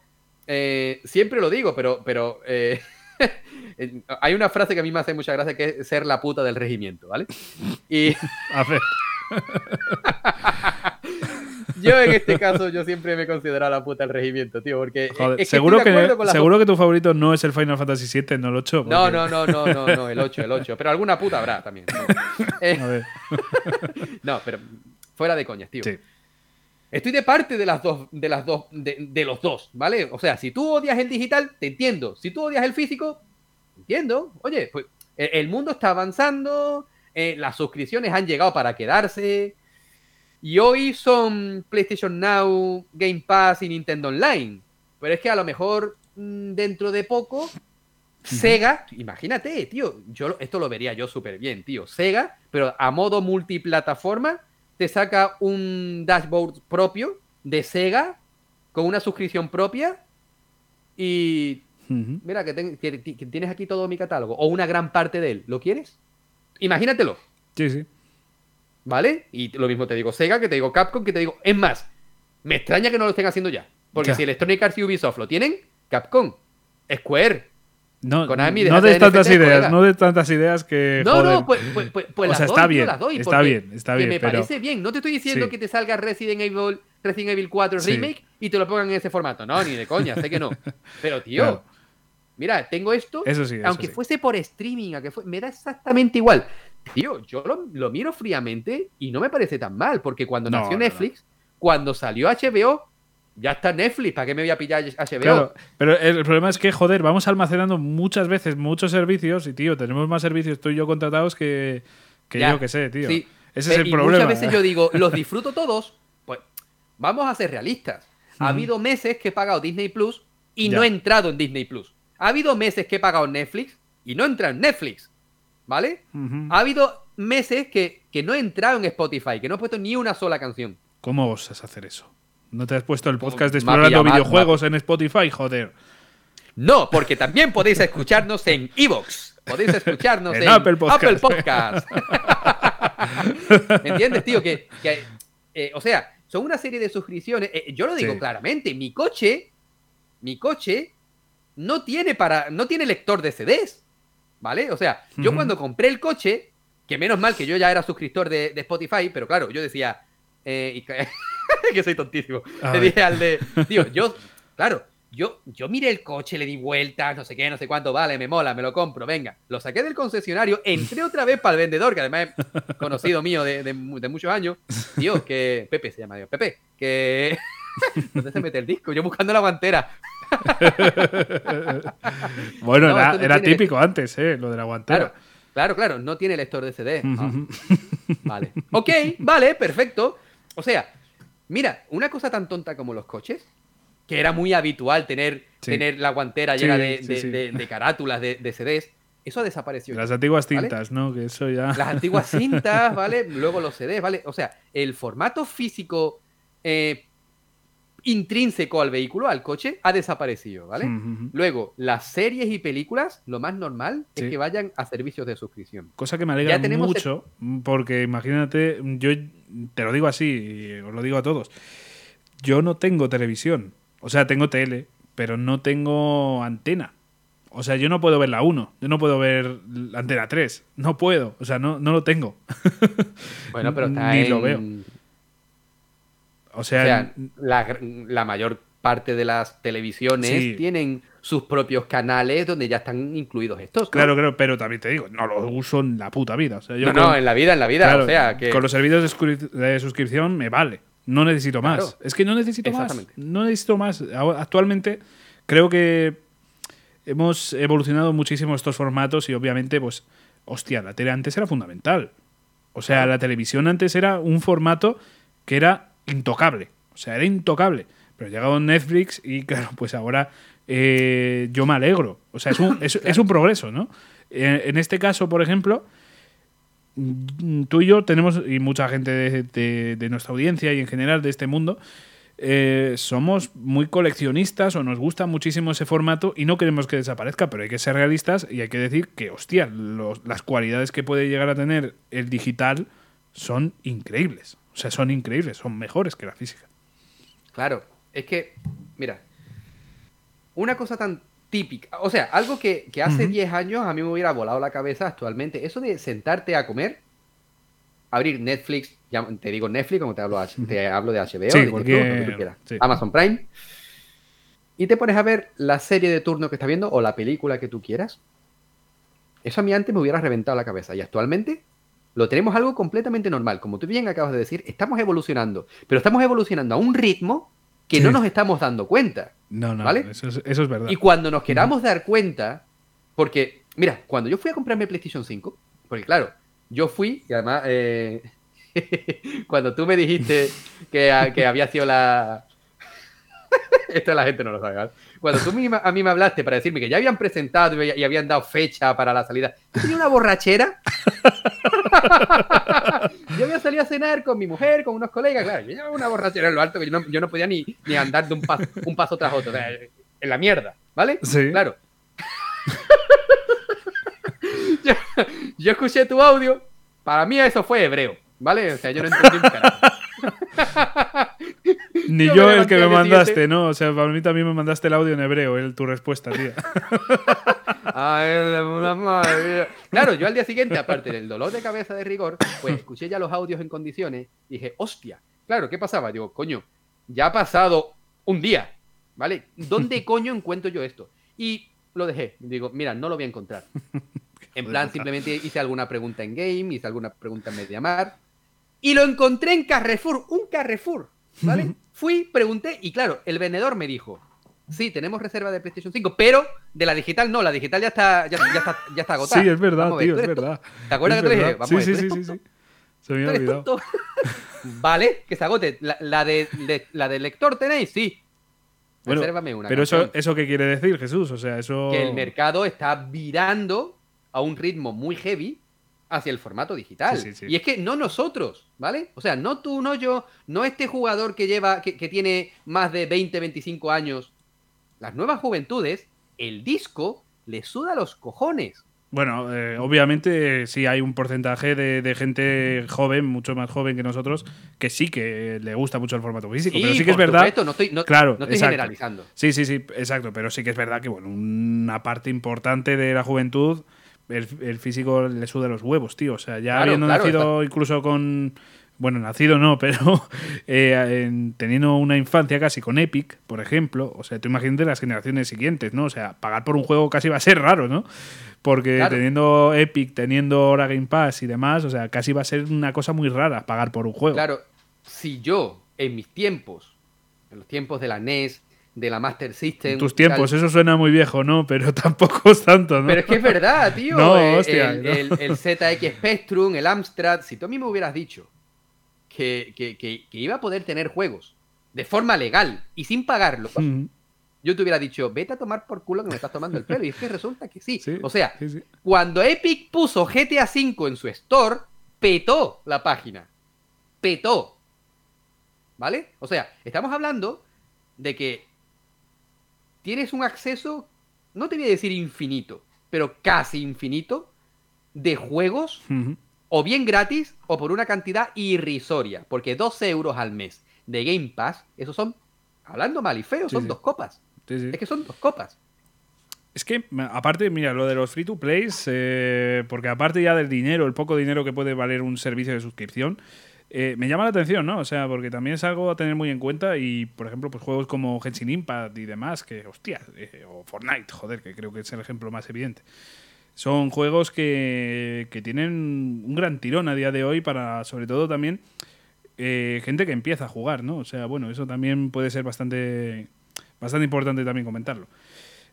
eh, siempre lo digo, pero, pero eh, hay una frase que a mí me hace mucha gracia que es ser la puta del regimiento, ¿vale? Y... A ver. yo en este caso, yo siempre me considero la puta del regimiento, tío, porque... seguro, que, seguro que tu favorito no es el Final Fantasy VII, no el 8. No, no, no, no, no, no, el 8, el 8. Pero alguna puta habrá también. Eh, no, pero fuera de coñas, tío. Estoy de parte de las dos, de las dos, de, los dos, ¿vale? O sea, si tú odias el digital, te entiendo. Si tú odias el físico, entiendo. Oye, pues el mundo está avanzando, eh, las suscripciones han llegado para quedarse. Y hoy son PlayStation Now, Game Pass y Nintendo Online. Pero es que a lo mejor mm, dentro de poco, Sega, imagínate, tío, yo esto lo vería yo súper bien, tío. Sega, pero a modo multiplataforma, te saca un dashboard propio de Sega con una suscripción propia y mira que, que, tienes aquí todo mi catálogo o una gran parte de él. ¿Lo quieres? Imagínatelo. Sí, sí. ¿Vale? Y lo mismo te digo Sega, que te digo Capcom, que te digo. Es más, me extraña que no lo estén haciendo ya. Porque si Electronic Arts y Ubisoft lo tienen, Capcom, Square. No, no de tantas ideas, no de tantas ideas que. No, no, pues, pues, pues, pues o sea, está bien, está bien, está bien. me parece bien. No te estoy diciendo que te salga Resident Evil, Resident Evil 4 Remake y te lo pongan en ese formato. No, ni de coña, sé que no. Pero, tío, mira, tengo esto. Eso sí, aunque fuese por streaming, aunque me da exactamente igual. Tío, yo lo, miro fríamente y no me parece tan mal, porque cuando nació Netflix, cuando salió HBO, ya está Netflix, ¿para qué me voy a pillar HBO? Claro, pero el problema es que, joder, vamos almacenando muchas veces muchos servicios y, tío, tenemos más servicios tú y yo contratados que, yo que sé, tío. Ese es el problema. Muchas veces yo digo, los disfruto todos, pues vamos a ser realistas. Ha habido meses que he pagado Disney Plus y no he entrado en Disney Plus. Ha habido meses que he pagado Netflix y no he entrado en Netflix. ¿Vale? Ha habido meses que, no he entrado en Spotify, que no he puesto ni una sola canción. ¿Cómo a hacer eso? ¿No te has puesto el podcast de explorando videojuegos en Spotify? Joder. No, porque también podéis escucharnos en Evox. Podéis escucharnos en, Apple Podcast. ¿Me entiendes, tío? Que, eh, o sea, son una serie de suscripciones. Eh, yo lo digo claramente. Mi coche, mi coche no tiene para, no tiene lector de CDs. ¿Vale? O sea, yo cuando compré el coche, que menos mal que yo ya era suscriptor de, Spotify, pero claro, yo decía, eh, que soy tontísimo. Le dije al de, tío, yo, claro, yo, yo miré el coche, le di vueltas, no sé qué, no sé cuánto, vale, me mola, me lo compro, venga. Lo saqué del concesionario, entré otra vez para el vendedor, que además es conocido mío de, muchos años. Tío, que. Pepe se llama Dios, Pepe, que. ¿Dónde se mete el disco? Yo buscando la guantera. bueno, era, típico antes, ¿eh? Lo de la guantera. Claro, claro, no tiene lector de CD. Ah. Vale. Ok, vale, perfecto. O sea, mira, una cosa tan tonta como los coches, que era muy habitual tener, tener la guantera llena de, carátulas, de, CDs, eso ha desaparecido. Las antiguas cintas, ¿no? Que eso ya. Las antiguas cintas, ¿vale? Luego los CDs, ¿vale? O sea, el formato físico eh, intrínseco al vehículo, al coche, ha desaparecido, ¿vale? Luego, las series y películas, lo más normal es que vayan a servicios de suscripción. Cosa que me alegra mucho, porque imagínate, yo te lo digo así, os lo digo a todos, yo no tengo televisión, o sea, tengo tele, pero no tengo antena. O sea, yo no puedo ver la 1, yo no puedo ver la antena 3, no puedo, o sea, no, no lo tengo. Bueno, pero está Ni lo veo O sea, la, mayor parte de las televisiones tienen sus propios canales donde ya están incluidos estos. Claro, claro, pero también te digo, no lo uso en la puta vida. no, no, en la vida, en la vida. o sea, que... Con los servicios de, suscripción me vale. No necesito más. Es que no necesito más. No necesito más. Actualmente creo que hemos evolucionado muchísimo estos formatos y obviamente, pues, hostia, la tele antes era fundamental. O sea, la televisión antes era un formato que era intocable. O sea, era intocable. Pero ha llegado Netflix y claro, pues ahora eh, yo me alegro. O sea, es un, es, un progreso, ¿no? Eh, en este caso, por ejemplo, tú y yo tenemos, y mucha gente de, nuestra audiencia y en general de este mundo, eh, somos muy coleccionistas o nos gusta muchísimo ese formato y no queremos que desaparezca, pero hay que ser realistas y hay que decir que, hostia, las cualidades que puede llegar a tener el digital son increíbles. O sea, son increíbles, son mejores que la física. Claro, es que, mira, una cosa tan típica, o sea, algo que, hace 10 años a mí me hubiera volado la cabeza actualmente, eso de sentarte a comer, abrir Netflix, te digo Netflix como te hablo, te hablo de HBO, de Amazon Prime, y te pones a ver la serie de turno que estás viendo o la película que tú quieras. Eso a mí antes me hubiera reventado la cabeza y actualmente lo tenemos algo completamente normal. Como tú bien acabas de decir, estamos evolucionando, pero estamos evolucionando a un ritmo que no nos estamos dando cuenta. No, no, ¿vale? eso, es, verdad. Y cuando nos queramos dar cuenta, porque, mira, cuando yo fui a comprarme PlayStation 5, porque claro, yo fui, y además, eh, cuando tú me dijiste que, que había sido la... Esto la gente no lo sabe, ¿vale? Cuando tú a mí me hablaste para decirme que ya habían presentado y habían dado fecha para la salida, yo tenía una borrachera. yo había salido a cenar con mi mujer, con unos colegas, claro, yo llevaba una borrachera en lo alto que yo no, podía ni, ni, andar de un paso, un paso tras otro, en la mierda, ¿vale? Sí. Claro. yo, escuché tu audio, para mí eso fue hebreo, ¿vale? O sea, yo no entendí un Ni yo, el que me mandaste, ¿no? O sea, para mí también me mandaste el audio en hebreo, el, tu respuesta, tío. claro, yo al día siguiente, aparte del dolor de cabeza de rigor, pues escuché ya los audios en condiciones y dije, hostia, claro, ¿qué pasaba? Digo, coño, ya ha pasado un día, ¿vale? ¿Dónde coño encuentro yo esto? Y lo dejé. Digo, mira, no lo voy a encontrar. En plan, simplemente hice alguna pregunta en game, hice alguna pregunta en Mediamar. Y lo encontré en Carrefour, un Carrefour, ¿vale? Fui, pregunté y claro, el vendedor me dijo, sí, tenemos reserva de PlayStation 5, pero de la digital no, la digital ya está, ya, está, ya está agotada. Sí, es verdad, tío, es verdad. ¿Te acuerdas que te dije? Vamos sí, sí, sí, sí, Se me había olvidado. vale, que se agote. La, de, la del lector tenéis, sí. Bueno, Resérvame una. Pero eso, eso qué quiere decir, Jesús? O sea, eso. Que el mercado está virando a un ritmo muy heavy hacia el formato digital. Y es que no nosotros, ¿vale? O sea, no tú, no yo, no este jugador que lleva, que, tiene más de 20, 25 años. Las nuevas juventudes, el disco le suda los cojones. Bueno, eh, obviamente sí hay un porcentaje de, gente joven, mucho más joven que nosotros, que sí que le gusta mucho el formato físico. pero sí que es verdad. no estoy, claro, no estoy generalizando. Sí, sí, sí, exacto. Pero sí que es verdad que, bueno, una parte importante de la juventud el, físico le suda los huevos, tío. O sea, ya habiendo nacido incluso con. Bueno, nacido no, pero eh, teniendo una infancia casi con Epic, por ejemplo. O sea, tú imagínate las generaciones siguientes, ¿no? O sea, pagar por un juego casi va a ser raro, ¿no? Porque teniendo Epic, teniendo ahora Game Pass y demás, o sea, casi va a ser una cosa muy rara pagar por un juego. Claro, si yo en mis tiempos, en los tiempos de la NES, de la Master System. tus tiempos, eso suena muy viejo, ¿no? Pero tampoco es tanto, ¿no? Pero es que es verdad, tío. no, eh, hostia, el, el, ZX Spectrum, el Amstrad. Si tú a mí me hubieras dicho que, iba a poder tener juegos de forma legal y sin pagarlo, yo te hubiera dicho, vete a tomar por culo que me estás tomando el pelo. Y es que resulta que sí. o sea, cuando Epic puso GTA V en su store, petó la página. Petó. ¿Vale? O sea, estamos hablando de que tienes un acceso, no te voy a decir infinito, pero casi infinito, de juegos, o bien gratis, o por una cantidad irrisoria, porque 12 euros al mes de Game Pass, esos son, hablando mal y feo, son dos copas. es que son dos copas. Es que, aparte, mira, lo de los free to plays, eh, porque aparte ya del dinero, el poco dinero que puede valer un servicio de suscripción, Eh, me llama la atención, ¿no? O sea, porque también es algo a tener muy en cuenta y, por ejemplo, pues juegos como Genshin Impact y demás, que, hostia, eh, o Fortnite, joder, que creo que es el ejemplo más evidente. Son juegos que, que tienen un gran tirón a día de hoy para, sobre todo también, eh, gente que empieza a jugar, ¿no? O sea, bueno, eso también puede ser bastante, bastante importante también comentarlo.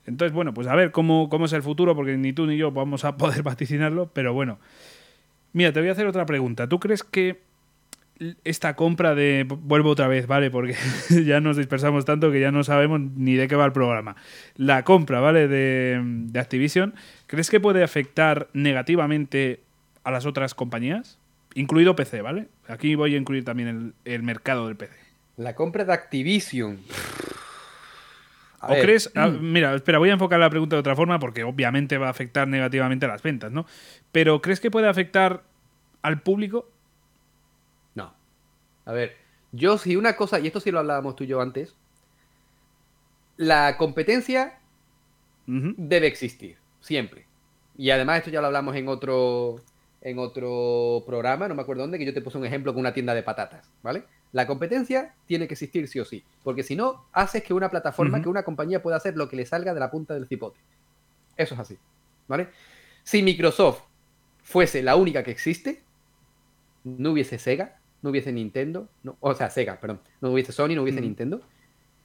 Entonces, bueno, pues a ver cómo, cómo es el futuro, porque ni tú ni yo vamos a poder vaticinarlo, pero bueno. Mira, te voy a hacer otra pregunta. ¿Tú crees que esta compra de. Vuelvo otra vez, ¿vale? Porque ya nos dispersamos tanto que ya no sabemos ni de qué va el programa. La compra, ¿vale? De, de Activision, ¿crees que puede afectar negativamente a las otras compañías? Incluido PC, ¿vale? Aquí voy a incluir también el, mercado del PC. La compra de Activision. ¿O crees? Ah, mira, espera, voy a enfocar la pregunta de otra forma porque obviamente va a afectar negativamente a las ventas, ¿no? Pero ¿crees que puede afectar al público? A ver, yo sí una cosa, y esto sí lo hablábamos tú y yo antes, la competencia debe existir, siempre. Y además esto ya lo hablamos en otro, en otro programa, no me acuerdo dónde, que yo te puse un ejemplo con una tienda de patatas, ¿vale? La competencia tiene que existir sí o sí, porque si no, haces que una plataforma, que una compañía pueda hacer lo que le salga de la punta del cipote. Eso es así, ¿vale? Si Microsoft fuese la única que existe, no hubiese Sega, no hubiese Nintendo, o sea, Sega, perdón, no hubiese Sony, no hubiese Nintendo,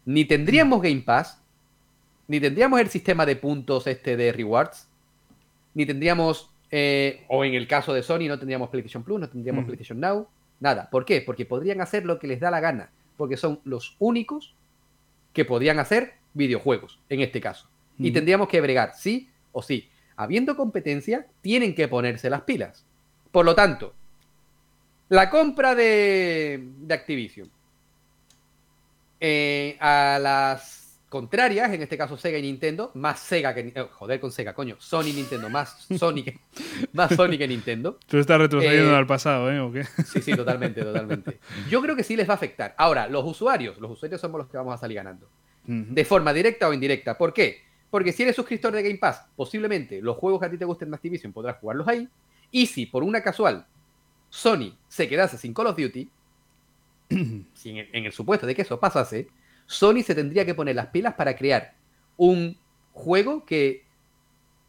ni tendríamos Game Pass, ni tendríamos el sistema de puntos este de rewards, ni tendríamos, eh, o en el caso de Sony, no tendríamos PlayStation Plus, no tendríamos PlayStation Now, nada. ¿Por qué? Porque podrían hacer lo que les da la gana, porque son los únicos que podrían hacer videojuegos, en este caso. Y tendríamos que bregar, sí o sí. Habiendo competencia, tienen que ponerse las pilas. Por lo tanto, la compra de, Activision. Eh, a las contrarias, en este caso Sega y Nintendo, más Sega que. Oh, joder con Sega, coño. Sony y Nintendo, más Sony que, más Sony que Nintendo. Tú estás retrocediendo eh, al pasado, ¿eh? ¿O qué? Sí, sí, totalmente, totalmente. Yo creo que sí les va a afectar. Ahora, los usuarios, los usuarios somos los que vamos a salir ganando. De forma directa o indirecta. ¿Por qué? Porque si eres suscriptor de Game Pass, posiblemente los juegos que a ti te gusten de Activision podrás jugarlos ahí. Y si por una casual Sony se quedase sin Call of Duty, en el supuesto de que eso pasase, Sony se tendría que poner las pilas para crear un juego que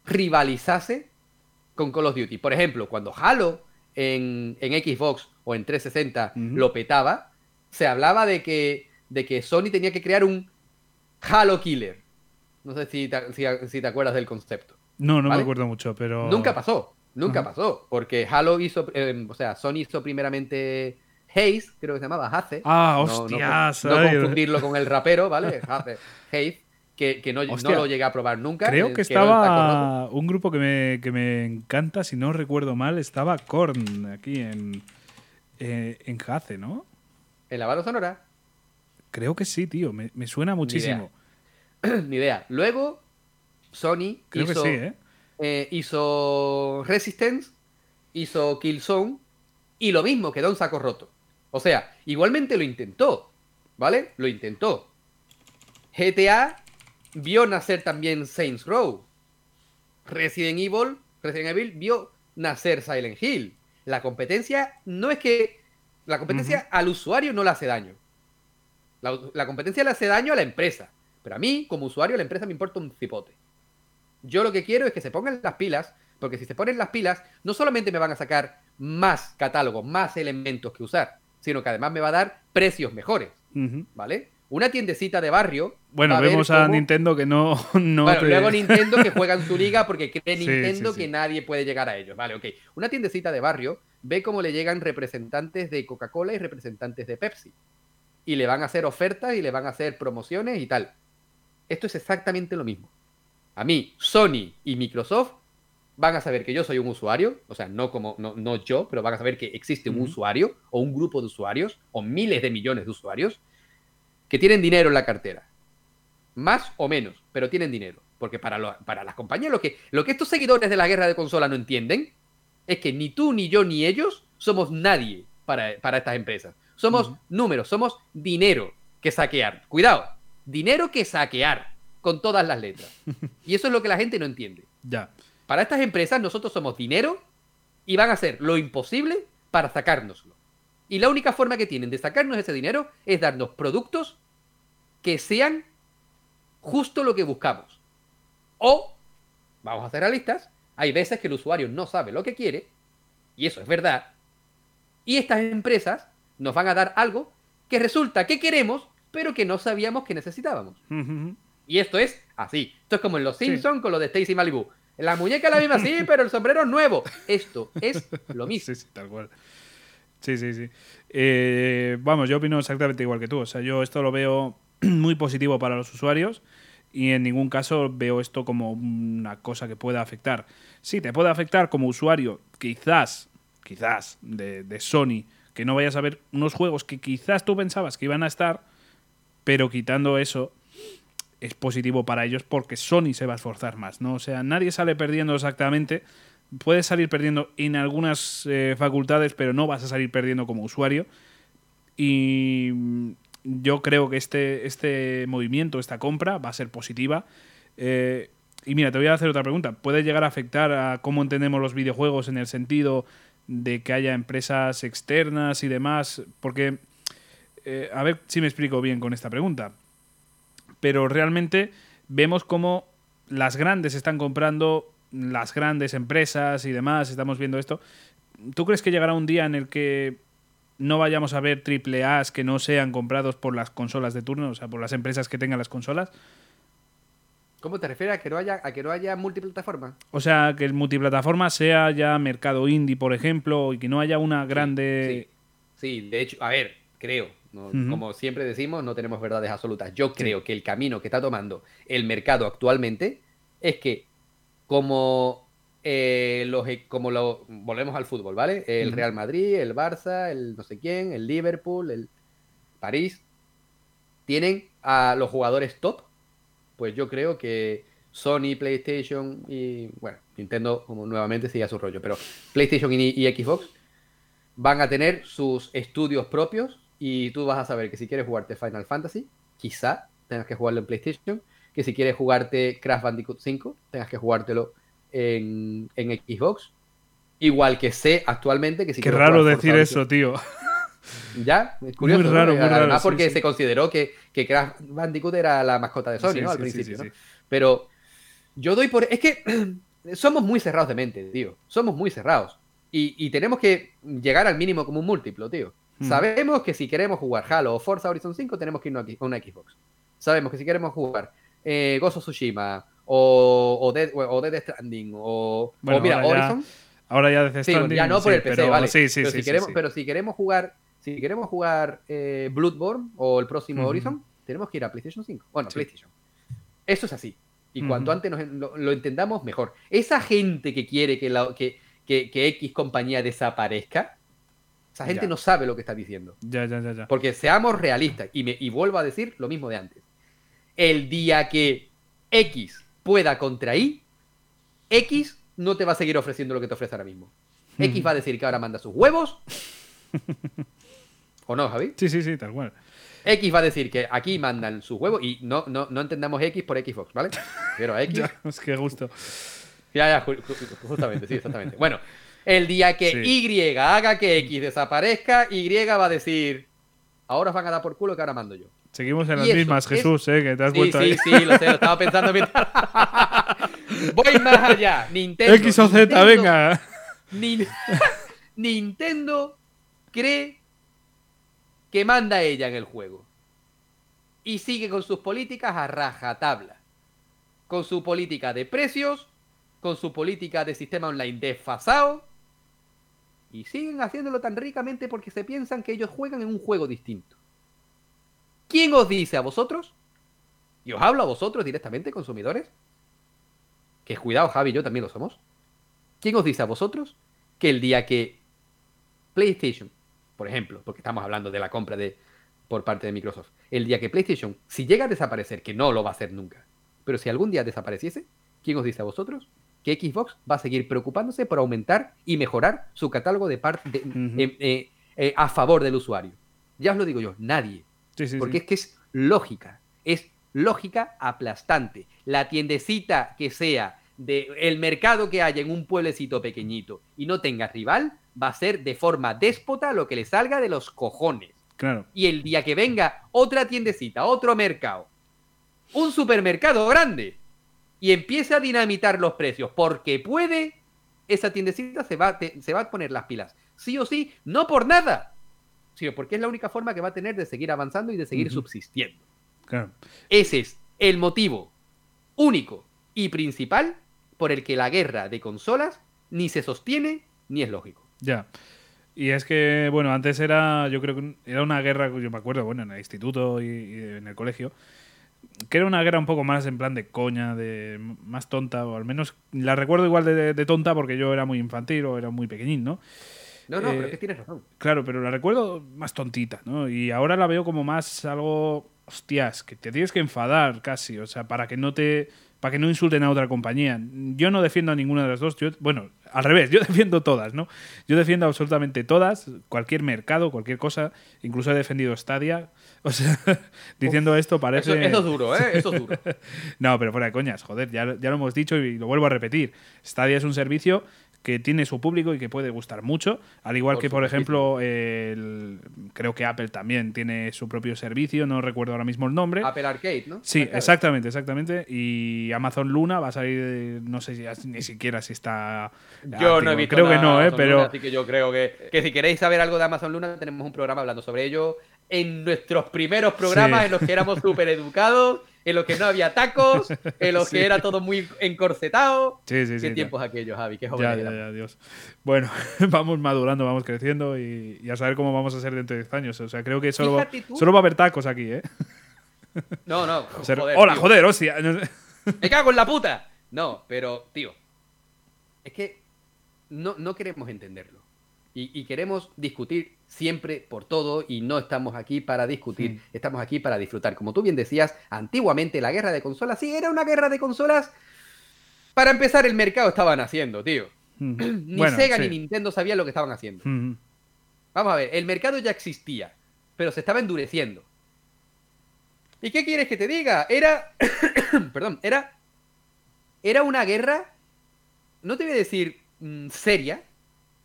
rivalizase con Call of Duty. Por ejemplo, cuando Halo en, Xbox o en 360 lo petaba, se hablaba de que, de que Sony tenía que crear un Halo Killer. No sé si te, acuerdas del concepto. No, no me acuerdo mucho, pero... Nunca pasó. Nunca pasó, porque Halo hizo, eh, o sea, Sony hizo primeramente Haze, creo que se llamaba Haze. Ah, hostias. No, confundirlo con el rapero, ¿vale? Haze, Haze, que, no, lo llegué a probar nunca. Creo eh, que estaba un grupo que me, que me encanta, si no recuerdo mal, estaba Korn aquí en, eh, en Haze, ¿no? ¿En la banda sonora? Creo que sí, tío, me, suena muchísimo. Ni idea. Ni idea. Luego, Sony Creo que sí, ¿eh? Eh, hizo Resistance, hizo Killzone y lo mismo, quedó en saco roto. O sea, igualmente lo intentó, ¿vale? Lo intentó. GTA vio nacer también Saints Row. Resident Evil, Resident Evil vio nacer Silent Hill. La competencia no es que. La competencia al usuario no le hace daño. La, la, competencia le hace daño a la empresa. Pero a mí, como usuario, la empresa me importa un cipote. Yo lo que quiero es que se pongan las pilas, porque si se ponen las pilas, no solamente me van a sacar más catálogos, más elementos que usar, sino que además me va a dar precios mejores, ¿vale? Una tiendecita de barrio. Bueno, vemos a Nintendo que no. no bueno, luego Nintendo que juega en su liga porque cree Nintendo que nadie puede llegar a ellos. Vale, ok. Una tiendecita de barrio ve cómo le llegan representantes de Coca-Cola y representantes de Pepsi. Y le van a hacer ofertas y le van a hacer promociones y tal. Esto es exactamente lo mismo a mí, Sony y Microsoft van a saber que yo soy un usuario, o sea, no como no, no yo, pero van a saber que existe un usuario o un grupo de usuarios o miles de millones de usuarios que tienen dinero en la cartera. Más o menos, pero tienen dinero. Porque para, para las compañías lo que, lo que estos seguidores de la guerra de consola no entienden es que ni tú, ni yo, ni ellos somos nadie para, estas empresas. Somos números, somos dinero que saquear. Cuidado, dinero que saquear con todas las letras. Y eso es lo que la gente no entiende. Ya. Para estas empresas nosotros somos dinero y van a hacer lo imposible para sacárnoslo. Y la única forma que tienen de sacarnos ese dinero es darnos productos que sean justo lo que buscamos. O, vamos a ser realistas, hay veces que el usuario no sabe lo que quiere, y eso es verdad, y estas empresas nos van a dar algo que resulta que queremos, pero que no sabíamos que necesitábamos. Y esto es así. Esto es como en Los Simpsons con lo de Stacy Malibu. La muñeca es la misma, sí, pero el sombrero es nuevo. Esto es lo mismo. Sí, sí, tal cual. Sí, sí, sí. Eh, vamos, yo opino exactamente igual que tú. O sea, yo esto lo veo muy positivo para los usuarios y en ningún caso veo esto como una cosa que pueda afectar. Sí, te puede afectar como usuario, quizás, quizás, de, de Sony, que no vayas a ver unos juegos que quizás tú pensabas que iban a estar, pero quitando eso, es positivo para ellos porque Sony se va a esforzar más, ¿no? O sea, nadie sale perdiendo exactamente. Puedes salir perdiendo en algunas eh, facultades, pero no vas a salir perdiendo como usuario. Y yo creo que este, este movimiento, esta compra, va a ser positiva. Eh, y mira, te voy a hacer otra pregunta. ¿Puede llegar a afectar a cómo entendemos los videojuegos en el sentido de que haya empresas externas y demás? Porque, eh, a ver si me explico bien con esta pregunta. Pero realmente vemos cómo las grandes están comprando las grandes empresas y demás, estamos viendo esto. ¿Tú crees que llegará un día en el que no vayamos a ver triple A's que no sean comprados por las consolas de turno, o sea, por las empresas que tengan las consolas? ¿Cómo te refieres a que no haya, a que no haya multiplataforma? O sea, que el multiplataforma sea ya mercado indie, por ejemplo, y que no haya una grande. Sí, de hecho, a ver, creo. Como siempre decimos, no tenemos verdades absolutas. Yo creo que el camino que está tomando el mercado actualmente es que, como eh, los, e, como lo, volvemos al fútbol, ¿vale? El Real Madrid, el Barça, el no sé quién, el Liverpool, el París, tienen a los jugadores top. Pues yo creo que Sony, PlayStation y, bueno, Nintendo como nuevamente sigue a su rollo, pero PlayStation y, Xbox van a tener sus estudios propios y tú vas a saber que si quieres jugarte Final Fantasy, quizá tengas que jugarlo en PlayStation, que si quieres jugarte Crash Bandicoot 5, tengas que jugártelo en, Xbox. Igual que sé actualmente que si Qué raro decir eso, tío. Ya, es curioso. Muy raro, Además, porque se consideró que, que Crash Bandicoot era la mascota de Sony, ¿no? Al principio, ¿no? Pero yo doy por. Es que somos muy cerrados de mente, tío. Somos muy cerrados. Y, tenemos que llegar al mínimo como un múltiplo, tío. Hmm. Sabemos que si queremos jugar Halo o Forza Horizon 5, tenemos que irnos a una Xbox. Sabemos que si queremos jugar eh, Gozo Tsushima o, o, Dead, o Dead Stranding o, o mira, Horizon. ahora ya Dead Stranding. ya no por el PC, vale. Sí, sí, pero, pero si queremos jugar si queremos jugar eh, Bloodborne o el próximo Horizon, tenemos que ir a PlayStation 5. Bueno, PlayStation. Eso es así. Y cuanto antes lo, entendamos, mejor. Esa gente que quiere que, la, que, que, X compañía desaparezca, esa gente no sabe lo que está diciendo. Ya, ya, ya, ya. Porque seamos realistas, y, me, y vuelvo a decir lo mismo de antes. El día que X pueda contra Y, X no te va a seguir ofreciendo lo que te ofrece ahora mismo. X va a decir que ahora manda sus huevos ¿O no, Javi? Sí, sí, sí, tal cual. X va a decir que aquí mandan su huevo y no, no, no entendamos X por Xbox, ¿vale? Pero X. ya, es que gusto. Ya, ya, justamente, sí, exactamente. Bueno, el día que Y haga que X desaparezca, Y va a decir, ahora os van a dar por culo que ahora mando yo. Seguimos en las mismas, Jesús, ¿eh? Que te has vuelto sí, ahí. Sí, sí, lo sé, lo estaba pensando mientras... Voy más allá. Nintendo. X o Z, venga. Nintendo cree que manda ella en el juego. Y sigue con sus políticas a rajatabla. Con su política de precios, con su política de sistema online desfasado. Y siguen haciéndolo tan ricamente porque se piensan que ellos juegan en un juego distinto. ¿Quién os dice a vosotros? Y os hablo a vosotros directamente, consumidores. Que cuidado, Javi y yo también lo somos. ¿Quién os dice a vosotros que el día que PlayStation por ejemplo, porque estamos hablando de la compra de, por parte de Microsoft, el día que PlayStation, si llega a desaparecer, que no lo va a hacer nunca, pero si algún día desapareciese, ¿quién os dice a vosotros? Que Xbox va a seguir preocupándose por aumentar y mejorar su catálogo de parte eh, eh, eh, a favor del usuario. Ya os lo digo yo, nadie. porque es que es lógica, es lógica aplastante. La tiendecita que sea de el mercado que haya en un pueblecito pequeñito y no tenga rival, va a ser de forma déspota lo que le salga de los cojones. Claro. Y el día que venga otra tiendecita, otro mercado, un supermercado grande y empiece a dinamitar los precios porque puede, esa tiendecita se va, se va a poner las pilas. Sí o sí, no por nada, sino porque es la única forma que va a tener de seguir avanzando y de seguir subsistiendo. Claro. Ese es el motivo único y principal por el que la guerra de consolas ni se sostiene ni es lógico. Ya. Y es que, bueno, antes era, yo creo que era una guerra, yo me acuerdo, bueno, en el instituto y, en el colegio, que era una guerra un poco más en plan de coña, de más tonta, o al menos la recuerdo igual de, tonta porque yo era muy infantil o era muy pequeñín, ¿no? No, no, pero es que tienes razón. Claro, pero la recuerdo más tontita, ¿no? Y ahora la veo como más algo, hostias, que te tienes que enfadar casi, o sea, para que no te para que no insulten a otra compañía. Yo no defiendo a ninguna de las dos. Yo, bueno, al revés, yo defiendo todas, ¿no? Yo defiendo absolutamente todas, cualquier mercado, cualquier cosa. Incluso he defendido Stadia. O sea, diciendo esto parece. Eso, es duro, ¿eh? Eso es duro. no, pero fuera de coñas, joder, ya, ya lo hemos dicho y lo vuelvo a repetir. Stadia es un servicio que tiene su público y que puede gustar mucho. Al igual que, por ejemplo, creo que Apple también tiene su propio servicio, no recuerdo ahora mismo el nombre. Apple Arcade, ¿no? Sí, exactamente, exactamente. Y Amazon Luna va a salir, no sé si, ni siquiera si está. Yo no he visto Creo que no, ¿eh? pero. así que yo creo que, que si queréis saber algo de Amazon Luna, tenemos un programa hablando sobre ello en nuestros primeros programas en los que éramos súper educados en los que no había tacos, en los que era todo muy encorsetado. Sí, sí, sí. Qué tiempos aquellos, Javi, qué joven ya, ya, ya, Dios. Bueno, vamos madurando, vamos creciendo y, a saber cómo vamos a ser dentro de 10 años. O sea, creo que solo, va, solo va a haber tacos aquí, ¿eh? No, no. Joder, Hola, joder, hostia. Me cago en la puta. No, pero, tío, es que no, no queremos entenderlo. Y queremos discutir siempre por todo y no estamos aquí para discutir, estamos aquí para disfrutar. Como tú bien decías, antiguamente la guerra de consolas, sí, era una guerra de consolas. Para empezar, el mercado estaban haciendo, tío. ni Sega ni Nintendo sabían lo que estaban haciendo. Vamos a ver, el mercado ya existía, pero se estaba endureciendo. ¿Y qué quieres que te diga? Era. perdón, era. Era una guerra. No te voy a decir mm, seria,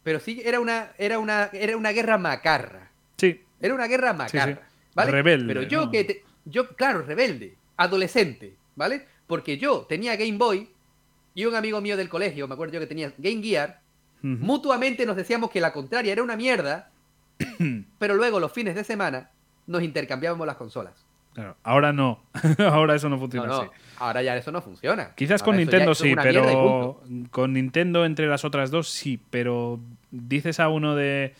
pero sí era una, era una, era una guerra macarra. Sí. Era una guerra macarra. ¿Vale? Rebelde. Pero yo que yo, claro, rebelde, adolescente, ¿vale? Porque yo tenía Game Boy y un amigo mío del colegio, me acuerdo yo que tenía Game Gear, mutuamente nos decíamos que la contraria era una mierda, pero luego los fines de semana nos intercambiábamos las consolas. Claro, ahora no. ahora eso no funciona así. Ahora ya eso no funciona. Quizás con Nintendo sí, pero con Nintendo entre las otras dos sí, pero dices a uno de...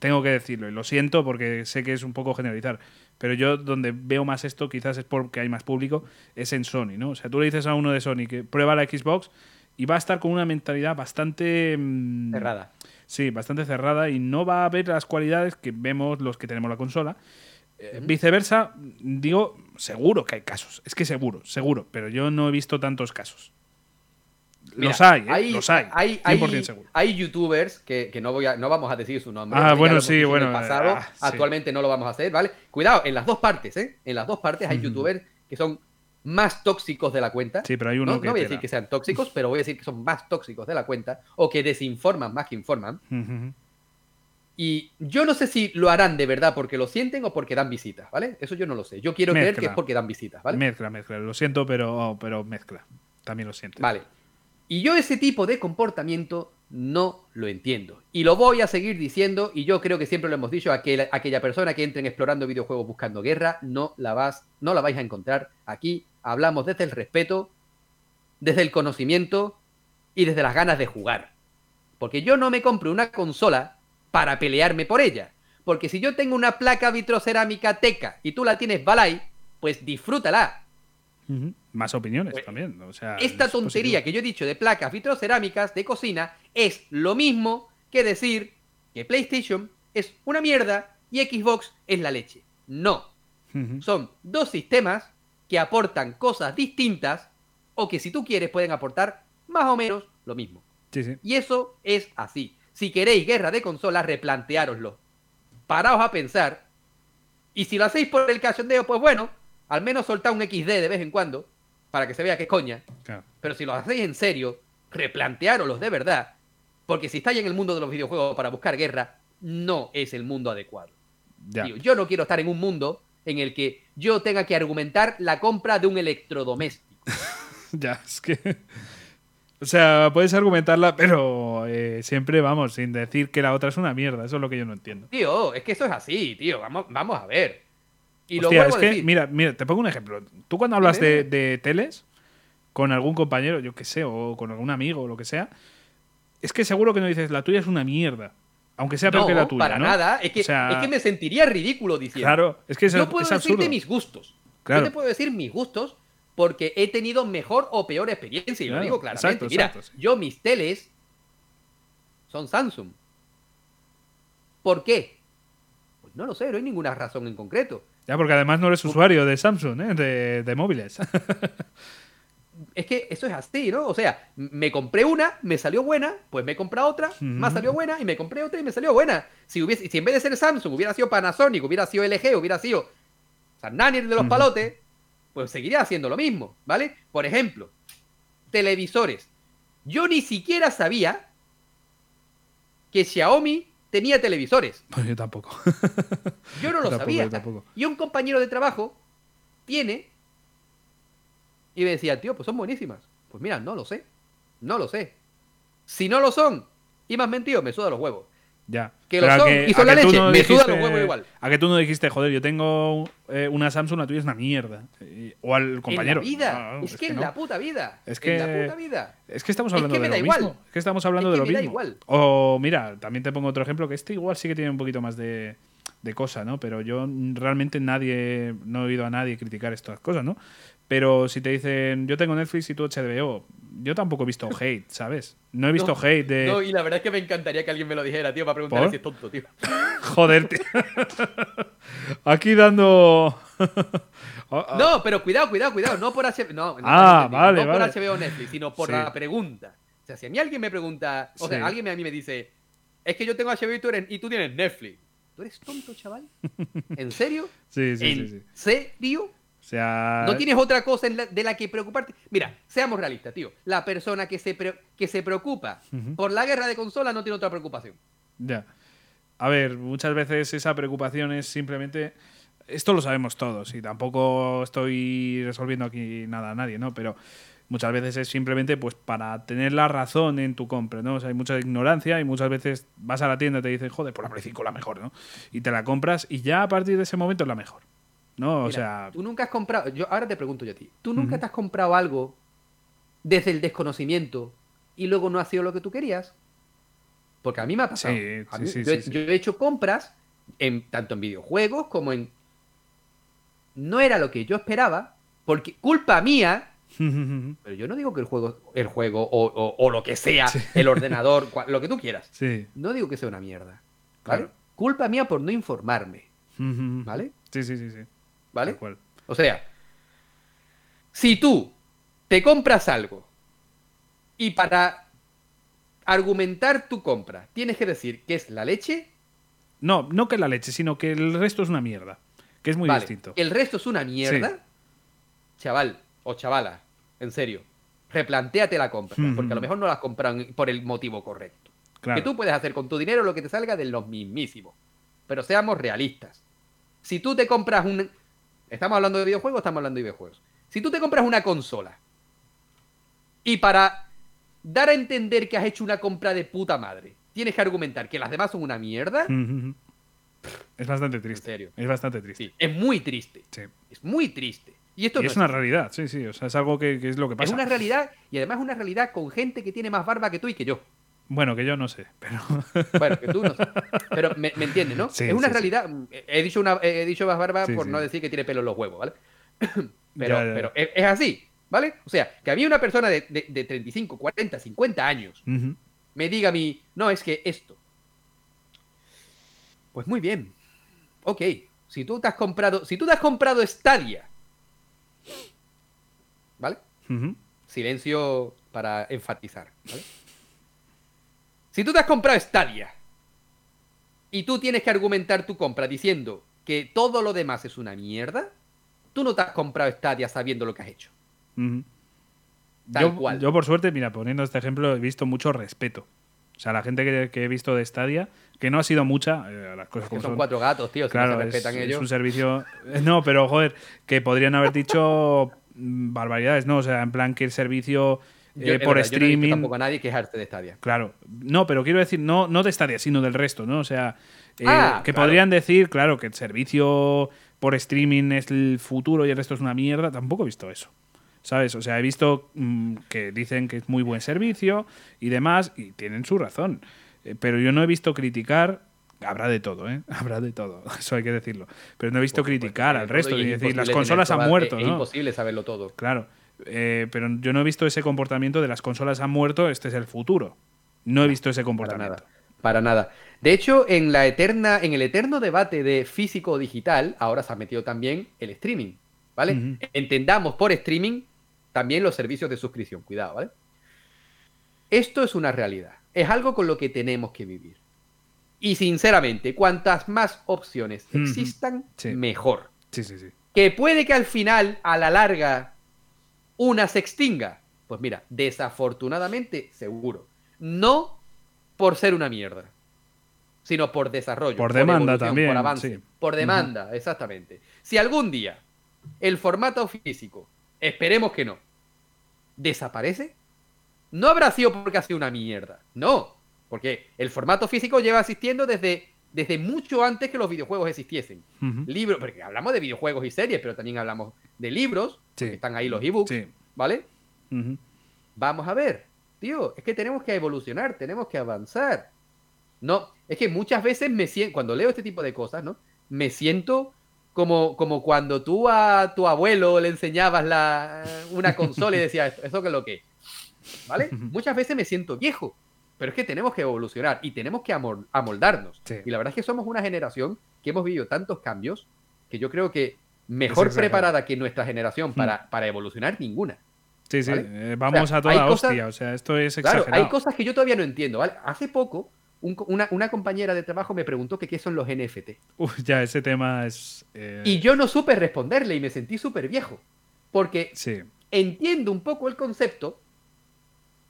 Tengo que decirlo, y lo siento porque sé que es un poco generalizar, pero yo donde veo más esto, quizás es porque hay más público, es en Sony, ¿no? O sea, tú le dices a uno de Sony que prueba la Xbox y va a estar con una mentalidad bastante... Mm, cerrada. Sí, bastante cerrada y no va a ver las cualidades que vemos los que tenemos la consola. Eh, viceversa, digo, seguro que hay casos. Es que seguro, seguro, pero yo no he visto tantos casos los hay, ¿eh? los hay. Hay, hay, hay youtubers que, no, voy a, no vamos a decir su nombre. Ah, bueno, sí, bueno. Pasado, ah, actualmente no lo vamos a hacer, ¿vale? Cuidado, en las dos partes, ¿eh? En las dos partes hay youtubers que son más tóxicos de la cuenta. Sí, pero hay uno no, que. No voy a decir que sean tóxicos, pero voy a decir que son más tóxicos de la cuenta o que desinforman más que informan. Y yo no sé si lo harán de verdad porque lo sienten o porque dan visitas, ¿vale? Eso yo no lo sé. Yo quiero creer que es porque dan visitas, ¿vale? Mezcla, mezcla. Lo siento, pero, pero mezcla. También lo siento. Vale. Y yo ese tipo de comportamiento no lo entiendo. Y lo voy a seguir diciendo, y yo creo que siempre lo hemos dicho, aquella, aquella persona que entre explorando videojuegos buscando guerra, no la, vas, no la vais a encontrar aquí. Hablamos desde el respeto, desde el conocimiento y desde las ganas de jugar. Porque yo no me compro una consola para pelearme por ella. Porque si yo tengo una placa vitrocerámica teca y tú la tienes balay, pues disfrútala. Más opiniones pues, también. O sea, esta tontería que yo he dicho de placas vitrocerámicas de cocina es lo mismo que decir que PlayStation es una mierda y Xbox es la leche. No. Son dos sistemas que aportan cosas distintas o que si tú quieres pueden aportar más o menos lo mismo. Y eso es así. Si queréis guerra de consolas, replanteároslo. Paraos a pensar. Y si lo hacéis por el cachondeo, pues bueno, al menos soltad un XD de vez en cuando para que se vea que es coña. Pero si lo hacéis en serio, replantearoslos de verdad. Porque si estáis en el mundo de los videojuegos para buscar guerra, no es el mundo adecuado. yo no quiero estar en un mundo en el que yo tenga que argumentar la compra de un electrodoméstico. ya, es que. O sea, puedes argumentarla, pero eh, siempre vamos, sin decir que la otra es una mierda. Eso es lo que yo no entiendo. Tío, es que eso es así, tío. Vamos, vamos a ver. Y Hostia, es que, mira, mira, te pongo un ejemplo. Tú cuando hablas de, teles con algún compañero, yo qué sé, o con algún amigo o lo que sea, es que seguro que no dices la tuya es una mierda. Aunque sea peor que la tuya. Para nada. Es que, es que me sentiría ridículo diciendo. Claro, es que Yo puedo decirte mis gustos. Yo te puedo decir mis gustos porque he tenido mejor o peor experiencia. Y lo digo claramente. Mira, yo mis teles son Samsung. ¿Por qué? Pues no lo sé, no hay ninguna razón en concreto. Ya, porque además no eres usuario de Samsung, ¿eh? de, de móviles. es que eso es así, ¿no? O sea, me compré una, me salió buena, pues me compré otra, más salió buena, y me compré otra y me salió buena. Si, hubiese, si en vez de ser Samsung hubiera sido Panasonic, hubiera sido LG, hubiera sido Nani de los palotes, pues seguiría haciendo lo mismo, ¿vale? Por ejemplo, televisores. Yo ni siquiera sabía que Xiaomi tenía televisores. Pues yo tampoco. yo no lo sabía. Y un compañero de trabajo tiene. Y me decía, tío, pues son buenísimas. Pues mira, no lo sé. No lo sé. Si no lo son, y más mentido, me suda los huevos. Ya. Que lo son, y son la leche, me suda los huevos igual. A que tú no dijiste, joder, yo tengo eh, una Samsung, la tuya es una mierda. O al compañero. En la vida. es, que, en la puta vida. Es que, en la puta vida. Es que estamos hablando de lo mismo. Es que estamos hablando de lo mismo. Igual. O mira, también te pongo otro ejemplo, que este igual sí que tiene un poquito más de, de cosa, ¿no? Pero yo realmente nadie, no he oído a nadie criticar estas cosas, ¿no? Pero si te dicen, yo tengo Netflix y tú HBO, yo tampoco he visto hate, ¿sabes? No he visto hate de. No, y la verdad es que me encantaría que alguien me lo dijera, tío, para preguntar si es tonto, tío. Joder, tío. Aquí dando. no, pero cuidado, cuidado, cuidado. No por HBO. No, ah, vale, no por HBO Netflix, sino por la pregunta. O sea, si a mí alguien me pregunta. O sea, alguien a mí me dice, es que yo tengo HBO y tú, eres, y tú tienes Netflix. ¿Tú eres tonto, chaval? ¿En serio? Sí, sí, ¿En sí, serio? No tienes otra cosa de la que preocuparte. Mira, seamos realistas, tío. La persona que se, que se preocupa por la guerra de consola no tiene otra preocupación. Ya. A ver, muchas veces esa preocupación es simplemente. Esto lo sabemos todos y tampoco estoy resolviendo aquí nada a nadie, ¿no? Pero muchas veces es simplemente pues para tener la razón en tu compra, ¿no? O sea, hay mucha ignorancia y muchas veces vas a la tienda y te dicen, joder, por la Play la mejor, ¿no? Y te la compras y ya a partir de ese momento es la mejor. ¿No? o sea. Tú nunca has comprado. Yo ahora te pregunto yo a ti. ¿Tú nunca te has comprado algo desde el desconocimiento y luego no ha sido lo que tú querías? Porque a mí me ha pasado. Sí, yo, yo, he hecho compras en, tanto en videojuegos como en. No era lo que yo esperaba, porque culpa mía. pero yo no digo que el juego, el juego o, lo que sea, el ordenador, lo que tú quieras. No digo que sea una mierda. ¿Vale? Culpa mía por no informarme. ¿Vale? Sí, sí, sí, sí. ¿Vale? O sea, si tú te compras algo y para argumentar tu compra tienes que decir que es la leche. No, no que la leche, sino que el resto es una mierda. Que es muy distinto. El resto es una mierda. Chaval o chavala, en serio, replantéate la compra, porque a lo mejor no la compran por el motivo correcto. Que tú puedes hacer con tu dinero lo que te salga de los mismísimos. Pero seamos realistas. Si tú te compras un, Estamos hablando de videojuegos, estamos hablando de videojuegos. Si tú te compras una consola y para dar a entender que has hecho una compra de puta madre, tienes que argumentar que las demás son una mierda. Es bastante triste. serio. Es bastante triste. es muy triste. Es muy triste. Y esto es una realidad, sí, sí. O sea, es algo que, es lo que pasa. Es una realidad y además es una realidad con gente que tiene más barba que tú y que yo. Bueno, que yo no sé, pero. Bueno, que tú no sé. Pero me, entiendes, ¿no? es una realidad. He dicho una, he dicho más barba por no decir que tiene pelo en los huevos, ¿vale? Pero, pero es, así, ¿vale? O sea, que había una persona de, de, 35, 40, 50 años me diga a mí, no, es que esto. Pues muy bien. Ok. Si tú te has comprado. Si tú te has comprado Stadia. ¿Vale? Silencio para enfatizar, ¿vale? Si tú te has comprado Stadia y tú tienes que argumentar tu compra diciendo que todo lo demás es una mierda, tú no te has comprado Stadia sabiendo lo que has hecho. yo, yo, por suerte, mira, poniendo este ejemplo, he visto mucho respeto. O sea, la gente que, he visto de Stadia, que no ha sido mucha, eh, las cosas como son, cuatro gatos, tío, claro, se respetan es, ellos. Es un servicio. Eh, no, pero joder, que podrían haber dicho mm, barbaridades, ¿no? O sea, en plan que el servicio eh, por streaming. Yo tampoco a nadie quejarse de Stadia. Claro. No, pero quiero decir, no, no de Stadia, sino del resto, ¿no? O sea, ah, que podrían decir, claro, que el servicio por streaming es el futuro y el resto es una mierda. Tampoco he visto eso. ¿Sabes? O sea, he visto mm, que dicen que es muy buen servicio y demás, y tienen su razón. Eh, pero yo no he visto criticar Habrá de todo, ¿eh? Habrá de todo, eso hay que decirlo. Pero no he visto criticar al resto y decir, las consolas han muerto, Es imposible saberlo todo. Claro, eh, pero yo no he visto ese comportamiento de las consolas han muerto, este es el futuro. No he visto ese comportamiento. Para nada. Para nada. De hecho, en la eterna, en el eterno debate de físico o digital, ahora se ha metido también el streaming. ¿Vale? Entendamos por streaming también los servicios de suscripción, cuidado, ¿vale? Esto es una realidad, es algo con lo que tenemos que vivir. Y sinceramente, cuantas más opciones existan, mejor. Sí, sí, sí. Que puede que al final, a la larga, una se extinga. Pues mira, desafortunadamente, seguro. No por ser una mierda, sino por desarrollo. Por, demanda también. Por avance. Por demanda, exactamente. Si algún día el formato físico, esperemos que no, desaparece, no habrá sido porque ha sido una mierda. No, porque el formato físico lleva existiendo desde, desde mucho antes que los videojuegos existiesen. Libros, porque hablamos de videojuegos y series, pero también hablamos de libros, están ahí los ebooks, ¿vale? Vamos a ver, tío, es que tenemos que evolucionar, tenemos que avanzar. No, es que muchas veces me siento, cuando leo este tipo de cosas, ¿no? Me siento como, como cuando tú a tu abuelo le enseñabas la, una consola y decías, ¿eso qué es lo que ¿Vale? Muchas veces me siento viejo, pero es que tenemos que evolucionar y tenemos que amoldarnos. Y la verdad es que somos una generación que hemos vivido tantos cambios que yo creo que mejor preparada que nuestra generación para, para evolucionar ninguna. Sí, sí, eh, vamos a toda hostia, o sea, esto es exagerado. Claro, hay cosas que yo todavía no entiendo, ¿vale? Hace poco una, compañera de trabajo me preguntó que qué son los NFT. Uf, ya, ese tema es... Eh, y yo no supe responderle y me sentí súper viejo. Porque entiendo un poco el concepto,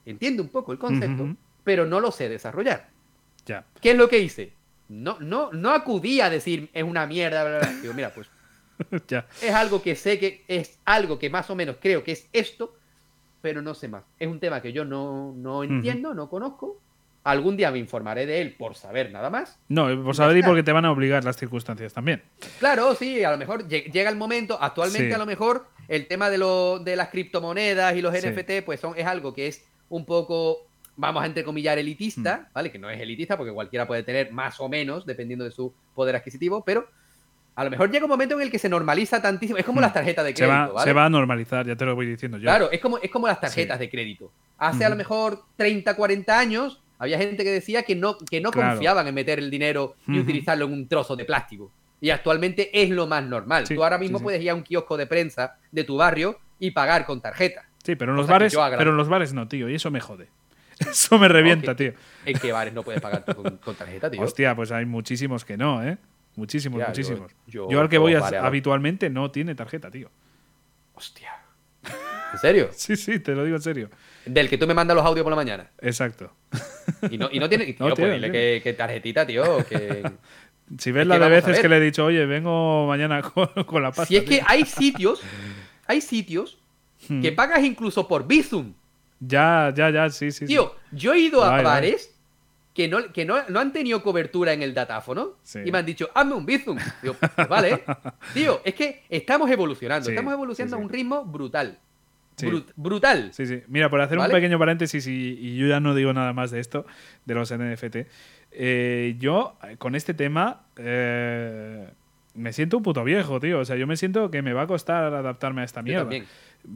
entiendo un poco el concepto, pero no lo sé desarrollar. Ya. ¿Qué es lo que hice? No, no, no acudí a decir es una mierda, Digo, mira, pues ya. es algo que sé que es algo que más o menos creo que es esto, pero no sé más. Es un tema que yo no, no entiendo, no conozco Algún día me informaré de él por saber nada más. No, por saber y porque te van a obligar las circunstancias también. Claro, sí, a lo mejor llega el momento, actualmente a lo mejor el tema de, lo, de las criptomonedas y los NFT, pues son, es algo que es un poco, vamos a entrecomillar, elitista, mm. ¿vale? Que no es elitista porque cualquiera puede tener más o menos, dependiendo de su poder adquisitivo, pero a lo mejor llega un momento en el que se normaliza tantísimo. Es como mm. las tarjetas de crédito, se va, Se va a normalizar, ya te lo voy diciendo yo. Claro, es como, es como las tarjetas de crédito. Hace a lo mejor 30, 40 años había gente que decía que no, que no confiaban en meter el dinero y utilizarlo en un trozo de plástico. Y actualmente es lo más normal. Tú ahora mismo puedes ir a un kiosco de prensa de tu barrio y pagar con tarjeta. Sí, pero en los bares, pero en los bares no, tío, y eso me jode. Eso me revienta, tío. ¿En qué bares no puedes pagar con, tarjeta, tío? Hostia, pues hay muchísimos que no, ¿eh? Muchísimos, muchísimos. Yo, al que voy habitualmente no tiene tarjeta, tío. Hostia. ¿En serio? sí, sí, te lo digo en serio. Del que tú me mandas los audios por la mañana. Exacto. Y no, y no tiene. Tío, pues que, tarjetita, tío. Que, si ves la de veces que le he dicho, oye, vengo mañana con, la pasta. Si es que hay sitios, hay sitios hmm. que pagas incluso por Bizum. Ya, ya, ya, sí, sí. Tío, yo he ido a bares que, no, que no, han tenido cobertura en el datáfono y me han dicho, hazme un Bizum. Digo, pues vale. Tío, es que estamos evolucionando, estamos evolucionando a un ritmo brutal brutal. Sí, sí. Mira, por hacer un pequeño paréntesis y, yo ya no digo nada más de esto, de los NFT, eh, yo con este tema eh, me siento un puto viejo, tío. O sea, yo me siento que me va a costar adaptarme a esta mierda.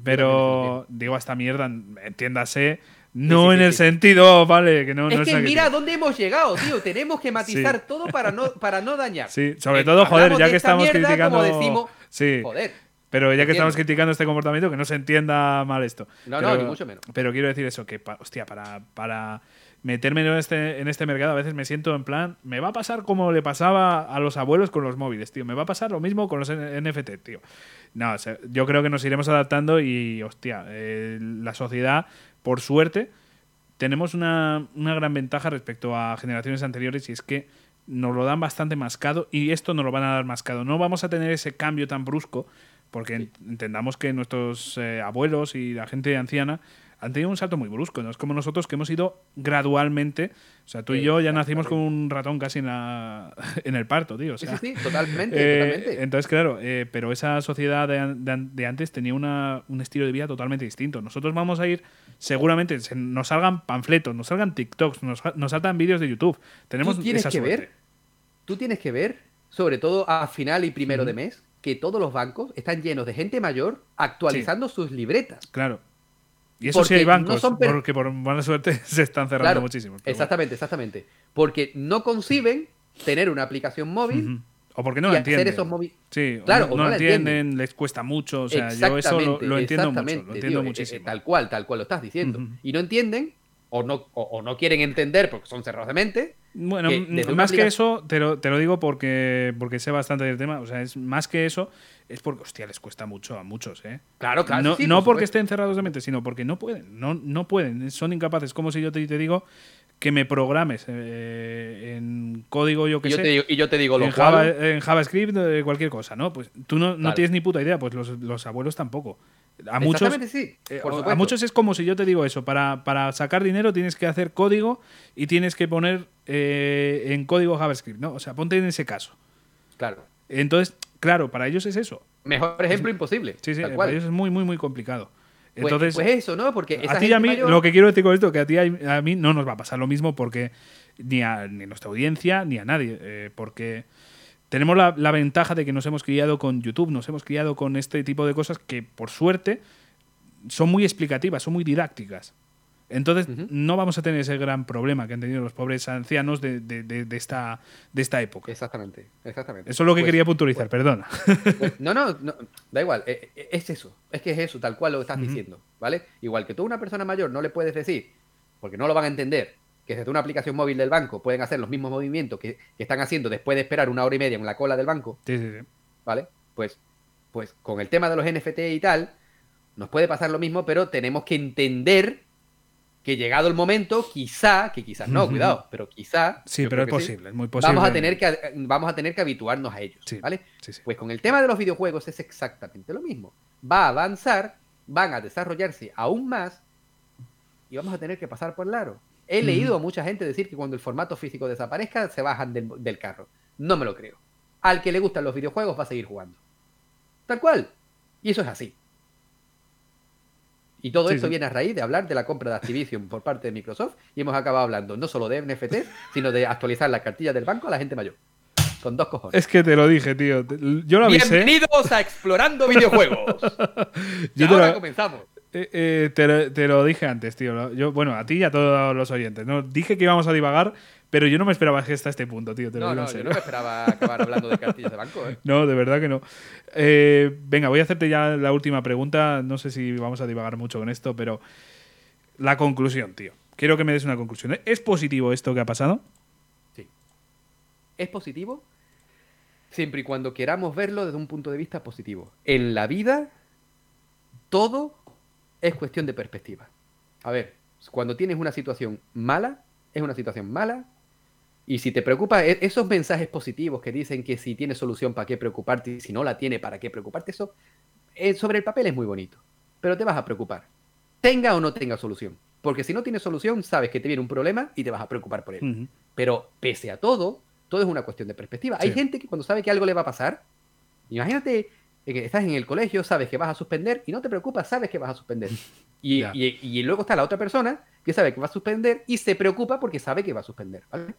Pero digo a esta mierda, entiéndase. No en el sentido, vale, que no es que mira dónde hemos llegado, tío. Tenemos que matizar todo para no, para no dañar. Sí, sobre todo, joder, ya que estamos criticando. decimos, sí. Joder, pero ya que estamos criticando este comportamiento, que no se entienda mal esto. No, no, ni mucho menos. Pero quiero decir eso, que, hostia, para, para meterme en este, en este mercado, a veces me siento en plan, me va a pasar como le pasaba a los abuelos con los móviles, tío. Me va a pasar lo mismo con los NFT, tío. No, yo creo que nos iremos adaptando y, hostia, eh, la sociedad, por suerte, tenemos una, una gran ventaja respecto a generaciones anteriores y es que nos lo dan bastante mascado y esto nos lo van a dar mascado. No vamos a tener ese cambio tan brusco porque entendamos que nuestros eh, abuelos y la gente anciana han tenido un salto muy brusco, no es como nosotros que hemos ido gradualmente, o sea, tú y yo ya nacimos con un ratón casi en, la, en el parto, tío. sí, sí, totalmente, eh, totalmente. Entonces, claro, eh, pero esa sociedad de, antes tenía una, un estilo de vida totalmente distinto. Nosotros vamos a ir, seguramente, nos salgan panfletos, nos salgan TikToks, nos, nos salgan vídeos de YouTube. Tenemos ¿Tú tienes que ver, tú tienes que ver, sobre todo a final y primero de mes, que todos los bancos están llenos de gente mayor actualizando sus libretas. Claro. Y eso sí hay bancos, porque por mala suerte se están cerrando muchísimo. Exactamente, exactamente. Porque no conciben tener una aplicación móvil. O porque no lo entienden. Esos sí, claro, no, lo entienden, les cuesta mucho. O sea, yo eso lo, entiendo mucho. Lo entiendo eh, muchísimo. tal cual, tal cual lo estás diciendo. Y no entienden, o no, o, no quieren entender porque son cerrados de mente. Bueno, más que eso, te lo, te lo digo porque, porque sé bastante del tema. O sea, es más que eso, es porque, hostia, les cuesta mucho a muchos, ¿eh? Claro, claro. No, no porque estén cerrados de mente, sino porque no pueden. No, no pueden. Son incapaces. Como si yo te, te digo que me programes eh, en código, yo que sé. y yo te digo lo en, Java, en JavaScript, eh, cualquier cosa, ¿no? Pues tú no, no tienes ni puta idea, pues los, los abuelos tampoco. A muchos, sí, eh, a muchos es como si yo te digo eso, para, para, sacar dinero tienes que hacer código y tienes que poner en código JavaScript, ¿no? O sea, ponte en ese caso. Claro. Entonces, claro, para ellos es eso. Mejor ejemplo imposible. Sí, sí, para ellos es muy, muy, muy complicado. Pues, Entonces, pues, eso, ¿no? Porque a ti y a mí, lo que quiero decir con esto, que a ti y a mí no nos va a pasar lo mismo porque ni a, ni nuestra audiencia ni a nadie. Eh, porque tenemos la, ventaja de que nos hemos criado con YouTube, nos hemos criado con este tipo de cosas que, por suerte, son muy explicativas, son muy didácticas. Entonces, no vamos a tener ese gran problema que han tenido los pobres ancianos de, esta, de esta época. Exactamente, exactamente. Eso es lo que pues, quería puntualizar, pues, perdona. Pues, no, no, da igual, eh, eh, es eso, es que es eso, tal cual lo estás diciendo, ¿vale? Igual que tú a una persona mayor no le puedes decir, porque no lo van a entender, que desde una aplicación móvil del banco pueden hacer los mismos movimientos que, están haciendo después de esperar una hora y media en la cola del banco. Sí, sí, sí. ¿Vale? Pues, pues con el tema de los NFT y tal, nos puede pasar lo mismo, pero tenemos que entender que llegado el momento, quizá, que quizás no, cuidado, pero quizá. Sí, pero es posible, es muy posible. Vamos a tener que, vamos a tener que habituarnos a ellos, ¿vale? Pues con el tema de los videojuegos es exactamente lo mismo. Va a avanzar, van a desarrollarse aún más y vamos a tener que pasar por el aro. He leído a mucha gente decir que cuando el formato físico desaparezca, se bajan del, del carro. No me lo creo. Al que le gustan los videojuegos va a seguir jugando. Tal cual. Y eso es así. Y todo esto viene a raíz de hablar de la compra de Activision por parte de Microsoft y hemos acabado hablando no solo de NFT, sino de actualizar las cartillas del banco a la gente mayor. Con dos cojones. Es que te lo dije, tío. Yo lo avisé. Bienvenidos a Explorando Videojuegos. y ahora comenzamos. Eh, eh, te, te, lo dije antes, tío. Yo, bueno, a ti y a todos los oyentes. ¿no? Dije que íbamos a divagar pero yo no me esperaba que hasta este punto, tío. no, no, yo no me esperaba acabar hablando de cartillas de banco. ¿eh? No, de verdad que no. Eh, venga, voy a hacerte ya la última pregunta. No sé si vamos a divagar mucho con esto, pero la conclusión, tío. Quiero que me des una conclusión. ¿Es positivo esto que ha pasado? Sí. Es positivo siempre y cuando queramos verlo desde un punto de vista positivo. En la vida, todo es cuestión de perspectiva. A ver, cuando tienes una situación mala, es una situación mala, y si te preocupa e-, esos mensajes positivos que dicen que si tiene solución, ¿para qué preocuparte? Y si no la tiene, ¿para qué preocuparte? Eso eh, sobre el papel es muy bonito, pero te vas a preocupar. Tenga o no tenga solución. Porque si no tiene solución, sabes que te viene un problema y te vas a preocupar por él. Pero pese a todo, todo es una cuestión de perspectiva. Hay gente que cuando sabe que algo le va a pasar, imagínate que estás en el colegio, sabes que vas a suspender y no te preocupas, sabes que vas a suspender. Y, y, luego está la otra persona que sabe que va a suspender y se preocupa porque sabe que va a suspender. ¿vale?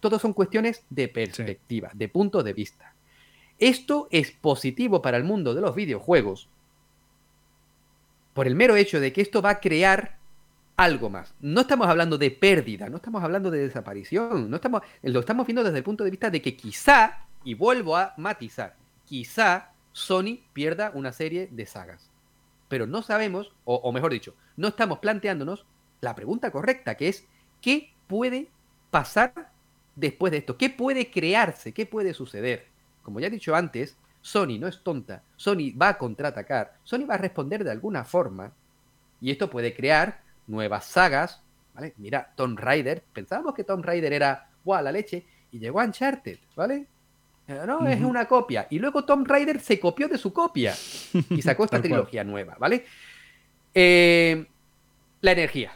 Todo son cuestiones de perspectiva, de punto de vista. Esto es positivo para el mundo de los videojuegos por el mero hecho de que esto va a crear algo más. No estamos hablando de pérdida, no estamos hablando de desaparición, no estamos, lo estamos viendo desde el punto de vista de que quizá, y vuelvo a matizar, quizá Sony pierda una serie de sagas. Pero no sabemos, o, mejor dicho, no estamos planteándonos la pregunta correcta, que es ¿qué puede pasar después de esto? ¿Qué puede crearse? ¿Qué puede suceder? Como ya he dicho antes, Sony no es tonta, Sony va a contraatacar, Sony va a responder de alguna forma, y esto puede crear nuevas sagas, ¿vale? Mira, Tomb Raider, pensábamos que Tomb Raider era, ¡guau, la leche! Y llegó a Uncharted, ¿vale? No, es una copia. Y luego Tomb Raider se copió de su copia y sacó esta trilogía nueva, ¿vale? Eh, la energía.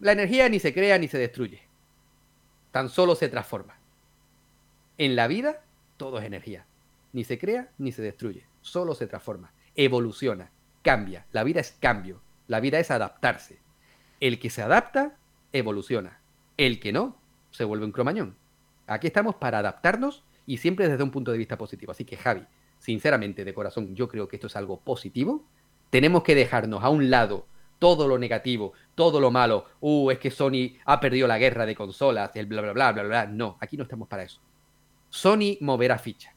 La energía ni se crea ni se destruye. Tan solo se transforma. En la vida, todo es energía. Ni se crea ni se destruye. Solo se transforma. Evoluciona. Cambia. La vida es cambio. La vida es adaptarse. El que se adapta, evoluciona. El que no, se vuelve un cromañón. Aquí estamos para adaptarnos y siempre desde un punto de vista positivo. Así que Javi, sinceramente, de corazón, yo creo que esto es algo positivo. Tenemos que dejarnos a un lado todo lo negativo, todo lo malo. Uh, es que Sony ha perdido la guerra de consolas, el bla, bla, bla, bla, bla. No, aquí no estamos para eso. Sony moverá ficha.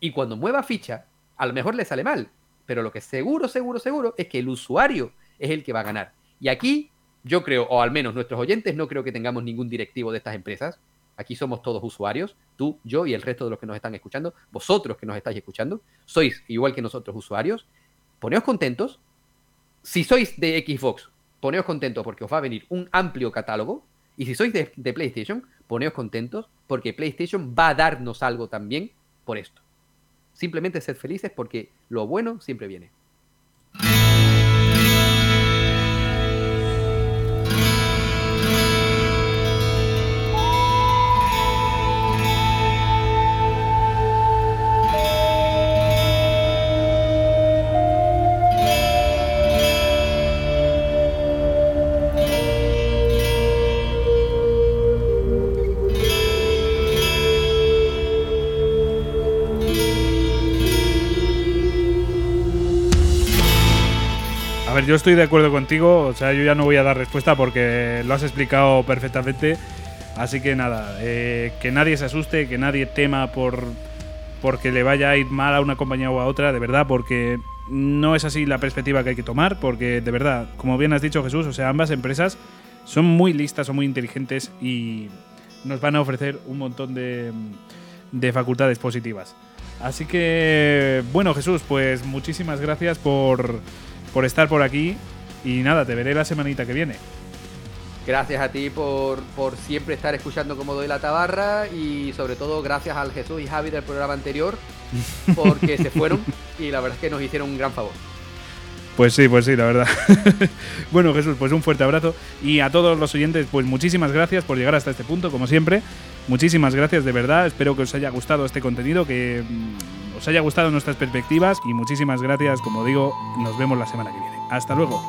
Y cuando mueva ficha, a lo mejor le sale mal. Pero lo que seguro, seguro, seguro es que el usuario es el que va a ganar. Y aquí yo creo, o al menos nuestros oyentes, no creo que tengamos ningún directivo de estas empresas. Aquí somos todos usuarios, tú, yo y el resto de los que nos están escuchando, vosotros que nos estáis escuchando, sois igual que nosotros usuarios. Poneos contentos. Si sois de Xbox, poneos contentos porque os va a venir un amplio catálogo. Y si sois de, PlayStation, poneos contentos porque PlayStation va a darnos algo también por esto. Simplemente sed felices porque lo bueno siempre viene. Yo estoy de acuerdo contigo. O sea, yo ya no voy a dar respuesta porque lo has explicado perfectamente. Así que nada, eh, que nadie se asuste, que nadie tema por porque le vaya a ir mal a una compañía o a otra, de verdad, porque no es así la perspectiva que hay que tomar, porque de verdad, como bien has dicho Jesús, o sea, ambas empresas son muy listas, son muy inteligentes y nos van a ofrecer un montón de, de facultades positivas. Así que, bueno Jesús, pues muchísimas gracias por por estar por aquí. Y nada, te veré la semanita que viene. Gracias a ti por, por siempre estar escuchando como doy la tabarra y sobre todo gracias al Jesús y Javi del programa anterior porque se fueron y la verdad es que nos hicieron un gran favor. Pues sí, pues sí, la verdad. bueno, Jesús, pues un fuerte abrazo. Y a todos los oyentes, pues muchísimas gracias por llegar hasta este punto, como siempre. Muchísimas gracias, de verdad. Espero que os haya gustado este contenido, que mm, os haya gustado nuestras perspectivas. Y muchísimas gracias, como digo, nos vemos la semana que viene. Hasta luego.